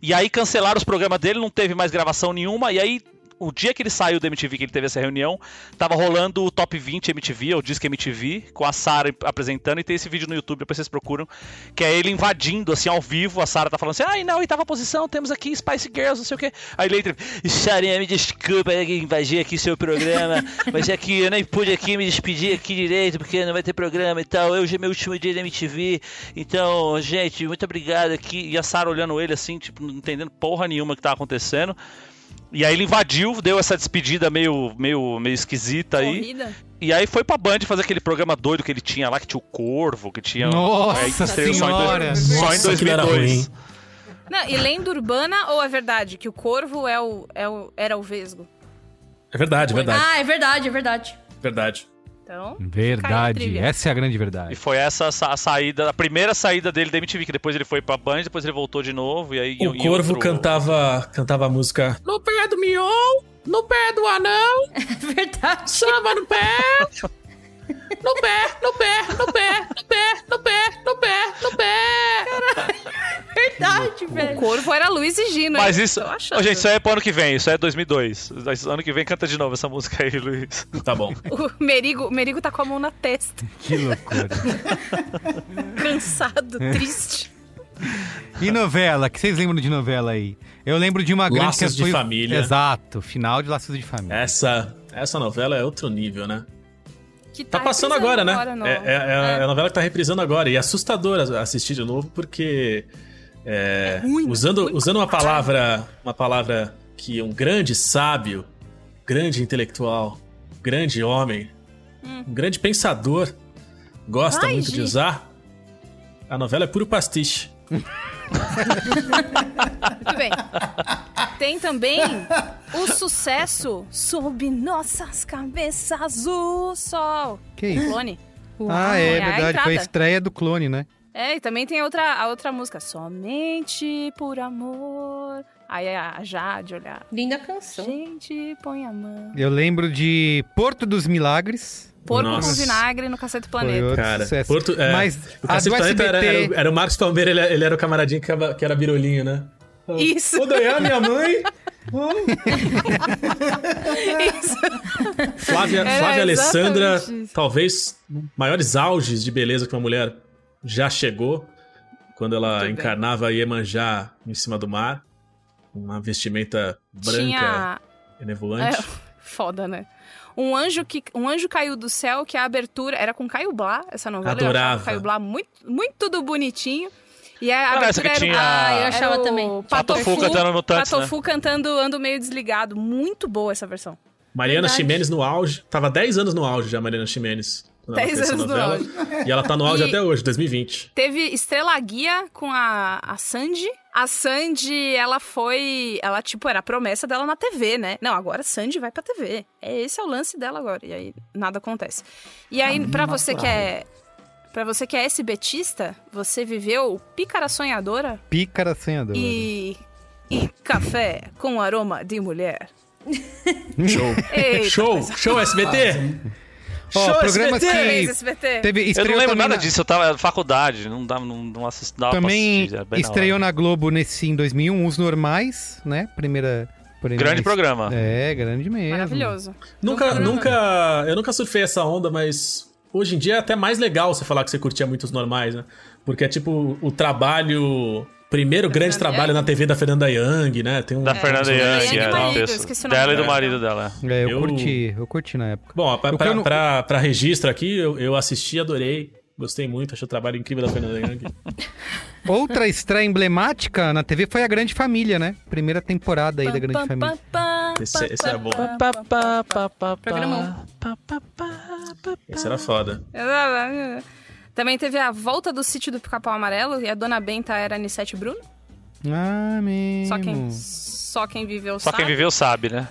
E aí cancelaram os programas dele, não teve mais gravação nenhuma. E aí o dia que ele saiu da MTV, que ele teve essa reunião, tava rolando o Top 20 MTV, ou Disque MTV, com a Sarah apresentando, e tem esse vídeo no YouTube, depois vocês procuram, que é ele invadindo, assim, ao vivo, a Sarah tá falando assim, ai, na oitava posição, temos aqui Spice Girls, não sei o quê. Aí ele entra, Sarah, me desculpa eu invadir aqui seu programa, mas é que eu nem pude aqui me despedir aqui direito, porque não vai ter programa e tal, hoje é meu último dia da MTV, então, gente, muito obrigado aqui. E a Sarah olhando ele assim, tipo, não entendendo porra nenhuma que tava acontecendo. E aí ele invadiu, deu essa despedida meio, meio, meio esquisita aí. Corrida. E aí foi pra Band fazer aquele programa doido que ele tinha lá, que tinha o Corvo, que tinha. Nossa aí estreou só em dois- Senhora! Só em Nossa, que era 2002. ruim. Não, e lenda urbana ou é verdade que o corvo é o, é o, era o vesgo? É verdade, é verdade. Ah, é verdade, é verdade. Verdade. Então, Verdade, essa é a grande E verdade. foi essa a saída, a primeira saída dele da MTV, que depois ele foi pra Band, depois ele voltou de novo, e aí... O em Corvo outro- cantava, cantava a música No pé do Mion, no pé do anão, É verdade. samba no pé. No pé, no pé, no pé, no pé, no pé, no pé, no pé. Verdade, o velho. corvo era Luiz e Gino. Mas isso... Ô, gente, isso aí é pro ano que vem, isso aí é 2002. Ano que vem canta de novo essa música aí, Luiz. Tá bom. O Merigo, o Merigo tá com a mão na testa. Que loucura. Cansado, triste. E novela? que vocês lembram de novela aí? Eu lembro de uma grande Laços que de foi... Família. Exato, final de Laços de Família. Essa, essa novela é outro nível, né? Que Tá passando agora, né? agora, é, é- é É. a novela que tá reprisando agora. E é assustador as- assistir de novo, porque. É, ruim, usando, ruim usando uma palavra. Uma palavra que um grande sábio, grande intelectual, grande homem, um grande pensador gosta Vai, muito de usar. A novela é puro pastiche. Muito bem. Tem também o sucesso sob nossas cabeças o sol. Que isso? Clone. Ah, é, É a verdade. Foi a estreia do clone, né? É, e também tem a outra, a outra música. Somente por amor Aí a Jade olhava. Linda canção. Gente, põe a mão. Eu lembro de Porto dos Milagres. Porco com Nossa. vinagre no Cacete Planeta. Cara. Porto, é, Mas o a Cacete Planeta SBT... era, era, o- era o Marcos Palmeira, ele, ele era o camaradinho que, era- que era birolinho, né? Isso. Ô, Dayá, minha mãe! Isso. Flávia, Era Flávia Alessandra, isso. talvez maiores auges de beleza que uma mulher já chegou quando ela Muito bem. encarnava Iemanjá em cima do mar. Uma vestimenta branca Tinha. e nevoante. É, foda, né? Um anjo, que, um anjo caiu do céu, que a abertura. Era com Caio Blá, essa novela. Eu achava Adorava. Caio Blá muito, muito do bonitinho. E a essa abertura que era, tinha- Ah, eu era achava o também. Patofu cantando no Tantos, Patofu cantando Ando Meio Desligado. Muito boa essa versão. Mariana Verdade. Ximenes no auge. Tava 10 anos no auge já, Mariana Ximenes. Quando ela 10 fez essa anos no novela. auge. E ela tá no auge E- até hoje, 2020. Teve Estrela Guia com a, a Sandy. A Sandy, ela foi. Ela, tipo, era a promessa dela na TV, né? Não, agora a Sandy vai pra TV. É, esse é o lance dela agora. E aí nada acontece. E aí, pra você que é. Pra você que é SBTista, você viveu Pícara Sonhadora Pícara sonhadora. e. E café com aroma de mulher. Show. Eita, show, coisa- show SBT. Ó, show programas SBT. Fez que SBT. teve Eu não estreou lembro nada na- disso, eu tava na faculdade, não dava, não, não dava pra Também assistir, na estreou hora. na Globo nesse em 2001, Os Normais, né? Primeira... primeira Grande programa. É, grande mesmo. Maravilhoso. Nunca, nunca, eu nunca surfei essa onda, mas hoje em dia é até mais legal você falar que você curtia muitos normais, né? Porque é tipo o trabalho, primeiro grande Fernanda trabalho na TV da Fernanda Young, né? Tem um Da Fernanda Young, é, marido, isso. esqueci o nome dela e do marido dela. É, eu, Eu- curti, eu curti na época. Bom, pra, pra, não- pra- pra registro aqui, eu, eu assisti, adorei. Gostei muito, achei o trabalho incrível da Fernanda Young. Outra estreia emblemática na TV foi a Grande Família, né? Primeira temporada aí da Grande Família. Esse- pam, esse é pam, bom. Programão. Esse era foda. Também teve a volta do sítio do Pica-Pau Amarelo e a Dona Benta era Anissete Bruno. Ah, mesmo. Só quem, só quem viveu Só sabe. quem viveu sabe, né?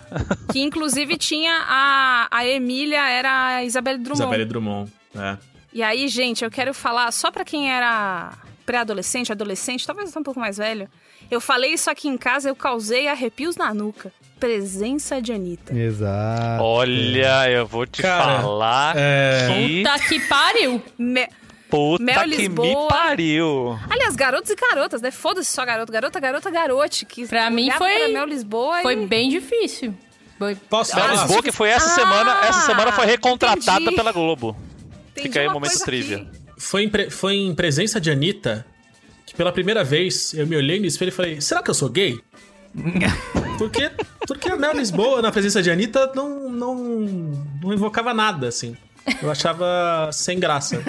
Que inclusive tinha a, a Emília, era a Isabelle Drummond. Isabelle Drummond. É. E aí, gente, eu quero falar só pra quem era pré-adolescente, adolescente, talvez até um pouco mais velho. Eu falei isso aqui em casa, eu causei arrepios na nuca. Presença de Anitta. Exato. Olha, eu vou te Cara, falar é- que... Tá que pariu! Me- Puta Mel que me Lisboa. pariu. Aliás, garotos e garotas, né? Foda-se só garoto, garota, garota, garote. Que Pra mim foi- pra Mel Lisboa Foi e... bem difícil. Foi... Posso Mel? Lisboa, que foi essa Ah, semana, essa semana foi recontratada entendi. pela Globo. Entendi Fica aí o uma momento trivia. Foi em, pre- foi em presença de Anitta que pela primeira vez eu me olhei no espelho e falei: será que eu sou gay? Porque, porque a Mel Lisboa, na presença de Anitta, não, não, não invocava nada, assim. Eu achava sem graça.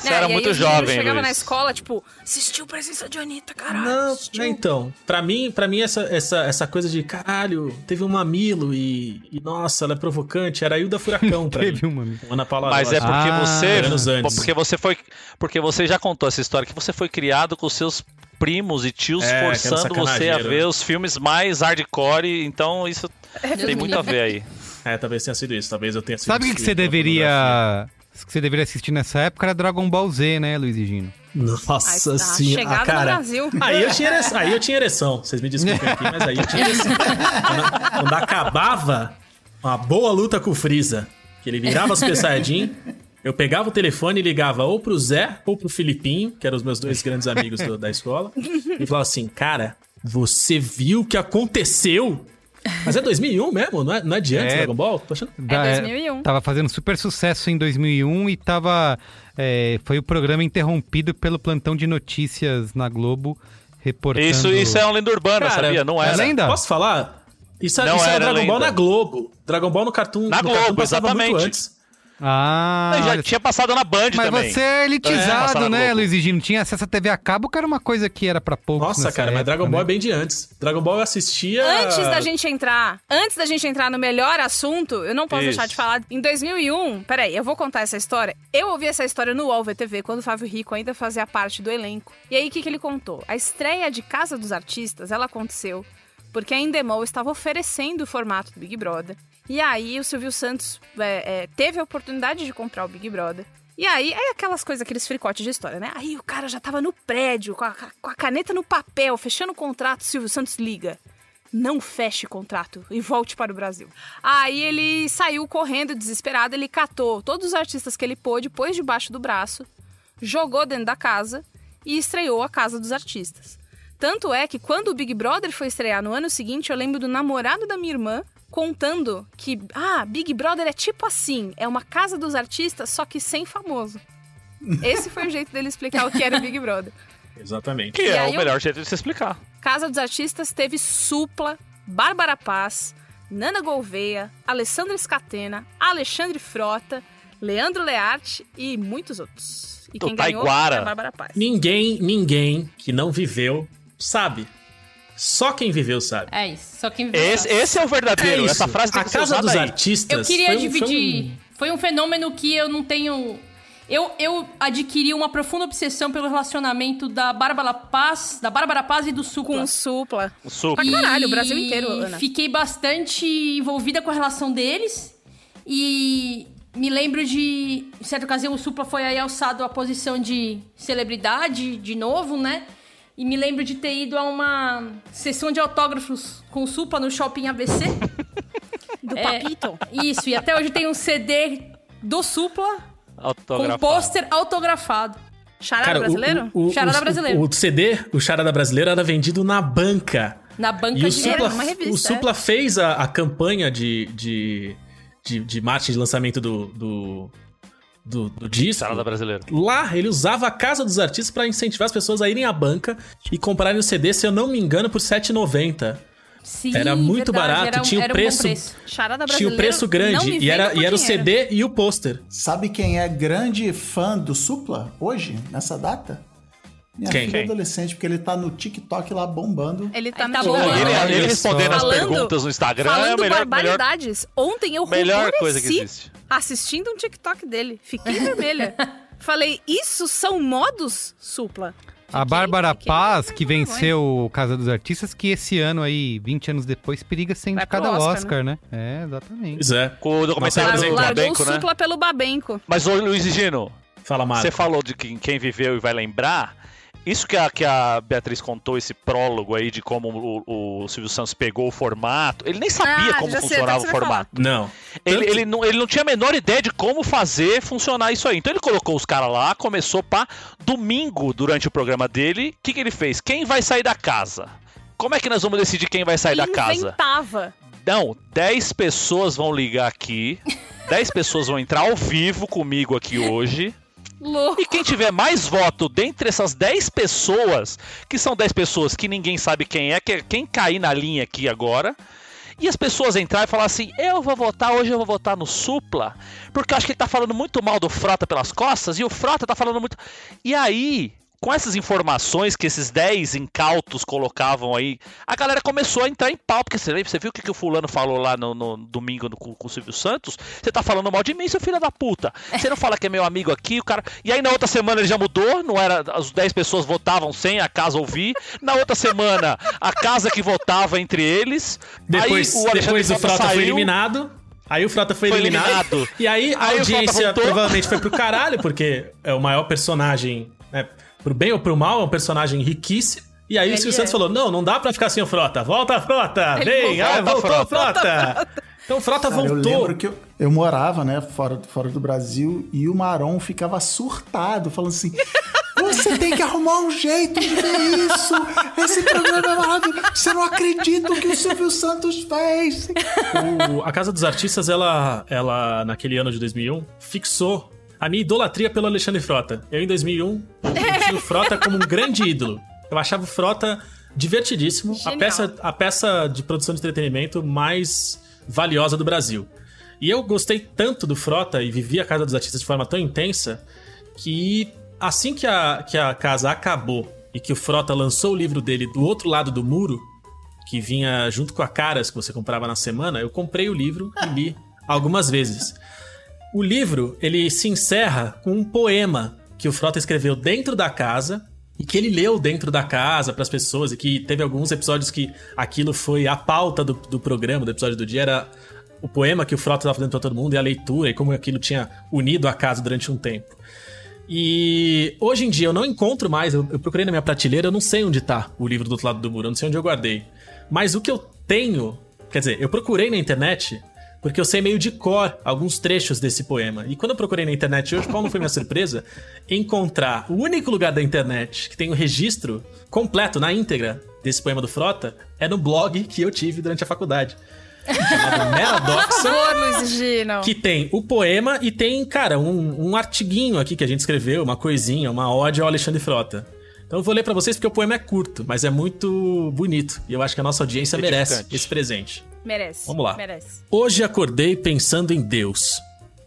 Você É, era e muito jovem, chegava Luiz. na escola, tipo, assistiu Presença de Anitta, caralho. Não, assistiu. né, então. Pra mim, pra mim essa, essa, essa coisa de caralho, teve um mamilo e, e nossa, ela é provocante. Era a Hilda Furacão pra Teve mim. uma. Ana Paula Mas é Rocha. porque Ah, você, anos antes. porque você foi, porque você já contou essa história que você foi criado com seus primos e tios É, forçando você a ver os filmes mais hardcore, então isso tem Deus muito a ver aí. É, talvez tenha sido isso. Talvez eu tenha sido. Sabe o que, que você deveria. que você deveria assistir nessa época era Dragon Ball Z, né, Luiz e Gino? Nossa a senhora, chegada ah, cara. no Brasil. Aí eu, tinha ereção, aí eu tinha ereção. Vocês me desculpem aqui, mas aí eu tinha ereção. Quando, quando acabava uma boa luta com o Freeza, que ele virava Super Saiyajin, eu pegava o telefone e ligava ou pro Zé ou pro Filipinho, que eram os meus dois grandes amigos do- da escola, e falava assim, cara, você viu o que aconteceu? Mas é 2001 mesmo, não é, não é de antes É. Dragon Ball? Tô achando... Da- 2001. Tava fazendo super sucesso em 2001 e tava. é, foi o programa interrompido pelo plantão de notícias na Globo, reportando. Isso, isso é uma lenda urbana, Cara, sabia? Não é era. lenda? Posso falar? Isso, Não isso era era Dragon Ball lenda. na Globo. Dragon Ball no Cartoon, Na no Cartoon Globo, passava exatamente. muito antes. Ah, já olha tinha passado na Band Mas também. você é É, elitizado, na né. Luiz e Gino? Tinha acesso à TV a cabo, que era uma coisa que era pra poucos. Nossa, nessa cara, mas época, Dragon Ball né? é bem de antes. Dragon Ball eu assistia. Antes da gente entrar, antes da gente entrar no melhor assunto, eu não posso Isso. deixar de falar. Em 2001, peraí, eu vou contar essa história. Eu ouvi essa história no UOL VTV, quando o Fábio Rico ainda fazia parte do elenco. E aí, o que, que ele contou? A estreia de Casa dos Artistas, ela aconteceu porque a Endemol estava oferecendo o formato do Big Brother. E aí, o Silvio Santos é, é, teve a oportunidade de comprar o Big Brother. E aí, é aquelas coisas, aqueles fricotes de história, né? Aí o cara já tava no prédio, com a, com a caneta no papel, fechando o contrato, Silvio Santos liga. Não feche contrato e volte para o Brasil. Aí ele saiu correndo, desesperado, ele catou todos os artistas que ele pôde, pôs debaixo do braço, jogou dentro da casa e estreou a Casa dos Artistas. Tanto é que quando o Big Brother foi estrear no ano seguinte, eu lembro do namorado da minha irmã contando que, ah, Big Brother é tipo assim, é uma casa dos artistas, só que sem famoso. Esse foi o jeito dele explicar o que era o Big Brother. Exatamente. Que E é o eu- melhor jeito de se explicar. Casa dos Artistas teve Supla, Bárbara Paz, Nana Gouveia, Alessandra Scatena, Alexandre Frota, Leandro Learte e muitos outros. E quem ganhou Taiguara. foi a Bárbara Paz. Ninguém, ninguém que não viveu sabe. Só quem viveu sabe. É isso. Só quem viveu Esse, sabe. esse é o verdadeiro. É. Essa frase tem a que Casa dos aí. Artistas. Eu queria foi um- dividir. foi um- Foi um... fenômeno que eu não tenho. Eu, eu adquiri uma profunda obsessão pelo relacionamento da Bárbara Paz, da Bárbara Paz e do Supla. Com Supla. O Sup. Pra caralho, o Brasil inteiro, Ana. Fiquei bastante envolvida com a relação deles. E me lembro de, em certa ocasião, o Supla foi aí alçado à posição de celebridade de novo, né? E me lembro de ter ido a uma sessão de autógrafos com o Supla no shopping ABC. Do É. Papito. Isso, e até hoje tem um CD do Supla com pôster autografado. Charada Cara, o- brasileiro? o, o, Charada o- brasileiro. O, CD, o Charada brasileiro, era vendido na banca. Na banca E o de Supla, numa revista, o Supla fez a, a campanha de, de, de, de marketing de lançamento do, do, do, do disco. Sarada brasileira. Lá, ele usava a casa dos artistas pra incentivar as pessoas a irem à banca e comprarem o CD, se eu não me engano, por R$ 7,90. Sim, Era muito verdade, barato, era um- tinha o um preço- preço. Tinha o preço não grande e era, e era o. CD e o pôster. Sabe quem é grande fã do Supla hoje, nessa data? Minha Quem? filha Quem? adolescente, porque ele tá no TikTok lá bombando. Ele tá Ele no tá bombando. Ele, Olha ele respondendo as Falando- perguntas no Instagram é a Falando melhor, melhor, barbaridades. Ontem eu melhor coisa que existe. assistindo um TikTok dele. Fiquei vermelha. Falei, isso são modos, Supla? A Fiquei- Bárbara fiquei- Paz, que é. venceu o Casa dos Artistas, que esse ano aí, 20 anos depois, periga ser indicada ao Oscar, Oscar, né? É, exatamente. Pois é. Com o documentário Nossa, do Largou Babenco, o né? Supla pelo Babenco. Mas, ô Luiz e Gino, Fala, Marco. você falou de quem, quem viveu e vai lembrar. Isso que a, que a Beatriz contou, esse prólogo aí de como o, o Silvio Santos pegou o formato, ele nem sabia Ah, como sei funcionava até o formato. Não. Ele, ele, não, ele não tinha a menor ideia de como fazer funcionar isso aí. Então ele colocou os caras lá, começou pá. Domingo, durante o programa dele, o que, que ele fez? Quem vai sair da casa? Como é que nós vamos decidir quem vai sair da casa? Inventava. Não, 10 pessoas vão ligar aqui. 10 pessoas vão entrar ao vivo comigo aqui hoje. Louco. E quem tiver mais voto dentre essas 10 pessoas, que são 10 pessoas que ninguém sabe quem é, que é quem cair na linha aqui agora, e as pessoas entrar e falar assim: eu vou votar, hoje eu vou votar no Supla, porque eu acho que ele tá falando muito mal do Frota pelas costas, e o Frota tá falando muito. E aí. Com essas informações que esses 10 incautos colocavam aí, a galera começou a entrar em pau. Porque você você viu o que, que o fulano falou lá no, no domingo no- com, com o Silvio Santos? Você tá falando mal de mim, seu filho da puta. Você não fala que é meu amigo aqui, o cara. E aí na outra semana ele já mudou, não era. As 10 pessoas votavam sem a casa ouvir. Na outra semana, a casa que votava entre eles. Depois, aí o Alexandre depois o Frota Frota foi saiu. eliminado. Aí o Frota foi, Foi eliminado. eliminado. E aí a Aí audiência provavelmente foi pro caralho, porque é o maior personagem, né? Pro bem ou pro mal, é um personagem riquíssimo. E aí o Ele Silvio é. Santos falou: não, não dá pra ficar sem o Frota. Volta, Frota! Ele Vem! voltou. Ah, voltou, Volta, Frota! Então o Frota Cara, eu voltou. lembro que eu, eu morava, né, fora, fora do Brasil, e o Maron ficava surtado, falando assim: Você tem que arrumar um jeito de ver isso! Esse programa é maravilhoso! Você não acredita o que o Silvio Santos fez! O- a Casa dos Artistas, ela, ela, naquele ano de 2001, fixou a minha idolatria pelo Alexandre Frota. Eu, em 2001, eu tinha o Frota como um grande ídolo. Eu achava o Frota divertidíssimo, a peça, a peça de produção de entretenimento mais valiosa do Brasil. E eu gostei tanto do Frota e vivi a Casa dos Artistas de forma tão intensa que assim que a, que a casa acabou e que o Frota lançou o livro dele do outro lado do muro, que vinha junto com a Caras que você comprava na semana, eu comprei o livro e li algumas vezes. O livro, ele se encerra com um poema que o Frota escreveu dentro da casa e que ele leu dentro da casa para as pessoas e que teve alguns episódios que aquilo foi a pauta do, do programa, do episódio do dia, era o poema que o Frota estava fazendo para todo mundo e a leitura e como aquilo tinha unido a casa durante um tempo. E hoje em dia eu não encontro mais, eu, procurei na minha prateleira, eu não sei onde tá o livro do outro lado do muro, eu não sei onde eu guardei. Mas o que eu tenho, quer dizer, eu procurei na internet porque eu sei meio de cor alguns trechos desse poema. E quando eu procurei na internet hoje, qual não foi minha surpresa? Encontrar o único lugar da internet que tem o registro completo, na íntegra, desse poema do Frota, é no blog que eu tive durante a faculdade. Chamado Meradoxa. Que tem o poema e tem, cara, um, um artiguinho aqui que a gente escreveu, uma coisinha, uma ode ao Alexandre Frota. Então eu vou ler pra vocês porque o poema é curto, mas é muito bonito. E eu acho que a nossa audiência merece Edificante. esse presente. Merece. Vamos lá. Merece. Hoje acordei pensando em Deus.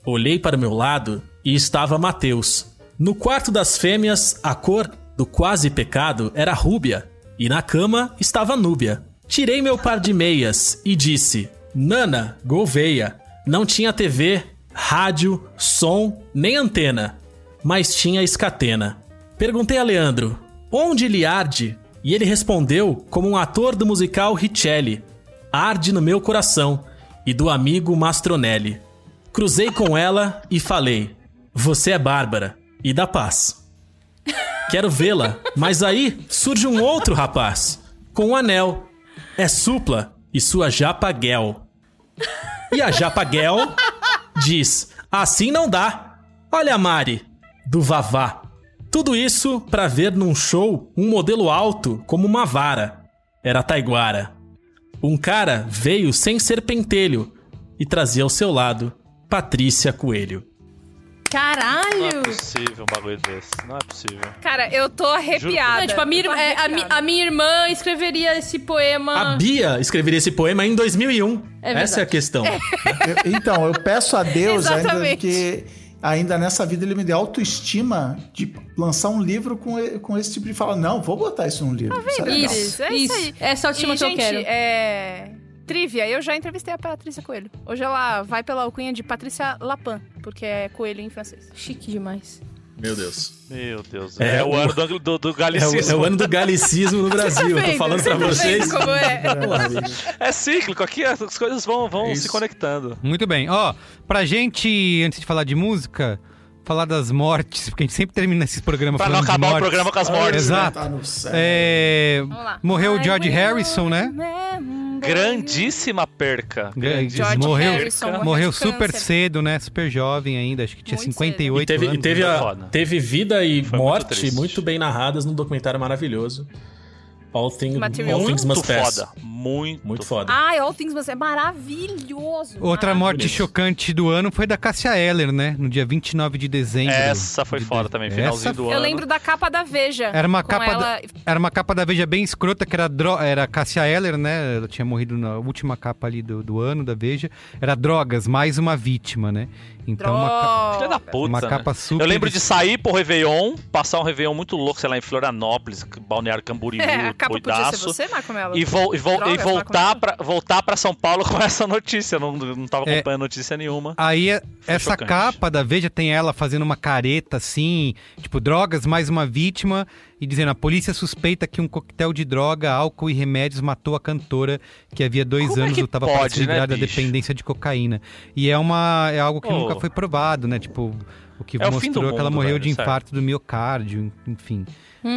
Olhei para o meu lado e estava Mateus. No quarto das fêmeas, a cor do quase pecado era rúbia, e na cama estava Núbia. Tirei meu par de meias e disse: Nana, Gouveia. Não tinha TV, rádio, som, nem antena, mas tinha escatena. Perguntei a Leandro: onde ele arde? E ele respondeu como um ator do musical Richelli: Arde no meu coração e do amigo Mastronelli. Cruzei com ela e falei: Você é Bárbara e da paz. Quero vê-la, mas aí surge um outro rapaz com um anel. É supla e sua japaguel. E a japaguel diz: Assim não dá. Olha a Mari, do Vavá. Tudo isso pra ver num show um modelo alto como uma vara. Era a Taiguara. Um cara veio sem ser pentelho e trazia ao seu lado Patrícia Coelho. Não é Caralho! possível um bagulho desse. Não é possível. Cara, eu tô arrepiada. Não, tipo, a minha, é, a, mi- a minha irmã escreveria esse poema. A Bia escreveria esse poema em 2001. É Essa é a questão. Eu- então, eu peço a Deus ainda que ainda nessa vida ele me dê autoestima de lançar um livro com, com esse tipo de fala. Não, vou botar isso num livro. Isso é. Isso, é isso aí. Essa autoestima E, que eu gente, quero. é... Trivia, eu já entrevistei a Patrícia Coelho. Hoje ela vai pela alcunha de Patrícia Lapin, porque é coelho em francês. Chique demais. Meu Deus. Meu Deus. É, É, o- o ano do, do, do É o, galicismo. é o ano do galicismo no Brasil. Eu tô falando Você pra tá vocês. como é? É cíclico, aqui as coisas vão, vão Isso. se conectando. Muito bem. Ó, pra gente, antes de falar de música, falar das mortes, porque a gente sempre termina esses programas Pra não falando de acabar o programa com as mortes. Exato. Tá. É, morreu o George Harrison, né? Grandíssima perca. Grandíssima George morreu, Harrison morreu super câncer. cedo, né? Super jovem ainda, acho que tinha Muito 58 E teve, e anos. teve, né? a- Foda. teve vida e Foi muito morte triste. muito, bem narradas num documentário maravilhoso. All, Thing. All Things Muito Must Pass. Muito, Muito foda. Ai, All Things Must é maravilhoso. Outra morte Bonito. chocante do ano foi da Cássia Eller, né? No dia 29 de dezembro. Essa foi de- foda também, Essa finalzinho do Eu ano. lembro da capa da Veja. Era uma capa ela... da, era uma capa da Veja bem escrota, que era, dro, era Cássia Eller, né? Ela tinha morrido na última capa ali do, do ano da Veja. Era Drogas, mais uma vítima, né? Então, uma, ca- Filha da puta, uma né? capa super... Eu lembro de sair pro Réveillon, passar um Réveillon muito louco, sei lá, em Florianópolis, Balneário Camboriú, É, a capa podia ser você, Marco Mello. E, vol- e, Drogas, e voltar, Marco pra, voltar pra São Paulo com essa notícia. Não, não tava É. acompanhando notícia nenhuma. Aí, é- essa chocante. capa da Veja tem ela fazendo uma careta assim, tipo, drogas, mais uma vítima, e dizendo: a polícia suspeita que um coquetel de droga, álcool e remédios matou a cantora que havia dois Como é anos que lutava para se livrar né, da bicho? dependência de cocaína. E é, uma, é algo que Pô. nunca foi provado, né? Tipo, o que É o fim do mostrou que ela mundo, morreu velho, de infarto do miocárdio, enfim.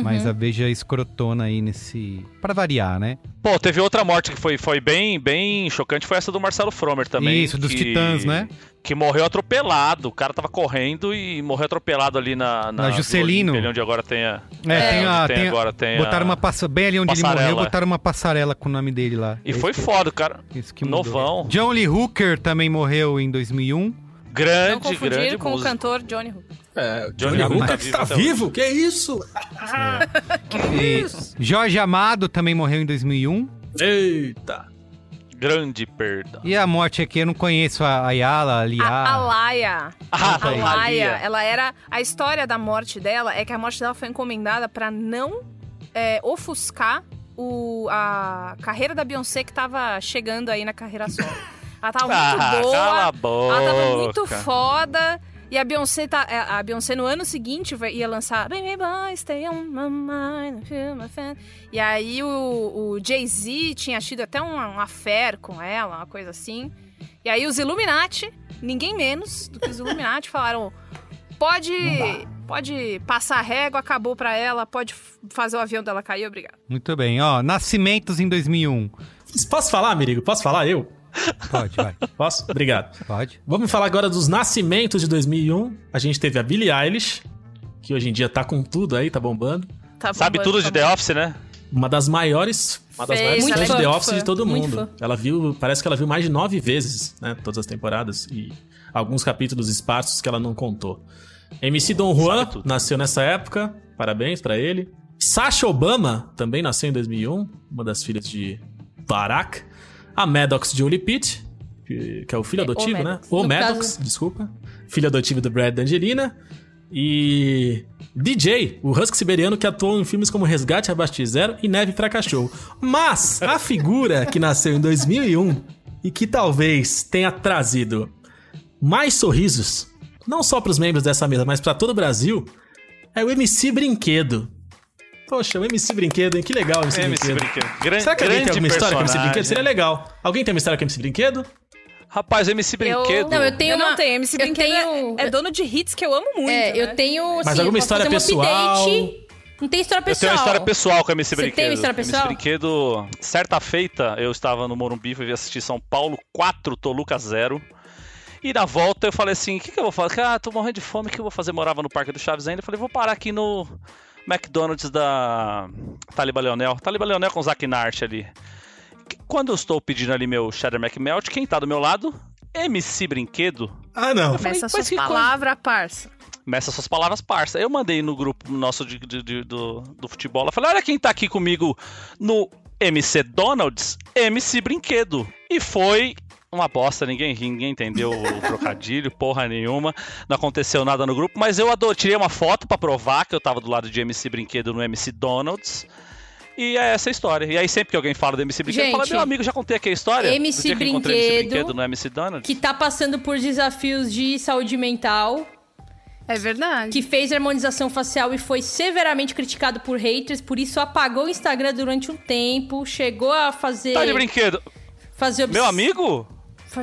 Mas a Veja escrotona aí nesse. Pra variar, né? Pô, teve outra morte que foi, foi bem, bem chocante, foi essa do Marcelo Fromer também. Isso, dos que- Titãs, né? Que morreu atropelado. O cara tava correndo e morreu atropelado ali na... Na Juscelino. Vila Olímpia, onde agora tem a... É, tem a. tem tem agora tem botaram a- uma passa, bem ali onde ele passarela. morreu, botaram uma passarela com o nome dele lá. E foi foda, o cara. Isso que mudou. Novão. John Lee Hooker também morreu em 2001. Não Grande, confundir grande com o cantor Johnny Hook. É, Johnny Johnny Hooker Hooker tá vivo está até vivo? Que isso? Jorge Amado também morreu em 2001. Eita. Grande perda. E a morte aqui, eu não conheço a Ayala, a Lia. A Laia. Ah, A. Laia, ela era. A história da morte dela é que a morte dela foi encomendada pra não é, ofuscar o, a carreira da Beyoncé que tava chegando aí na carreira solo. Ela tava muito Ah, boa. cala a boca. Ela tava muito foda. E a Beyoncé, tá, é, a Beyoncé no ano seguinte vai- ia lançar Baby Boy, Stay on My Mind, Feel My Fan. E aí o, o Jay-Z tinha tido até um, um affair com ela, uma coisa assim. E aí os Illuminati, ninguém menos do que os Illuminati, falaram: pode, pode passar a régua, acabou pra ela, pode fazer o avião dela cair, obrigado. Muito bem, ó. Nascimentos em 2001. Posso falar, Merigo? Posso falar eu? Pode, vai. Posso? Obrigado. Pode. Vamos falar agora dos nascimentos de 2001. A gente teve a Billie Eilish, que hoje em dia tá com tudo aí, tá bombando. Tá Sabe bombando, tudo de tá The Office, né? Uma das maiores, uma das Fez, maiores fãs de The Office fã, de todo mundo. Ela viu, parece que ela viu mais de nove vezes, né? Todas as temporadas e alguns capítulos esparsos que ela não contou. MC Don Juan Sabe tudo. nasceu nessa época, parabéns pra ele. Sasha Obama também nasceu em 2001, uma das filhas de Barack. A Maddox Jolie Pitt, que, que é o filho É, o adotivo, né? Maddox. O No Maddox, caso- desculpa. Filho adotivo do Brad e Angelina. E DJ, o husky siberiano que atuou em filmes como Resgate Abaixo de Zero e Neve pra Cachorro. Mas a figura que nasceu em 2001 e que talvez tenha trazido mais sorrisos, não só pros membros dessa mesa, mas pra todo o Brasil, é o MC Brinquedo. Poxa, o MC Brinquedo, hein? Que legal o MC, MC Brinquedo. Brinquedo. Gran- Será que alguém tem alguma história com o MC personagem. Brinquedo? Seria legal. Alguém tem uma história com o MC Brinquedo? Rapaz, MC Brinquedo. Não, eu tenho eu não uma- tenho, MC eu Brinquedo é- tenho- é, dono de hits que eu amo muito. É, né? eu tenho. Mas assim, alguma história um pessoal? Não tem história Eu pessoal. tenho uma história pessoal com o MC Você Brinquedo. tem uma história pessoal? MC Brinquedo, certa feita, eu estava no Morumbi, fui assistir São Paulo 4, Toluca 0. E na volta eu falei assim: o que, que eu vou fazer? Ah, tô morrendo de fome, o que eu vou fazer? Morava no Parque do Chaves ainda. Eu falei: vou parar aqui no McDonald's da Taliba Leonel. Taliba Leonel com o Zack Nart ali. Quando eu estou pedindo ali meu Cheddar McMelt, quem tá do meu lado? MC Brinquedo. Ah, não. Falei, Começa suas que coisa- palavras, parça. Começa suas palavras parça. Eu mandei no grupo nosso de- de- de- do, do futebol. Eu falei: olha quem tá aqui comigo no MC Donald's, MC Brinquedo. E foi uma bosta, ninguém ri, ninguém entendeu o trocadilho, porra nenhuma. Não aconteceu nada no grupo, mas eu adoro, tirei uma foto pra provar que eu tava do lado de MC Brinquedo no MC Donald's. E é essa a história. E aí sempre que alguém fala do MC Brinquedo, fala: Gente, meu amigo, já contei aqui a história. MC do dia que eu encontrei MC Brinquedo, Brinquedo no MC Donald's. Que tá passando por desafios de saúde mental. É verdade. Que fez harmonização facial e foi severamente criticado por haters. Por isso apagou o Instagram durante um tempo. Chegou a fazer. Tá de brinquedo. fazer obs- Meu amigo?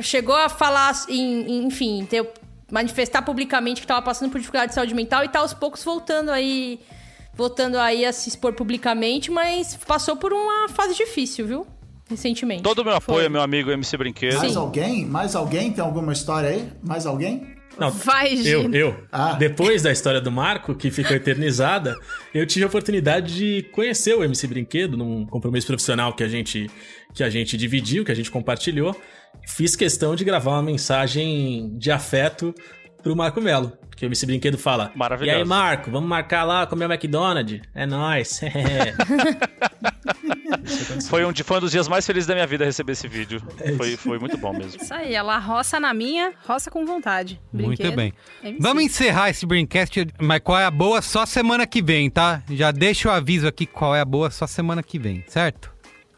Chegou a falar, em- em- enfim, ter- manifestar publicamente que tava passando por dificuldade de saúde mental e tá aos poucos voltando aí. Voltando aí a se expor publicamente, mas passou por uma fase difícil, viu? Recentemente. Todo o meu apoio Foi. é meu amigo MC Brinquedo. Mais alguém? Mais alguém? Tem alguma história aí? Mais alguém? Não, Vai, eu, Gino. eu. Ah. Depois da história do Marco, que ficou eternizada, eu tive a oportunidade de conhecer o MC Brinquedo num compromisso profissional que a gente, que a gente dividiu, que a gente compartilhou. Fiz questão de gravar uma mensagem de afeto pro Marco Melo. Porque o MC Brinquedo fala: E Maravilhoso. aí, Marco, vamos marcar lá comer o McDonald's? É nóis. Foi um, foi um dos dias mais felizes da minha vida receber esse vídeo. É Foi, foi muito bom mesmo. Isso aí, ela roça na minha, roça com vontade. Muito Brinquedo. bem. MC. Vamos encerrar esse Braincast, mas qual é a boa só semana que vem, tá? Já deixa o aviso aqui qual é a boa só semana que vem, certo?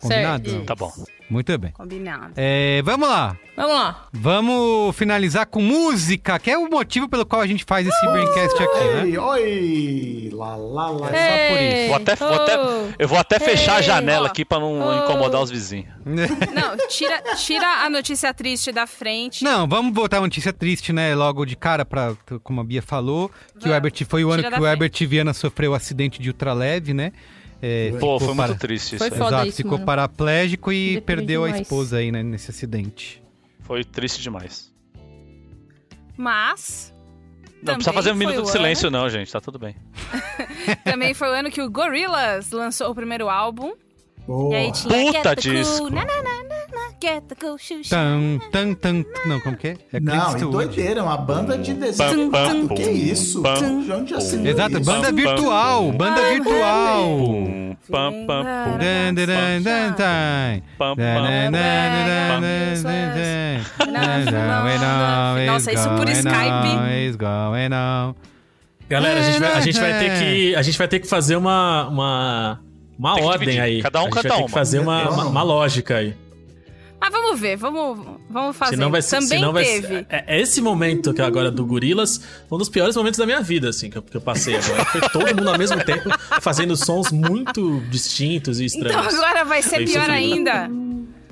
Combinado? Certo. Tá bom. Muito bem. Combinado. É, vamos lá. Vamos lá. Vamos finalizar com música, que é o motivo pelo qual a gente faz esse Braincast aqui, né? Oi, oi! Lá, lá, lá. É só por isso. Vou até, vou até- Oh. eu vou até fechar a janela ó. aqui pra não Oh. incomodar os vizinhos. Não, tira, tira a notícia triste da frente. Não, vamos botar uma notícia triste, né? Logo de cara, pra, como a Bia falou, que o. Herbert foi o ano Tira que o Herbert Viana sofreu o acidente de ultraleve, né? É, Pô, foi para- muito triste isso. Foi aí. foda Exato, isso, ficou mano. paraplégico e perdeu a demais. esposa aí, né, nesse acidente. Foi triste demais. Mas Não Também precisa fazer um minuto de silêncio, não, gente. Tá tudo bem. também foi o ano que o Gorillaz lançou o primeiro álbum. Boa. E aí tinha Puta Get disco. Cool, na, na, na, na, na, Get the cool, shoo, shoo. Tan, tan, tan. Não, como que é? É Não, e Eastwood. doideira, uma banda de desenho. Pam, animado. pam, que isso? pam, De onde já se viu Exato, isso? banda virtual, banda virtual. Pam, pam. Nossa, isso por Skype. Galera, a gente, vai, a gente vai ter que. A gente vai ter que fazer uma. uma... Uma Tem ordem aí. Cada um a gente canta vai ter uma. que fazer uma, uma, uma lógica aí. Mas vamos ver, vamos, vamos fazer. Senão vai ser, Também senão vai teve. ser- é, é esse momento que agora do Gorilas, um dos piores momentos da minha vida, assim, que eu, que eu passei agora. Foi todo mundo ao mesmo tempo fazendo sons muito distintos e Então estranhos. agora vai ser pior sofrido. ainda.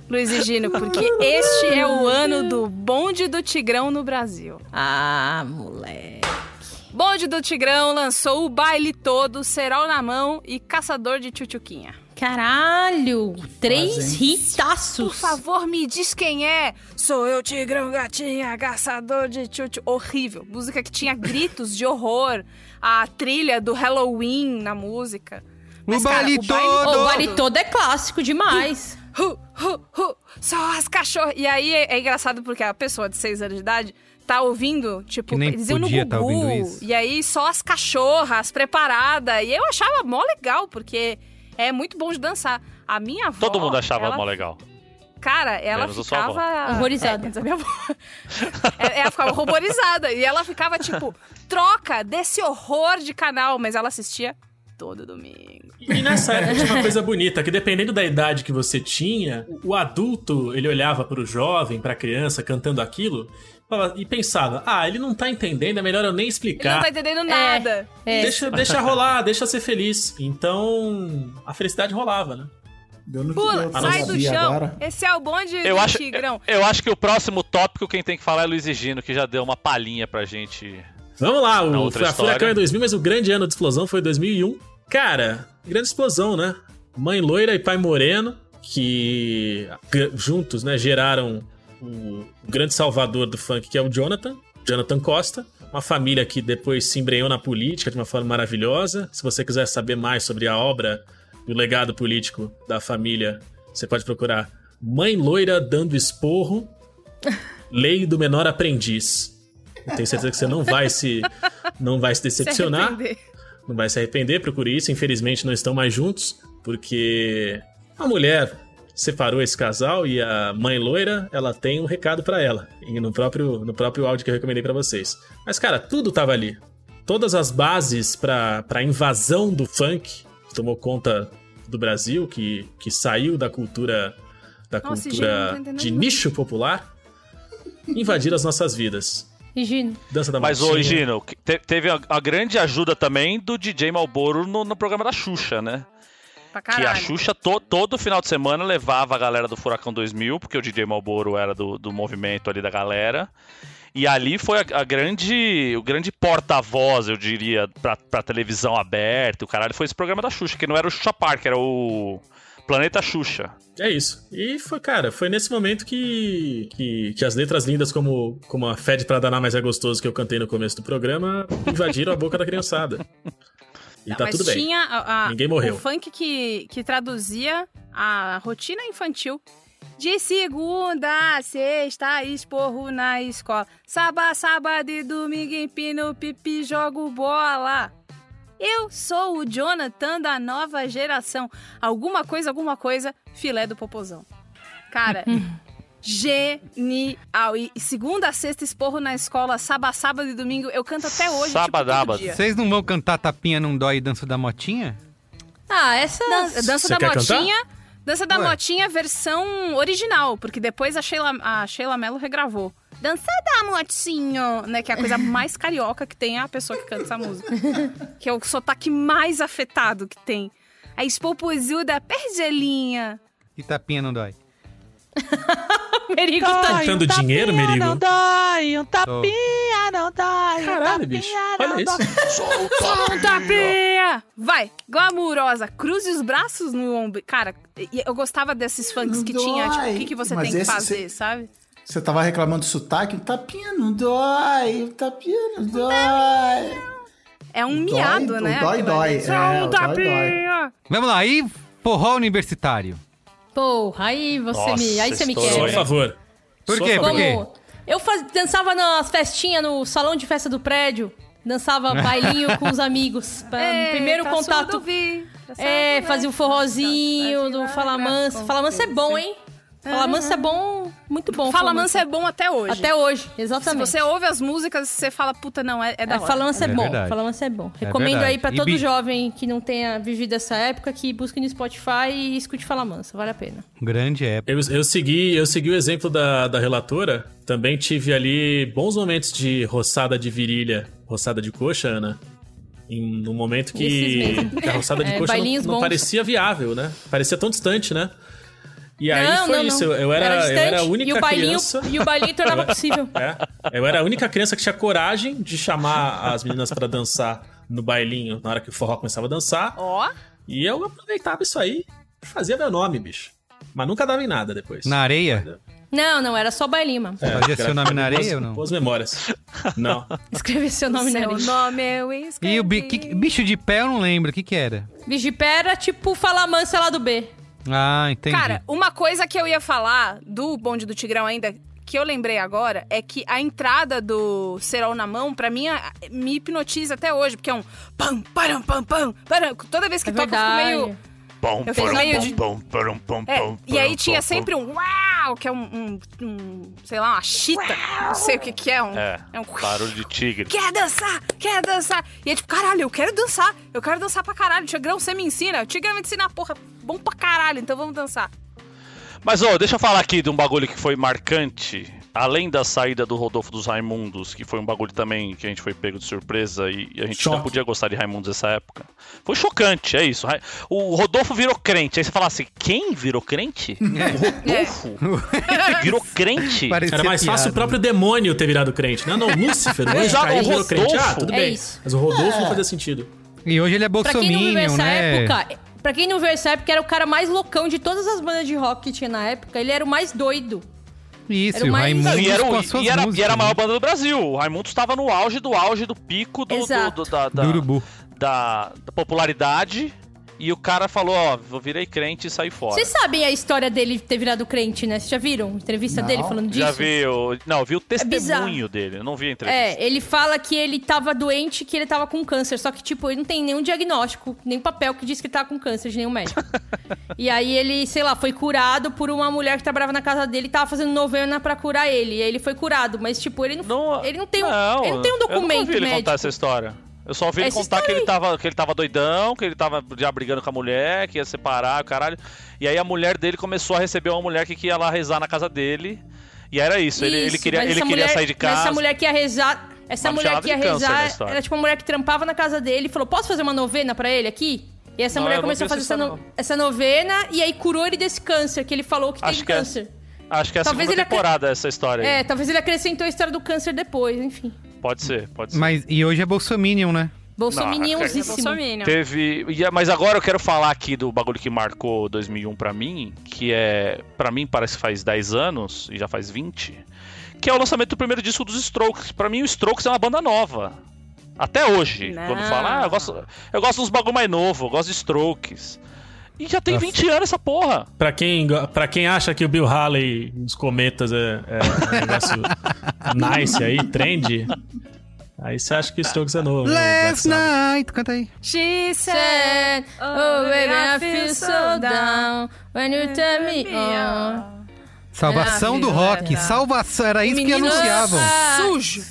Luiz e Gino, porque este é o ano do bonde do Tigrão no Brasil. Ah, moleque. Bonde do Tigrão lançou o baile todo, cerol na mão e caçador de tchutchuquinha. Caralho! Três Fazem. hitaços. Por favor, me diz quem é. Sou eu, Tigrão Gatinha, caçador de tchutchu. Horrível. Música que tinha gritos de horror. A trilha do Halloween na música. O baile O todo! baile todo é clássico demais. Hu, hu, hu, só as cachorras. E aí é, é engraçado porque a pessoa de 6 anos de idade tá ouvindo, tipo, eles iam no podia tá Gugu. isso. E aí só as cachorras preparadas. E eu achava mó legal, porque é muito bom de dançar. A minha avó. Todo mundo achava ela, mó legal. Cara, ela Menos a ficava. Horrorizada. É, a minha avó. Ela ficava horrorizada. E ela ficava, tipo, troca desse horror de canal. Mas ela assistia todo domingo. E nessa época tinha uma coisa bonita, que dependendo da idade que você tinha, o adulto, ele olhava pro jovem, pra criança cantando aquilo, e pensava, ah, ele não tá entendendo, é melhor eu nem Ele não explicar. tá entendendo nada. É. Deixa, deixa rolar, deixa ser feliz. Então, a felicidade rolava, né? Eu Pula, eu sai do sabia chão. agora. Esse é o bonde Eu do acho, Tigrão. eu acho que o próximo tópico quem tem que falar é Luiz e Gino, que já deu uma palhinha pra gente. Vamos lá, o a. Furacão é 2000, mas o grande ano de explosão foi 2001. Cara, grande explosão, né? Mãe loira e pai moreno, que juntos, né, geraram o grande salvador do funk, que é o Jonathan, Jonathan Costa. Uma família que depois se embrenhou na política de uma forma maravilhosa. Se você quiser saber mais sobre a obra e o legado político da família, você pode procurar Mãe Loira Dando Esporro, Lei do Menor Aprendiz. Eu tenho certeza que você não vai se, não vai se decepcionar. Se não vai se arrepender, procure isso. Infelizmente não estão mais juntos, porque a mulher separou esse casal e a mãe loira, ela tem um recado pra ela. E no próprio, no próprio áudio que eu recomendei pra vocês. Mas, cara, tudo tava ali. Todas as bases pra, pra invasão do funk que tomou conta do Brasil, que, que saiu da cultura da Nossa, cultura de nicho popular, invadiram as nossas vidas. Higino. Dança da Mas, ô. Gino, teve a, a grande ajuda também do DJ Malboro no, no programa da Xuxa, né? Pra Que a. Xuxa to- todo final de semana levava a galera do Furacão 2000, porque o DJ Malboro era do, do movimento ali da galera. E ali foi a, a grande, o grande porta-voz, eu diria, pra, pra televisão aberta. O caralho foi esse programa da Xuxa, que não era o Xuxa Park, era o Planeta Xuxa. É isso. E foi, cara, foi nesse momento que, que, que as letras lindas como, como a Fede pra danar mais é gostoso que eu cantei no começo do programa invadiram a boca da criançada. E Não, tá mas tudo bem. tinha a- a- Ninguém morreu. o funk que, que traduzia a rotina infantil. De segunda a sexta, esporro na escola. Sábado, sábado e domingo, empino pipi, jogo bola. Eu sou o Jonathan da nova geração. Alguma coisa, alguma coisa, filé do popozão. Cara, genial. E segunda a sexta, esporro na escola, sábado, sábado e domingo. Eu canto até hoje, tipo, Sábado, dia. Vocês não vão cantar Tapinha Não Dói e Dança da Motinha? Ah, essa. Dan- dança Você da quer cantar? Motinha. Dança da Ué. Motinha versão original, porque depois a Sheila, a Sheila Mello regravou. Dança da Motinho, né? Que é a coisa mais carioca que tem é a pessoa que canta essa música. que é o sotaque mais afetado que tem. A espopozuda pergelinha. E Tapinha Não Dói? Merigo tá Cantando dinheiro, Merigo? dói, um tapinha não dói. Caralho, bicho. Olha isso. Um tapinha! Vai, glamurosa, cruze os braços no ombro. Cara, eu gostava desses funks que tinha, tipo, o que, que você Mas tem que fazer, cê- sabe? Você tava reclamando do sotaque? Um tapinha não dói, um tapinha não dói. É um Dói, miado, o né? dói, dói, é, Só um dói, tapinha! Vamos lá, e forró universitário? Porra, aí você Nossa, me. Aí você me estourou, Por favor. Por quê? Por quê? Eu faz- dançava nas festinhas no salão de festa do prédio. Dançava bailinho com os amigos. Pra- Ei, primeiro tá contato. É, fazia o forrozinho do virar Fala Mansa. graça. Fala Mansa é bom, hein? Fala Mansa é bom, muito bom. Fala Mansa é bom até hoje. Até hoje, Se exatamente. você ouve as músicas, você fala, puta, não, é, é da É, hora. Fala Mansa é, É bom. verdade. Fala Mansa é bom. É Recomendo verdade. aí pra E todo bi- jovem que não tenha vivido essa época que busque no Spotify e escute Fala Mansa. Vale a pena. Grande época. Eu, eu, segui, eu segui o exemplo da, da relatora. Também tive ali bons momentos de roçada de virilha, roçada de coxa, Ana. Em, num momento que a roçada de É, coxa não, não parecia viável, né? Parecia tão distante, né? E aí Não, foi não, isso. não. Eu era, eu distante, era a única e o bailinho, criança. E o bailinho tornava possível. É, eu era a única criança que tinha coragem de chamar as meninas pra dançar no bailinho na hora que o forró começava a dançar. Ó, E eu aproveitava isso aí e fazia meu nome, bicho. Mas nunca dava em nada depois. Na areia? Não, não, era só bailinho, mano. É, Fazia seu nome na areia ou não? Boas memórias. Não. Escrever seu nome na seu areia. nome eu escrevi. E o bi- que- bicho de pé eu não lembro, o que que era? Vigipé era tipo Fala Mansa lá do B. Ah, entendi. Cara, uma coisa que eu ia falar do bonde do Tigrão ainda, que eu lembrei agora, é que a entrada do Serol na mão, pra mim, me hipnotiza até hoje, porque é um pam, param, pam, pam, param. Toda vez que É toca, eu fico meio... Bom, Eu fiz meio de- bom, bom, bom, É, e aí tinha sempre um uau, que é um, um- um, sei lá, uma chita, não sei o que que é, um... É, é um barulho de tigre. Quer dançar? Quer dançar? E é tipo, caralho, eu quero dançar. Eu quero dançar pra caralho. Tigrão, você me ensina. O Tigrão me ensina, porra, bom pra caralho, então vamos dançar. Mas, ô, deixa eu falar aqui de um bagulho que foi marcante. Além da saída do Rodolfo dos Raimundos, que foi um bagulho também que a gente foi pego de surpresa e a gente Choque. não podia gostar de Raimundos nessa época. Foi chocante, é isso. O Rodolfo virou crente. Aí você fala assim: quem virou crente? O Rodolfo? Virou crente? Parecia Era mais fácil o piada. próprio demônio ter virado crente. Não, não, Lúcifer, o anjo Exato, caiu o virou crente. Ah, Rodolfo. tudo É bem. isso. Mas o Rodolfo não fazia sentido. E hoje ele é Pra quem não viveu bolsominion, essa né? época, pra quem não viu essa época, era o cara mais loucão de todas as bandas de rock que tinha na época. Ele era o mais doido. Isso, Era o o mais- Raimundos Não, e, era, o- com as suas e, era, e músicas, era a maior banda do Brasil. O Raimundo estava no auge do auge do pico do, do- do- da, da, Do urubu. da- da popularidade. E o cara falou: Ó, eu virei crente e saí fora. Vocês sabem a história dele ter virado crente, né? Vocês já viram a entrevista Não. dele falando disso? Já vi o. Não, eu vi o testemunho bizarro. dele. Eu não vi a entrevista. É, ele fala que ele tava doente, que ele tava com câncer. Só que, tipo, ele não tem nenhum diagnóstico, nem papel que diz que ele tava com câncer de nenhum médico. e aí ele, sei lá, foi curado por uma mulher que trabalhava na casa dele e tava fazendo novena pra curar ele. E aí ele foi curado. Mas, tipo, ele não, Não, ele não, tem, um, ele não tem um Eu nunca documento vi ele médico. contar essa história. Eu só vi ele Essa contar que ele, tava, que ele tava doidão, que ele tava já brigando com a mulher, que ia separar, o caralho. E aí a mulher dele começou a receber uma mulher que ia lá rezar na casa dele. E era isso, ele, ele Isso, queria, mas ele queria mulher- sair de mas casa. Essa mulher que ia rezar. Essa Mas mulher que ia rezar era tipo uma mulher que trampava na casa dele e falou: Posso fazer uma novena pra ele aqui? E essa Não, mulher começou a fazer essa no- essa novena e aí curou ele desse câncer, que ele falou que Acho tem que é- câncer. Acho que é a Talvez segunda ele acre- temporada essa história aí. É, talvez ele acrescentou a história do câncer depois, enfim. Pode ser, pode ser. Mas, e hoje é bolsominion, né? Bolsominiãozíssimo. Bolsominion. Teve. e é- Mas agora eu quero falar aqui do bagulho que marcou 2001 pra mim, que é. Pra mim parece que faz 10 anos, e já faz 20. Que é o lançamento do primeiro disco dos Strokes. Pra mim, o Strokes é uma banda nova. Até hoje. Não. Quando fala, ah, eu gosto, eu gosto dos bagulho mais novo, eu gosto de Strokes. E já tem Nossa. 20 anos essa porra. Pra quem, pra quem acha que o Bill Haley nos cometas é, é um negócio nice aí, trend, aí você acha que o Strokes é novo. né, Last night, canta aí. She Said, oh baby, I feel so down when you turn me on. Salvação do rock, salvação, era isso que anunciavam. Sujo.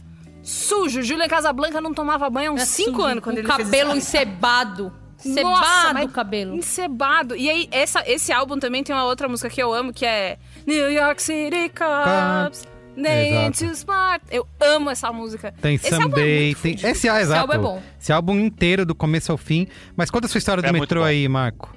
Sujo. Julian Casablanca não tomava banho há uns 5 anos quando o ele cabelo fez esse encebado. Nossa, Cebado mas o cabelo. Encebado. E aí, essa, esse álbum também tem uma outra música que eu amo, que é New York City Cops. Exato. too smart. Eu amo essa música. Tem esse álbum é Someday, muito tem... Esse, ah, exato. álbum é bom. Esse álbum inteiro, do começo ao fim. Mas conta a sua história do É muito metrô bom. aí, Marco.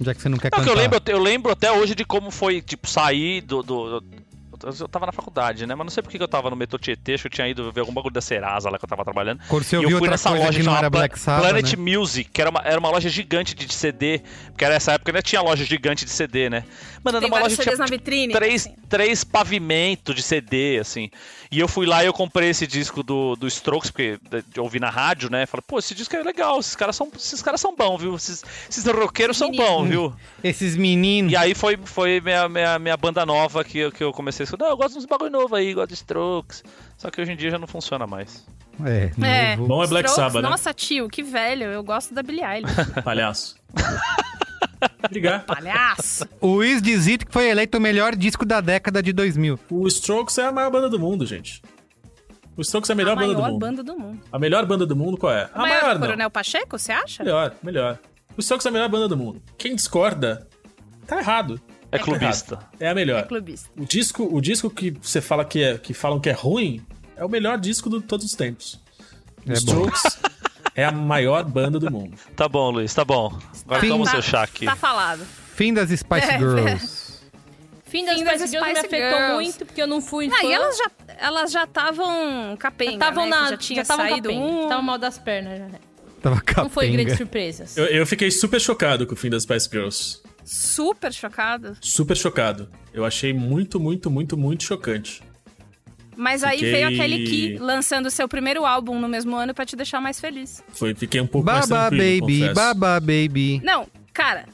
Já que você não quer Não, que cantar. eu lembro, eu lembro até hoje de como foi, tipo, sair do. do- do- eu tava na faculdade, né? Mas não sei por que eu tava no metrô Tietê, acho que eu tinha ido ver algum bagulho da Serasa lá que eu tava trabalhando. Quando você E eu fui outra nessa loja que não era Black Sabbath, Planet né? Music, que era uma, era uma loja gigante de CD, porque era essa época ainda tinha loja gigante de CD, né? Mano, era Tem uma loja que CDs tinha na vitrine. três, assim. três pavimentos de CD, assim. E eu fui lá e eu comprei esse disco do, do Strokes, porque de ouvir na rádio, né? Falei, pô, esse disco é legal, esses caras são, esses caras são bons, viu? Esses, esses roqueiros são bons, viu? Esses meninos. E aí foi, foi minha, minha, minha banda nova que, eu- que eu comecei a Não, eu gosto de uns bagulho novo aí, gosto de Strokes. Só que hoje em dia já não funciona mais. É, É. novo. Bom é Black Sabbath, né? Nossa, tio, que velho. Eu gosto da Billie Eilish. Palhaço. Obrigado. Palhaço. O Wiz Dizit que foi eleito o melhor disco da década de 2000. O Strokes é a maior banda do mundo, gente. O Strokes é a melhor a banda do mundo. banda do mundo. A melhor banda do mundo qual é? A maior maior, que não. Coronel Pacheco, você acha? Melhor, melhor. O Strokes é a melhor banda do mundo. Quem discorda, tá errado. É clubista. errado. É a melhor. Clubista. O disco, o disco que você fala que, é, que falam que é ruim é o melhor disco de todos os tempos. É. Strokes é a maior banda do mundo. Tá bom, Luiz, tá bom. Agora toma o seu chá aqui. Tá falado. Fim das Spice É, Girls. Fim das Fim das Spice Girls me afetou Girls. muito, porque eu não fui Não, fã. e elas já elas já estavam capenga, estavam né? na. Já tinha estavam saído capenga, um. Estavam mal das pernas já, né? Tava Não foi capenga. grandes surpresas. Eu, eu fiquei super chocado com o fim das Spice Girls. Super chocado. Super chocado. Eu achei muito, muito, muito, muito chocante. Mas aí Fiquei- veio a Kelly Key lançando seu primeiro álbum no mesmo ano pra te deixar mais feliz. Foi, fiquei um pouco mais Baba tranquilo, baby, confesso. baba baby. Não, cara,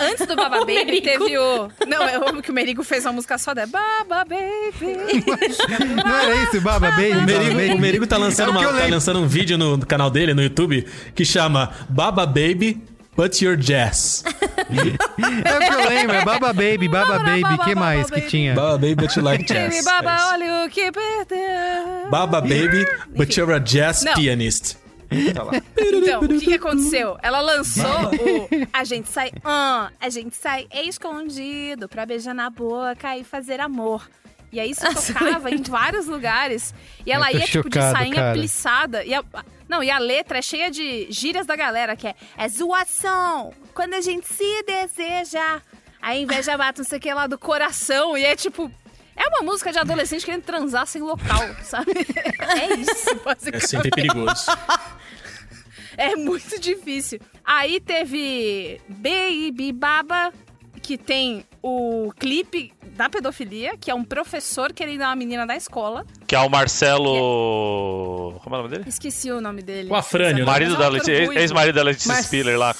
antes do Baba Baby Merigo. teve o. Não, eu amo que o Merigo fez uma música só dela. Baba Baby. Não era isso, baba baby? O Merigo, baby? o Merigo tá, lançando É o que uma- tá lançando um vídeo no canal dele, no YouTube, que chama Baba Baby, But Your Jazz. É o que eu lembro, é baba baby, baba baby. baba, que baba, mais que baby. tinha? Baba Baby, But You Like Baby Jazz. Baba, É olha o que perdeu. Baba Baby, But You're a Jazz Não. Pianist. Tá lá. Então, o que, que aconteceu? Ela lançou o A gente sai. ah, a gente sai escondido pra beijar na boca e fazer amor. E aí isso tocava em vários lugares. E ela ia, tipo, de chocado, sainha cara. plissada. E a, não, e a letra é cheia de gírias da galera, que é, é zoação, quando a gente se deseja. A inveja bate não sei o que lá do coração. E é tipo. É uma música de adolescente querendo transar sem local, sabe? É isso, É basicamente. sempre perigoso. É muito difícil. Aí teve Baby Baba, que tem o clipe da pedofilia, que é um professor querendo uma menina da escola. Que é o Marcelo. Como é o nome dele? Esqueci o nome dele. O Afrânio, né? Marido é da Letícia, ex-marido da Letícia Mas- Spiller lá.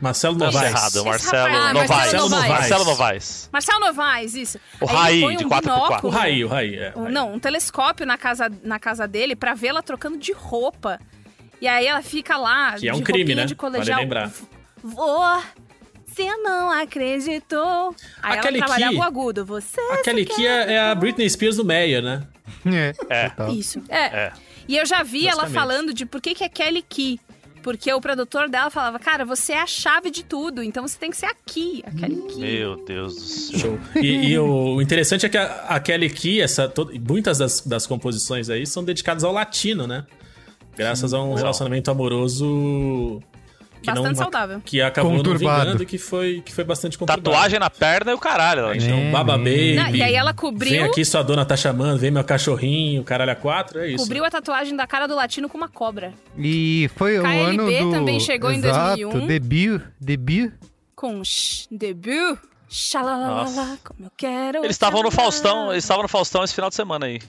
Marcelo Tá Novaes. errado, Marcelo rapaz- Ah, Novaes. Marcelo Novaes. Marcelo Novaes. Marcelo Novaes, isso. O Raí, de um 4x4. binóculo, O Raí, o Raí. É, um- Raí. Não, um telescópio na casa, na casa dele pra vê-la trocando de roupa. E aí ela fica lá, Que é um de crime, né? de Vale colegial. lembrar. Vô, você não acreditou. Aí Aquele ela trabalhava o agudo. Você Aquele que é, é a Britney Spears do Meyer, né? É. É. Isso. É. É. E eu já vi ela falando de por que, que é Kelly Key. Porque o produtor dela falava, cara, você é a chave de tudo, então você tem que ser aqui, a Kelly Key. Meu Deus do céu. Show. E, e o, interessante é que a, a Kelly Key, essa, to- muitas das, das composições aí são dedicadas ao latino, né? Graças a um Uau. relacionamento amoroso que Bastante não, saudável. que acabou não Conturbado. vingando e que foi, que foi bastante conturbado. Tatuagem na perna e o caralho. né? Então, É, Baba Baby. Não, e aí ela cobriu- Vem aqui, sua dona tá chamando, vem meu cachorrinho, caralho a quatro, é isso. Cobriu a tatuagem da cara do latino com uma cobra. E foi o KLB ano do... também chegou em Exato, 2001. debut, debut. Com sh, debut. Xalalalala, Nossa. como eu quero. Eles estavam no. Faustão, eles estavam no Faustão esse final de semana aí.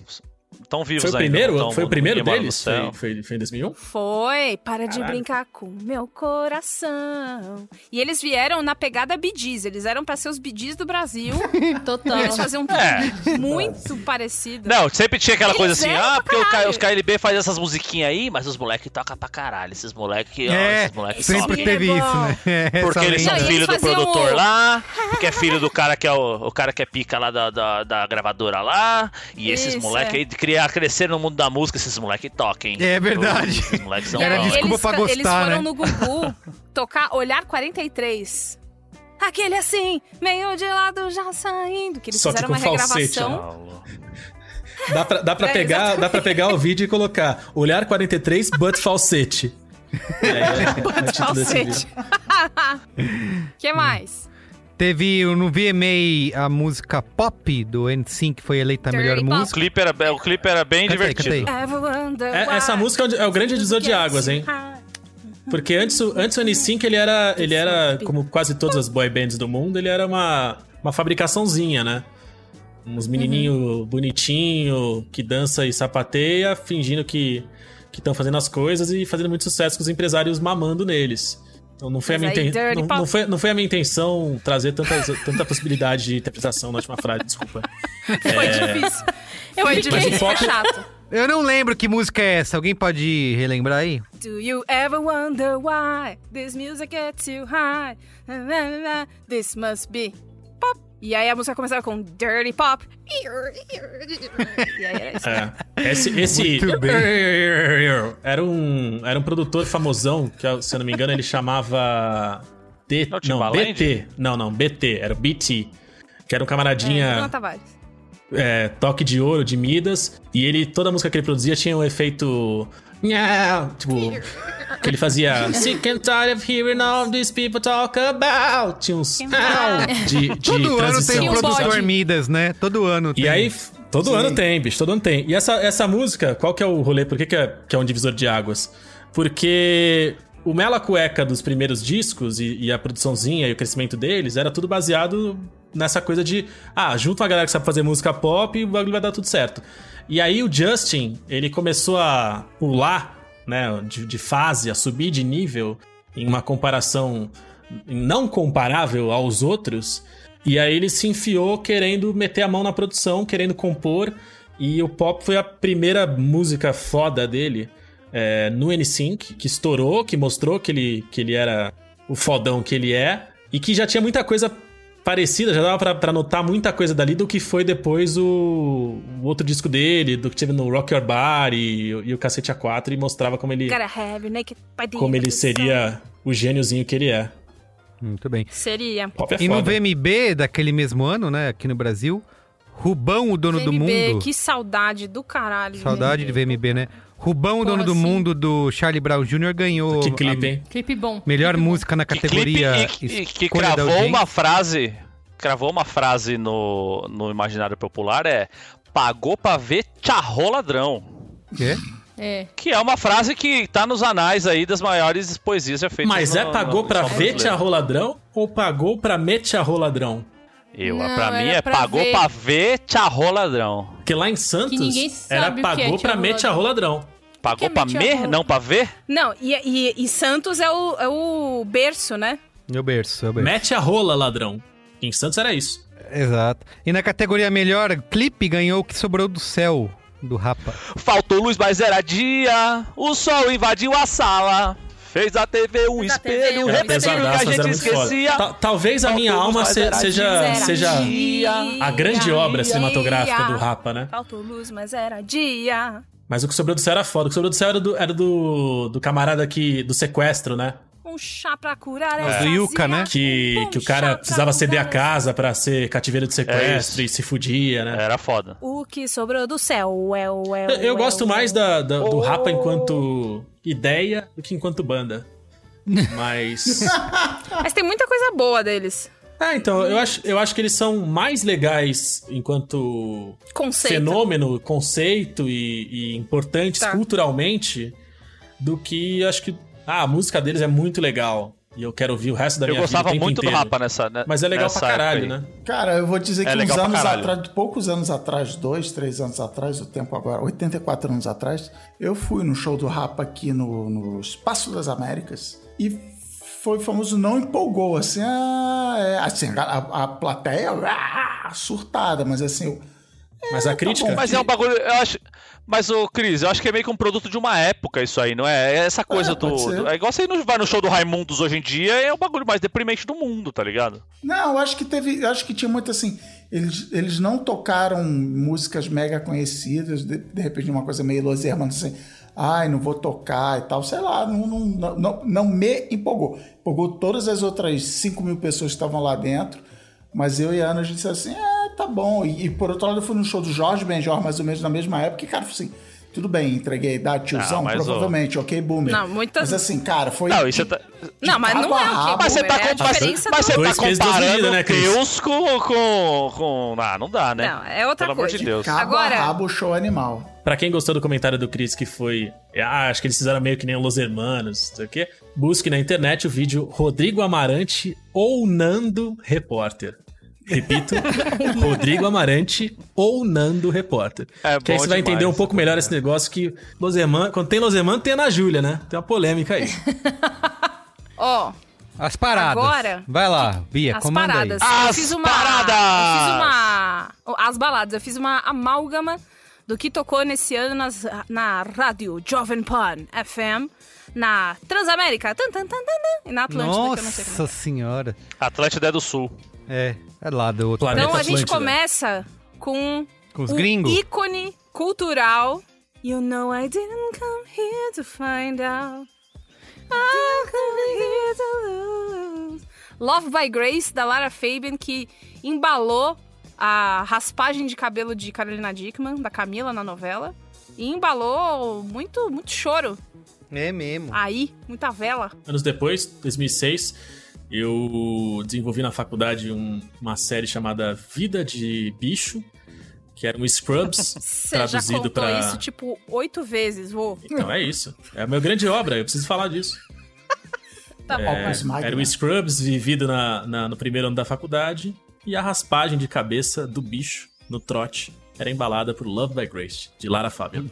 Estão vivos Foi o ainda. primeiro? tão- foi o primeiro deles? céu. Foi, foi, foi em 2001? Foi, para de Caralho. brincar com meu coração. E eles vieram na pegada Bidis. Eles eram pra ser os Bidis do Brasil. Total. eles faziam É. muito parecido. Não, sempre tinha aquela Eles coisa assim, ah, porque o K- caralho. os KLB fazem essas musiquinhas aí, mas os moleques tocam pra caralho. Esses moleques, ó, É, esses moleques sempre teve É isso, né? Essa Porque eles são Não, eles filho do produtor o- lá, que é filho do cara que é o, o cara que é pica lá da, da, da gravadora lá. E esses Isso, moleques é. aí de criar, crescer no mundo da música, esses moleques toquem. É verdade. Esses moleques são Era desculpa eles, pra gostar, eles foram né? no Gugu tocar Olhar 43. Aquele assim, meio de lado já saindo. Que eles Só fizeram uma falsete, regravação. Dá pra, dá pra É, pegar, exatamente. dá pra pegar o vídeo e colocar olhar 43, but falsete. É o título desse Falsete. que mais? Teve no VMA a música Pop do NSYNC, que foi eleita a melhor Dirty Pop. O música. clipe era, o clipe era bem Canta aí, divertido. wonder É, essa música é o- é grande divisor de águas, hein? Porque antes, o- antes o N5 ele era, ele era, como quase todas as boy bands do mundo, ele era uma, uma fabricaçãozinha, né? Uns menininho bonitinho que dança e sapateia, fingindo que que estão fazendo as coisas e fazendo muito sucesso com os empresários mamando neles. Então não foi, a minha inten- não, não foi, não foi a minha intenção trazer tanta, tanta possibilidade de interpretação na última frase, desculpa. Foi difícil. Foi Mas difícil, foi chato. Eu não lembro que música é essa. Alguém pode relembrar aí? Do you ever wonder why this music gets too high? This must be. E aí a música começava com Dirty Pop. E aí era isso. É. Esse, esse Muito bem. era um era um produtor famosão que se eu não me engano ele chamava D, Não, não, Timbaland? BT, não não BT, era o BT, que era um É, camaradinha Tavares. é, toque de ouro de Midas e ele toda a música que ele produzia tinha um efeito Tipo, que ele fazia Sick and tired of hearing all these people talk about. Tinha uns "Au" de, de Todo ano transição. tem um produtor bode. Midas, né? Todo ano tem. E aí, todo Sim. ano tem, bicho, todo ano tem. E essa, essa música, qual que é o rolê? Por que, que, é, que é um divisor de águas? Porque o Mela Cueca dos primeiros discos e, e a produçãozinha e o crescimento deles era tudo baseado nessa coisa de, ah, junta uma galera que sabe fazer música pop e o bagulho vai dar tudo certo. E aí o Justin, ele começou a pular, né, de, de fase, a subir de nível em uma comparação não comparável aos outros. E aí ele se enfiou querendo meter a mão na produção, querendo compor. E o pop foi a primeira música foda dele é, no NSYNC, que estourou, que mostrou que ele, que ele era o fodão que ele é. E que já tinha muita coisa parecida, já dava pra, pra notar muita coisa dali do que foi depois o, o outro disco dele, do que teve no Rock Your Body e, e o Cacete A4, e mostrava como ele, have como ele seria o gêniozinho que ele é. Muito bem. Seria. Pop é E no. VMB daquele mesmo ano, né, aqui no Brasil, Rubão, o dono do VMB, mundo. que saudade do caralho. Saudade de VMB, né? Rubão, dono do assim. mundo do Charlie Brown Jr. ganhou Que clipe, hein? Clipe bom. melhor clipe bom. música na Que categoria clipe e, e que cravou uma frase. Cravou uma frase no, no imaginário popular é pagou pra ver tcharrô ladrão. Quê? É. Que é uma frase que tá nos anais aí das maiores poesias já feitas. Mas no- é pagou no- pra ver. Tia Roladrão ou pagou pra mete a Roladrão? Eu, Não, pra mim é pra pagou ver. pra ver tcharrô ladrão. Porque lá em Santos ninguém sabe era que é pagou Tia pra mete a Roladrão. Pagou é pra mete a me, rola? não pra ver? Não, e, e- e Santos é o, é o berço, né? Meu berço, meu berço. Mete a rola, ladrão. Em Santos era isso. Exato. E na categoria melhor clipe ganhou o que sobrou do céu, do Rapa. Faltou luz, mas era dia. O sol invadiu a sala. Fez a TV um Fez espelho, Era repetindo o que a gente esquecia. Ta- Talvez a minha alma se- era seja, Era seja dia. a grande obra dia. cinematográfica do Rapa, né? Faltou luz, mas era dia. Mas o que sobrou do céu era foda. O que sobrou do céu era do, era do, do camarada que, do sequestro, né? Um chá pra curar É. essa Do Yuka, né? Que, Um que o cara precisava ceder a casa pra ser cativeiro de É sequestro isso. e se fudia, né? Era foda. O que sobrou do céu, é o é Eu, gosto é o- mais da, da- do Oh. Rapa enquanto ideia do que enquanto banda. Mas. Mas tem muita coisa boa deles. Ah, então, eu acho, eu acho que eles são mais legais enquanto Conceito. fenômeno, conceito e, e importantes Tá. culturalmente do que acho que. Ah, a música deles é muito legal. E eu quero ouvir o resto da Eu minha vida. gostava o tempo muito do inteiro. Rapa nessa. né, Mas é legal pra caralho, né? Cara, eu vou dizer É que uns anos atrás, poucos anos atrás, dois, três anos atrás, o tempo agora, 84 anos atrás, eu fui no show do Rapa aqui no, no Espaço das Américas e foi famoso, não empolgou, assim, ah, é, assim a, a plateia ah, surtada, mas assim, eu, Mas a crítica. bom. Mas é um bagulho, eu acho. Mas, ô, Cris, eu acho que é meio que um produto de uma época isso aí, não é? É Essa coisa É, do, do- É igual você não vai no show do Raimundos hoje em dia, é o bagulho mais deprimente do mundo, tá ligado? Não, eu acho que teve. Eu acho que tinha muito assim. Eles, eles não tocaram músicas mega conhecidas, de, de repente uma coisa meio Los Hermanos assim. Ai, não vou tocar e tal. Sei lá, não, não, não, não, me empolgou. Empolgou todas as outras 5 mil pessoas que estavam lá dentro. Mas eu e a Ana, a gente disse assim: é, tá bom. E, e, por outro lado, eu fui no show do Jorge Benjor, mais ou menos na mesma época, e, cara, assim. Tudo bem, entreguei a idade, tiozão, Não, provavelmente, ok, boomer. Não, muitas- Mas assim, cara, foi. Não, isso é. tá- Não, mas não é o rabo. que Mas você tá, é a com- mas- mas você tá comparando né? Deus com, com, com. Ah, não dá, né? Não, é outra Pelo coisa. amor de Deus. Cabo Agora- a rabo, show animal. Pra quem gostou do comentário do Chris que foi. Ah, acho que eles fizeram meio que nem Los Hermanos, não sei o quê. Busque na internet o vídeo Rodrigo Amarante ou Nando Repórter. Repito, Rodrigo Amarante ou Nando Repórter. É que aí você vai demais entender um pouco melhor esse negócio que Los Hermanos, quando tem Los Hermanos, tem Ana Júlia, né? Tem uma polêmica aí. Ó, As paradas. Agora, Vai lá, Bia, as comanda paradas. aí. eu As fiz uma. paradas! Eu fiz uma. oh, As baladas. Eu fiz uma amálgama do que tocou nesse ano nas, na rádio Jovem Pan FM, na Transamérica tan, tan, tan, tan, tan, e na Atlântida, que eu não sei como. Nossa senhora. Atlântida é do Sul. É, é lá do outro. Planeta Então a gente Atlântida. começa com Com os um gringos? ícone cultural. You know I didn't come here to find out. I come here to lose. Love by Grace, da Lara Fabian, que embalou a raspagem de cabelo de Carolina Dickman, da Camila, na novela. E embalou muito, muito choro. É mesmo. Aí, muita vela. Anos depois, 2006, eu desenvolvi na faculdade um- uma série chamada Vida de Bicho, que era um Scrubs Você já traduzido contou para. isso, tipo, oito vezes, vô. Então é isso. É a minha grande obra, eu preciso falar disso. Tá bom. É, era um Scrubs vivido na, na- no primeiro ano da faculdade e a raspagem de cabeça do bicho no trote era embalada por Love by Grace, de Lara Fabian.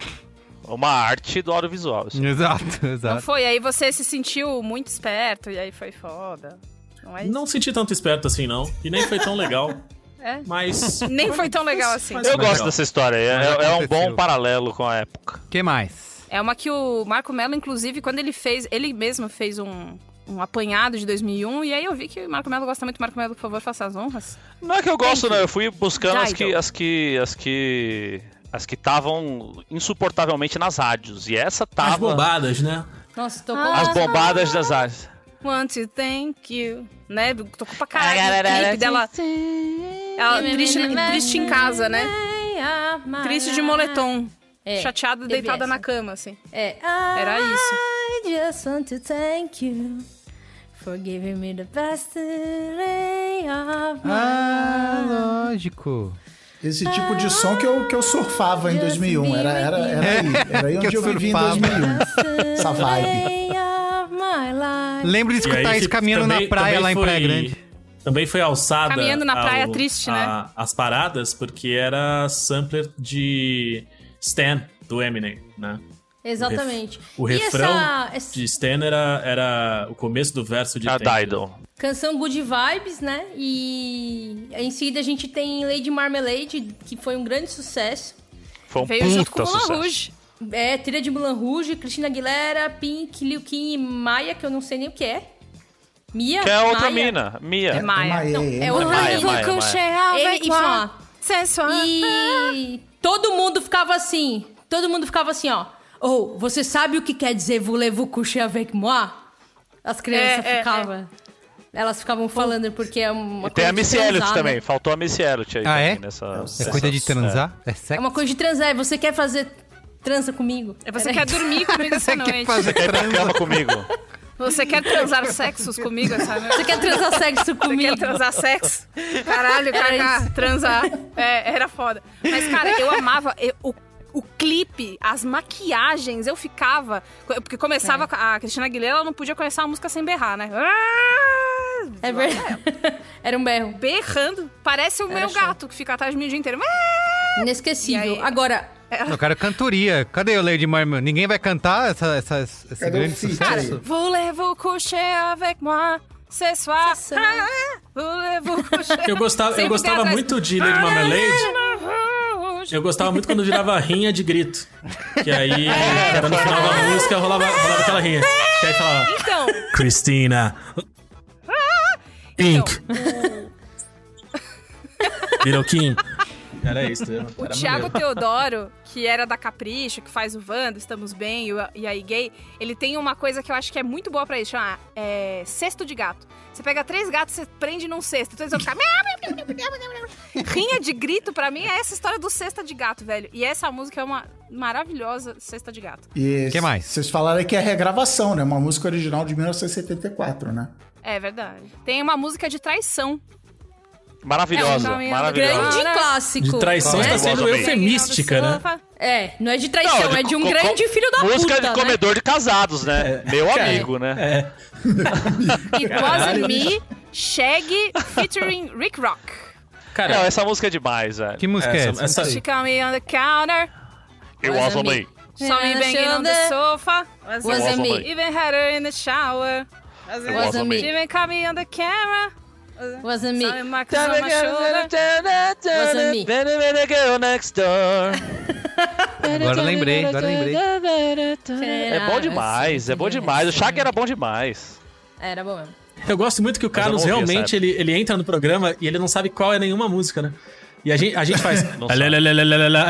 Uma arte do audiovisual. isso. Exato, Não exato. foi? Aí você se sentiu muito esperto e aí foi foda. Não é? Não senti tanto esperto assim, não. E nem foi tão legal. É? Mas. Nem foi tão legal assim. Mas Eu legal. gosto dessa história. É, é um bom paralelo com a época. que mais? É uma que o Marco Mello, inclusive, quando ele fez, ele mesmo fez um, um apanhado de 2001, e aí eu vi que o Marco Mello gosta muito. Marco Mello, por favor, faça as honras. Não é que eu gosto, Thank não. Eu fui buscando as que, as que. as que. as que estavam insuportavelmente nas rádios. E essa As tava. bobadas, né? Nossa, tocou. Ah. As bombadas das rádios. Want to thank you. Né? Tocou pra caralho. O clipe dela. Ela triste, triste em casa, né? Triste de moletom. É, chateada, deitada essa. na cama, assim. É. Era isso. I just want to thank you for giving me the best day of my Ah, lógico. Esse tipo de som que eu, que eu surfava em 2001. Era, era, era aí. Era aí onde eu eu, vivi em surfava. 2001. Essa vibe. Lembro de escutar isso tipo, caminhando também- na praia lá em foi- Praia Grande. Também foi alçada. Caminhando na praia ao- triste, né? a- As paradas, porque era sampler de Stan, do Eminem, né? Exatamente. O e refrão essa, essa de Stan era, era o começo do verso de A. Dido. canção Good Vibes, né? E em seguida a gente tem Lady Marmalade, que foi um grande sucesso. Foi um Veio junto com o Moulin. Rouge. É, trilha de Mulan Rouge, Cristina Aguilera, Pink, Liu Kim e Maia, que eu não sei nem o que é. Mia? Que é outra Maia? mina, Mia. É Maia. Maia, Não, é, é é outra Maia, mina. Maia, Ele, e fala, Sensual. E todo mundo ficava assim. Todo mundo ficava assim, ó. Ou, você sabe o que quer dizer voulez-vous coucher avec moi? As crianças É, é, ficavam. Elas ficavam falando porque é uma E tem a coisa Missy Elliott também. né? Faltou a Missy Elliott aí Ah, é? nessa. É coisa de transar? É É sexo? uma coisa de transar. é Você quer fazer trança comigo? É Você quer dormir comigo essa Você quer noite. fazer Quer ir pra cama comigo? Você quer transar sexos comigo noite? Você quer transar sexo Você comigo? quer transar sexo? Caralho, Kaká, transar. É, era foda. Mas, cara, eu amava eu- o, o clipe, as maquiagens, eu ficava. Porque começava a Cristina Aguilera, ela não podia começar a música sem berrar, né? Ah! É verdade. Era um berro. Berrando. Parece o Era meu show. gato que fica atrás de mim o dia inteiro. Ah! Inesquecível. Aí? Agora, Eu quero cantoria. Cadê o Lady Marmel? Ninguém vai cantar essa, essa, esse Cadê grande sucesso? aí? Voulez-vous coucher avec moi? Ce soir. Ce soir. Ah, Voulez-vous coucher? Eu gostava, eu gostava muito de Lady Marmalade. Eu gostava muito quando virava rinha de grito. Que aí, era no final da música, rolava, rolava aquela rinha. Que aí falava, Então, Christina. Pink. Little Kim. Era isso, era O Thiago Teodoro, que era da Capricho, que faz o Wanda, Estamos Bem e o- e aí Gay, ele tem uma coisa que eu acho que é muito boa pra isso, chama é, cesto de gato. Você pega três gatos, você prende num cesto, então eles vão ficar... Rinha de grito, pra mim, é essa história do cesta de gato, velho. E essa música é uma maravilhosa cesta de gato. E Que mais? Vocês falaram que é regravação, né? Uma música original de 1974, né? É verdade. Tem uma música de traição. Maravilhosa, É, um caminho maravilhosa. grande clássico. De traição É. está sendo eufemística, né? É, não é de traição, Não, é de um grande filho da Música puta, de né? comedor de casados, né? Meu cara, amigo, né? É. It Wasn't Me, Shaggy, featuring Rick Rock. Cara, Não, essa música é demais, velho. Que música é essa, She caught me on the counter, It was on me. saw me banging on the sofa. Was Was on me. Even had her in the shower. It was on me. Even caught me on the camera. Was me. Shoulder. Was a me. Girl next door. Agora lembrei, agora lembrei. É bom demais, é bom demais. O Shaq era bom demais. Era bom mesmo. Eu gosto muito que o Carlos ouvi realmente ele, ele entra no programa e ele não sabe qual é nenhuma música, né? E a gente, a gente faz.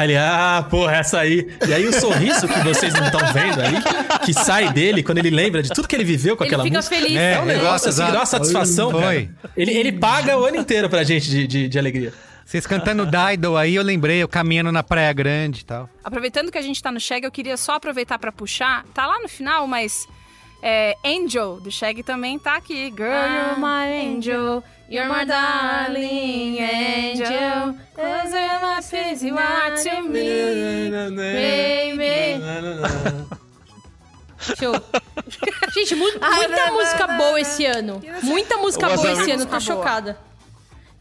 Ele, ah, porra, essa aí. E aí o sorriso que vocês não estão vendo aí, que sai dele quando ele lembra de tudo que ele viveu com Ele aquela fica música. feliz. É um negócio assim, dá uma satisfação, Foi. cara. Ele, ele paga o ano inteiro pra gente de, de, de alegria. Vocês cantando Dido aí, eu lembrei, eu caminhando na Praia Grande e tal. Aproveitando que a gente tá no Shag, eu queria só aproveitar pra puxar. Tá lá no final, mas. É, Angel, do Shag, também tá aqui. Girl, you're my angel. You're my darling angel. Cause you're my face, you are to me. Baby. Show. Gente, mu- muita música boa esse ano. Muita música boa esse ano, tô chocada.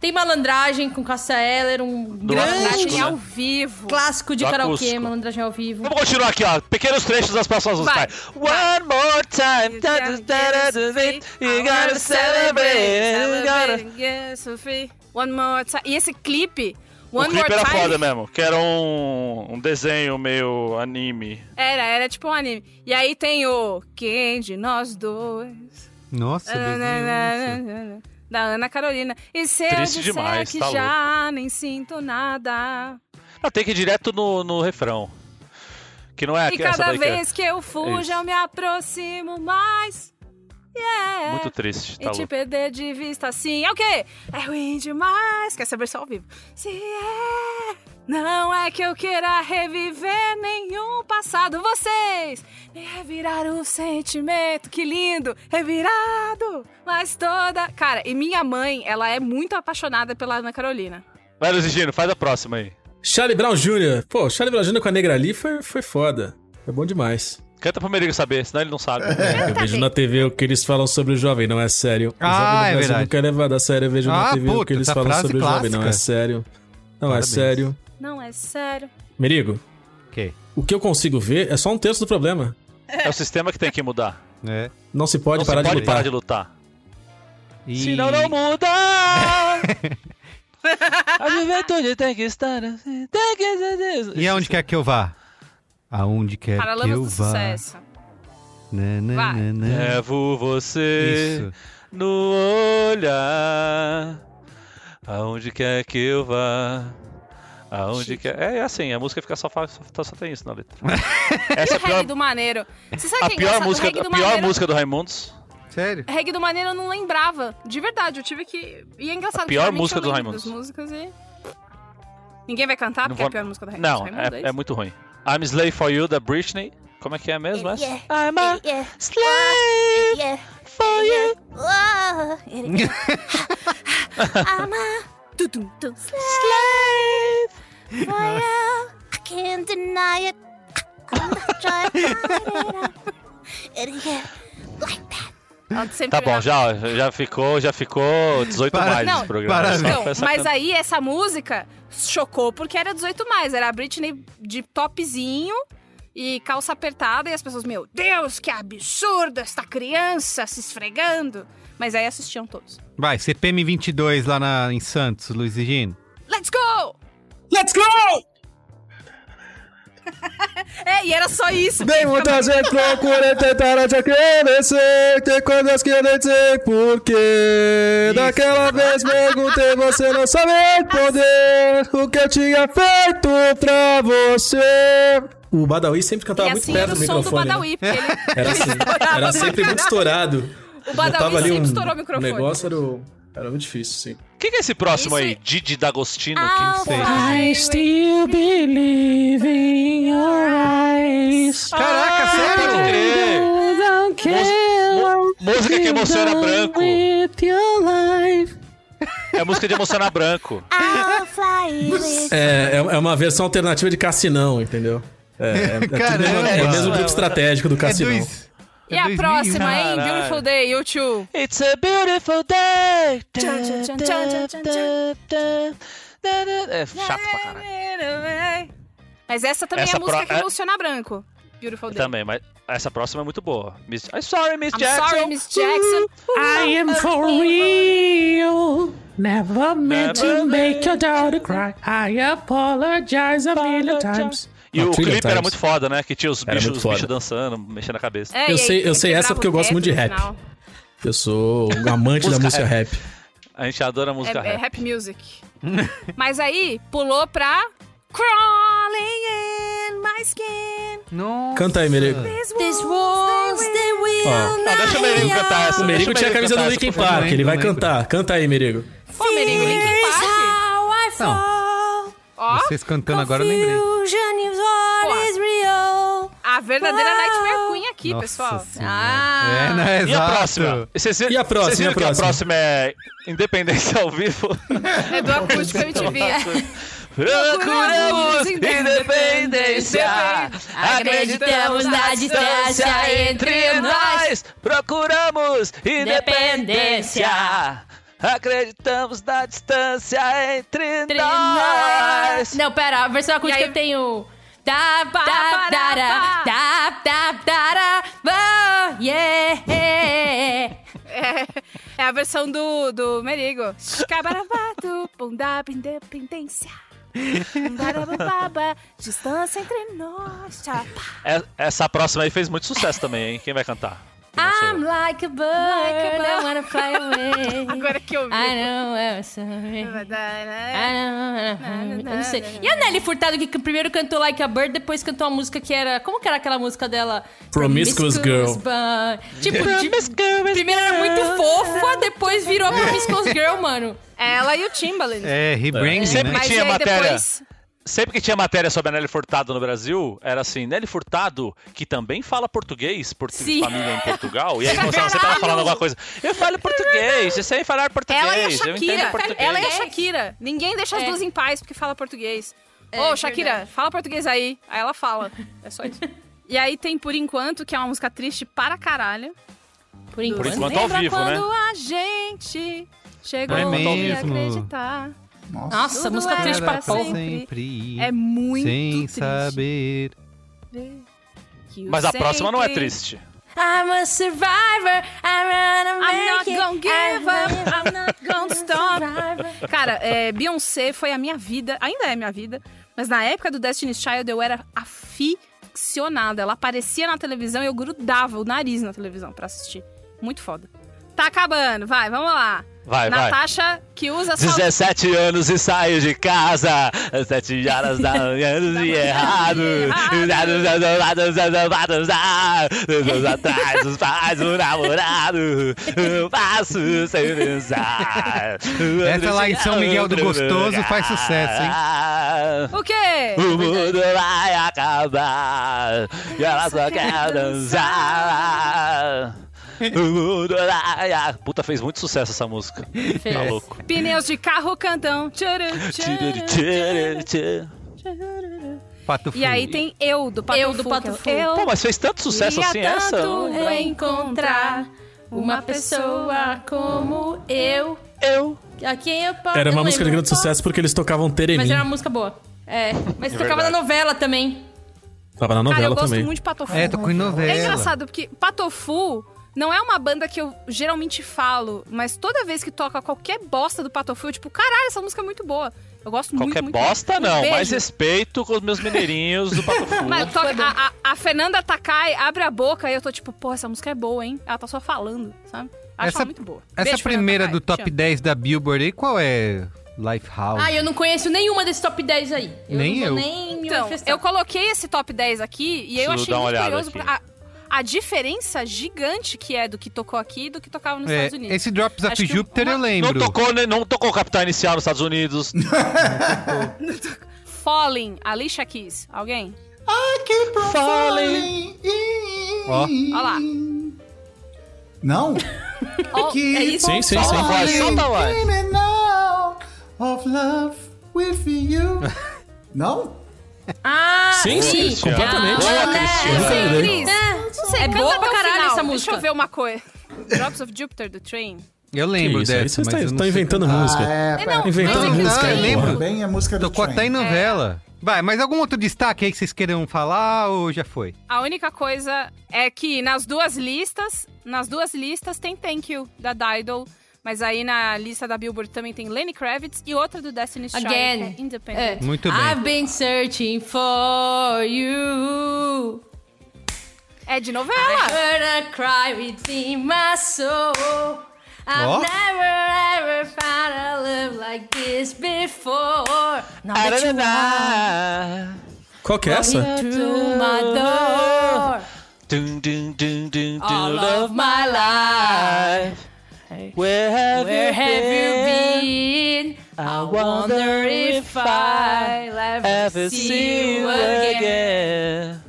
Tem Malandragem com Cassia Eller, um Do grande né? ao vivo. clássico de Do karaokê, acústico. Malandragem ao vivo. Vamos continuar aqui, ó. Pequenos trechos das próximas músicas. One more time. da, da, da, da, da, You gotta celebrate. You gotta... Celebrate. One more time. E esse clipe, One o clipe era Time. foda mesmo, que era um, um desenho meio anime. Era, era tipo um anime. E aí tem o Quem de nós dois? Nossa, desenho. Da Ana Carolina. E se eu Triste disser demais, que tá já nem sinto nada. Ah, tem que ir direto no, no refrão. Que não é e cada que é vez que eu fujo, Isso. eu me aproximo mais. Yeah. muito triste, E tá te louco. perder de vista assim é o quê? É ruim demais. Quer saber só ao vivo? Se é. Não é que eu queira reviver nenhum passado. Vocês nem reviraram o sentimento. Que lindo. Revirado. Mas toda. Cara, e minha mãe, ela é muito apaixonada pela Ana Carolina. Vai, Luiz Gino, faz a próxima aí. Charlie Brown Jr. Pô, Charlie Brown Jr. com a negra ali foi, foi foda. Foi bom demais. Canta pro Merigo saber, senão ele não sabe. Eu vejo na TV o que eles falam sobre o jovem, não é sério. Ah, O é verdade. Nunca é levado a sério. Eu vejo na Ah, TV o puta, que eles falam sobre o jovem, não é clássica. sério. Não Parabéns. é sério. Não é sério. Merigo, Ok. o que eu consigo ver é só um terço do problema. É o sistema que tem que mudar. É. Não se pode não parar se pode de lutar. parar de lutar. E... Senão não muda! a juventude tem que estar assim, tem que ser... E aonde quer que eu vá? Aonde quer que Paralamas eu do vá? sucesso. Na, na, Vai. na, na. Levo você Isso. no olhar. Aonde quer que eu vá. Aonde quer. É assim, a música fica só, só, só tem isso na letra. Essa é a pior, do Maneiro. Você sabe a que é pior música, reggae do a pior Maneiro... música do Raimundos. Sério? Reggae do Maneiro eu não lembrava. De verdade, eu tive que. E é engraçado A pior que música eu do Raimundos. das músicas e. Ninguém vai cantar Não porque é vou- a pior música do Raimundos. Não, Raimundos, é, é muito ruim. I'm Slave for You, da Britney. Como é que é mesmo essa? Yeah. I'm a Yeah. slave Yeah. for you. I'm a slave for you. I can't deny it. I'm not trying to hide. Like that. Sempre Tá bom, já, já ficou, já ficou 18 Para- mais Não, esse programa. essa mas aí essa música chocou porque era 18 mais. Era a Britney de topzinho e calça apertada e as pessoas, meu Deus, que absurdo esta criança se esfregando. Mas aí assistiam todos. Vai, CPM 22 lá na, em Santos, Luiz e Gino. Let's go! Let's go! É, e era só isso. Bem, muitas vezes procurei tentar te acreditar Que coisas que nem sei porquê Daquela vez perguntei, você não sabe responder O que eu tinha feito pra você O Badawi sempre cantava E muito assim perto era o do som do microfone né? Badawi, porque ele Era assim, era sempre muito microfone. estourado O Badawi sempre um estourou o microfone. negócio, era, o- era muito difícil, sim Quem que é esse próximo Isso aí? Didi D'Agostino? Ah, Quem sei? vai. still believe in your eyes Caraca, sério? Pode crer. Música que emociona branco. É música de emocionar branco. É, é é uma versão alternativa de Cassinão, entendeu? É, é, é, Caramba. mesmo- é o mesmo grupo estratégico do É Cassinão. dois. E a 2001. próxima, hein? Caralho. Beautiful Day, YouTube. It's a beautiful day. Tchan, tchan, tchan, tchan, tchan, tchan. É chato pra caralho. Mas essa também Essa é a música pro- que é- emociona branco. Beautiful Day. Também, mas essa próxima é muito boa. Miss... I'm sorry, Miss I'm Jackson. sorry, Miss Jackson. I am for real. Never meant to Never make your daughter cry. I apologize a million times. E o trilha clipe era muito foda, né? Que tinha os bichos, os bichos dançando, mexendo a cabeça. É, Eu aí sei- eu sei essa porque eu gosto muito de rap. final. Eu sou um amante da Música rap. A gente adora música É, é rap. rap music. Mas aí pulou pra Crawling in my skin. Nossa. Canta aí, Merigo. These This walls, they will Ó. Não, deixa o Merigo cantar essa. O Merigo tinha a camisa do Linkin. Park, ele vai cantar. Canta aí, Merigo. Pô, Merigo, Linkin Park. Não. Ó, Vocês cantando agora eu lembrei. a verdadeira Nightmare Queen aqui, Nossa pessoal. Senhora. É, né? E a Exato. próxima? E a próxima, e a que a próxima? próxima é Independência ao vivo? É do acústico MTV. Procuramos independência, acreditamos na distância entre nós. Procuramos independência, acreditamos na distância entre Entre nós. Não, pera, a versão acústica E aí- eu tenho. Da, da, da, da, da, da, da, yeah. É, é a versão do, do Merigo. Escabarabado, bunda, independência. Distância entre nós. É- Essa próxima aí fez muito sucesso também, hein? Quem vai cantar? Que não sou eu. I'm like a bird, I wanna fly away. Agora que eu vi. I know I'm sorry. I know, eu não sei. E a Nelly Furtado que primeiro cantou Like a Bird, depois cantou uma música que era. Como que era aquela música dela? Promiscuous Girl. Tipo, de- primeiro era muito fofa, depois virou a Promiscuous Girl, mano. Ela e o Timbaland. É, rebranding, Sempre né? que tinha aí matéria. depois- Sempre que tinha matéria sobre a Nelly Furtado no Brasil, era assim, Nelly Furtado, que também fala português, por ter Sim. família em Portugal, e aí começava sempre ela falando alguma coisa. Eu falo português, eu sei falar português, Ela e a eu entendo Shakira. português. Ela e a Shakira. Ninguém deixa as É. duas em paz porque fala português. É, Ô, Shakira, verdade. fala português aí. Aí ela fala. É só isso. E aí tem Por Enquanto, que é uma música triste para caralho. Por enquanto. enquanto ao Lembra vivo, né? quando a gente chegou É a mesmo. acreditar. Nossa. Nossa, música era triste porra. sempre. É muito Sem triste. saber. Mas a próxima não é triste. I'm a survivor, I'm gonna I'm not it. gonna give up, I'm I'm not gonna stop. Cara, é, Beyoncé foi a minha vida, ainda é minha vida, mas na época do Destiny's Child eu era aficionada. Ela aparecia na televisão e eu grudava o nariz na televisão pra assistir. Muito foda. Tá acabando, vai, vamos lá. Vai, vai. Natasha, que usa só... 17 anos e saio de casa, às 7 horas da manhã, e errado. Anos atrás, os pais, o namorado, eu passo sem pensar. Essa lá em São Miguel do Gostoso faz sucesso, hein? O quê? O mundo vai acabar e ela só quer dançar. Puta, fez muito sucesso essa música. Tá louco. Pneus de carro cantam. Pato E aí tem Eu, do Pato Eu, do Fu, Pato que é o Fu. Eu Pô, mas fez tanto sucesso assim queria essa? tanto Encontrar uma pessoa como eu. Eu. A quem eu posso. Era eu uma música de grande sucesso porque eles tocavam Teremim. Mas era uma música boa. É. Mas É tocava verdade. na novela também. Tava na Cara, eu novela gosto também. muito de Patofu. É, tocou em novela. É engraçado, porque Patofu não é uma banda que eu geralmente falo, mas toda vez que toca qualquer bosta do Patofu, eu tipo, caralho, essa música é muito boa. Eu gosto Qualquer muito, muito. bosta, Um não. beijo. Mais respeito com os meus mineirinhos do Pato Fu. Mas toca- a, a- a Fernanda Takai abre a boca e eu tô tipo, pô, essa música é boa, hein? Ela tá só falando, sabe? Acho Essa, ela muito boa. essa Beijo, primeira Fernanda do Takai, top te 10 da Billboard aí, qual é? Lifehouse. Ah, eu não conheço nenhuma desses top 10 aí. Eu Nem não eu. nem Então, eu coloquei esse top 10 aqui e eu Preciso achei dar uma muito olhada curioso aqui. pra- a, a diferença gigante que é do que tocou aqui e do que tocava nos É, Estados Unidos. esse Drops of que Jupiter uma- eu Não lembro. tocou, né? não tocou Capital Inicial nos Estados Unidos. Falling, Alicia Keys. Alguém? Falling Ó. Olha lá. Não? Ó, Keep é isso? Sim, sim, sim. Solta a voz, of love with you. Não? Ah, Sim, sim, Cristiano. completamente. Não Cristiano. sei, Entendi. Cris. Não sei, É boa pra caralho final. essa música. Deixa eu ver uma coisa. Drops of Jupiter, do Train. Eu lembro Que isso, dessa, vocês mas tá- eu não tá sei inventando cantar. música. É, É, não, Inventando Não, música não, eu lembro. porra. Também é música do Tocou Train. até em novela. Vai, mas algum outro destaque aí que vocês queiram falar ou já foi? A única coisa é que nas duas listas, nas duas listas tem Thank You, da Dido. Mas aí na lista da Billboard também tem Lenny Kravitz e outra do Destiny's Child, Again. que é Independent. Muito bem. I've been searching for you. É de I novela. heard a cry within my soul. I've Ó. never ever found a love like this before. Now that you are Qual que é essa? through my door, Dum, dum, dum, dum, dum, all love of my life. Where have Where you have been? you been? I wonder if I'll ever see you again.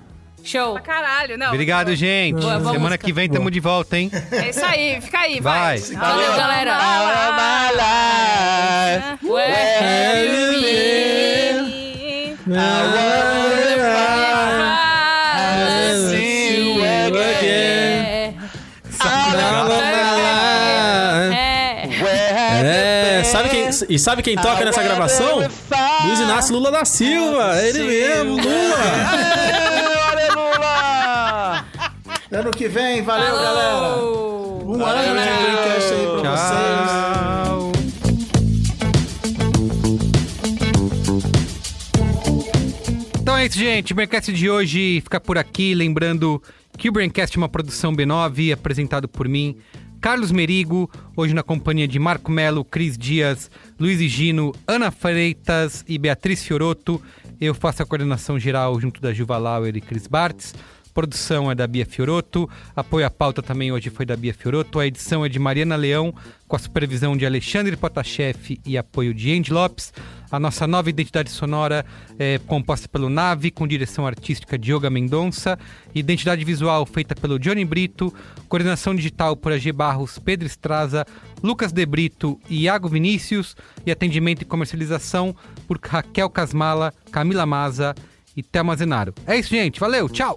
Show. Pra caralho, não. Obrigado, gente. Boa, boa Semana música. que vem tamo de volta, hein? É isso aí, fica aí, vai. Vai. Valeu, galera. Where have you been? See e sabe quem toca nessa gravação? Luiz Inácio Lula da Silva, ele mesmo, Lula. Olha, Lula! Ano que vem, valeu, galera. Um ano de Dreamcast aí pra vocês. Tchau. Então é isso, gente. O Braincast de hoje fica por aqui. Lembrando que o Braincast é uma produção B9, apresentado por mim, Carlos Merigo, hoje na companhia de Marco Melo, Cris Dias, Luiz Gino, Ana Freitas e Beatriz Fioroto. Eu faço a coordenação geral junto da Juva Lauer e Cris Bartz. Produção é da Bia Fioroto, apoio à pauta também hoje foi da Bia Fioroto, a edição é de Mariana Leão, com a supervisão de Alexandre Potashev e apoio de Andy Lopes. A nossa nova identidade sonora é composta pelo Nave, com direção artística de Yoga Mendonça, identidade visual feita pelo Johnny Brito, coordenação digital por AG Barros, Pedro Estraza, Lucas De Brito e Iago Vinícius, e atendimento e comercialização por Raquel Casmala, Camila Maza e Telmazenário. É isso, gente. Valeu, tchau!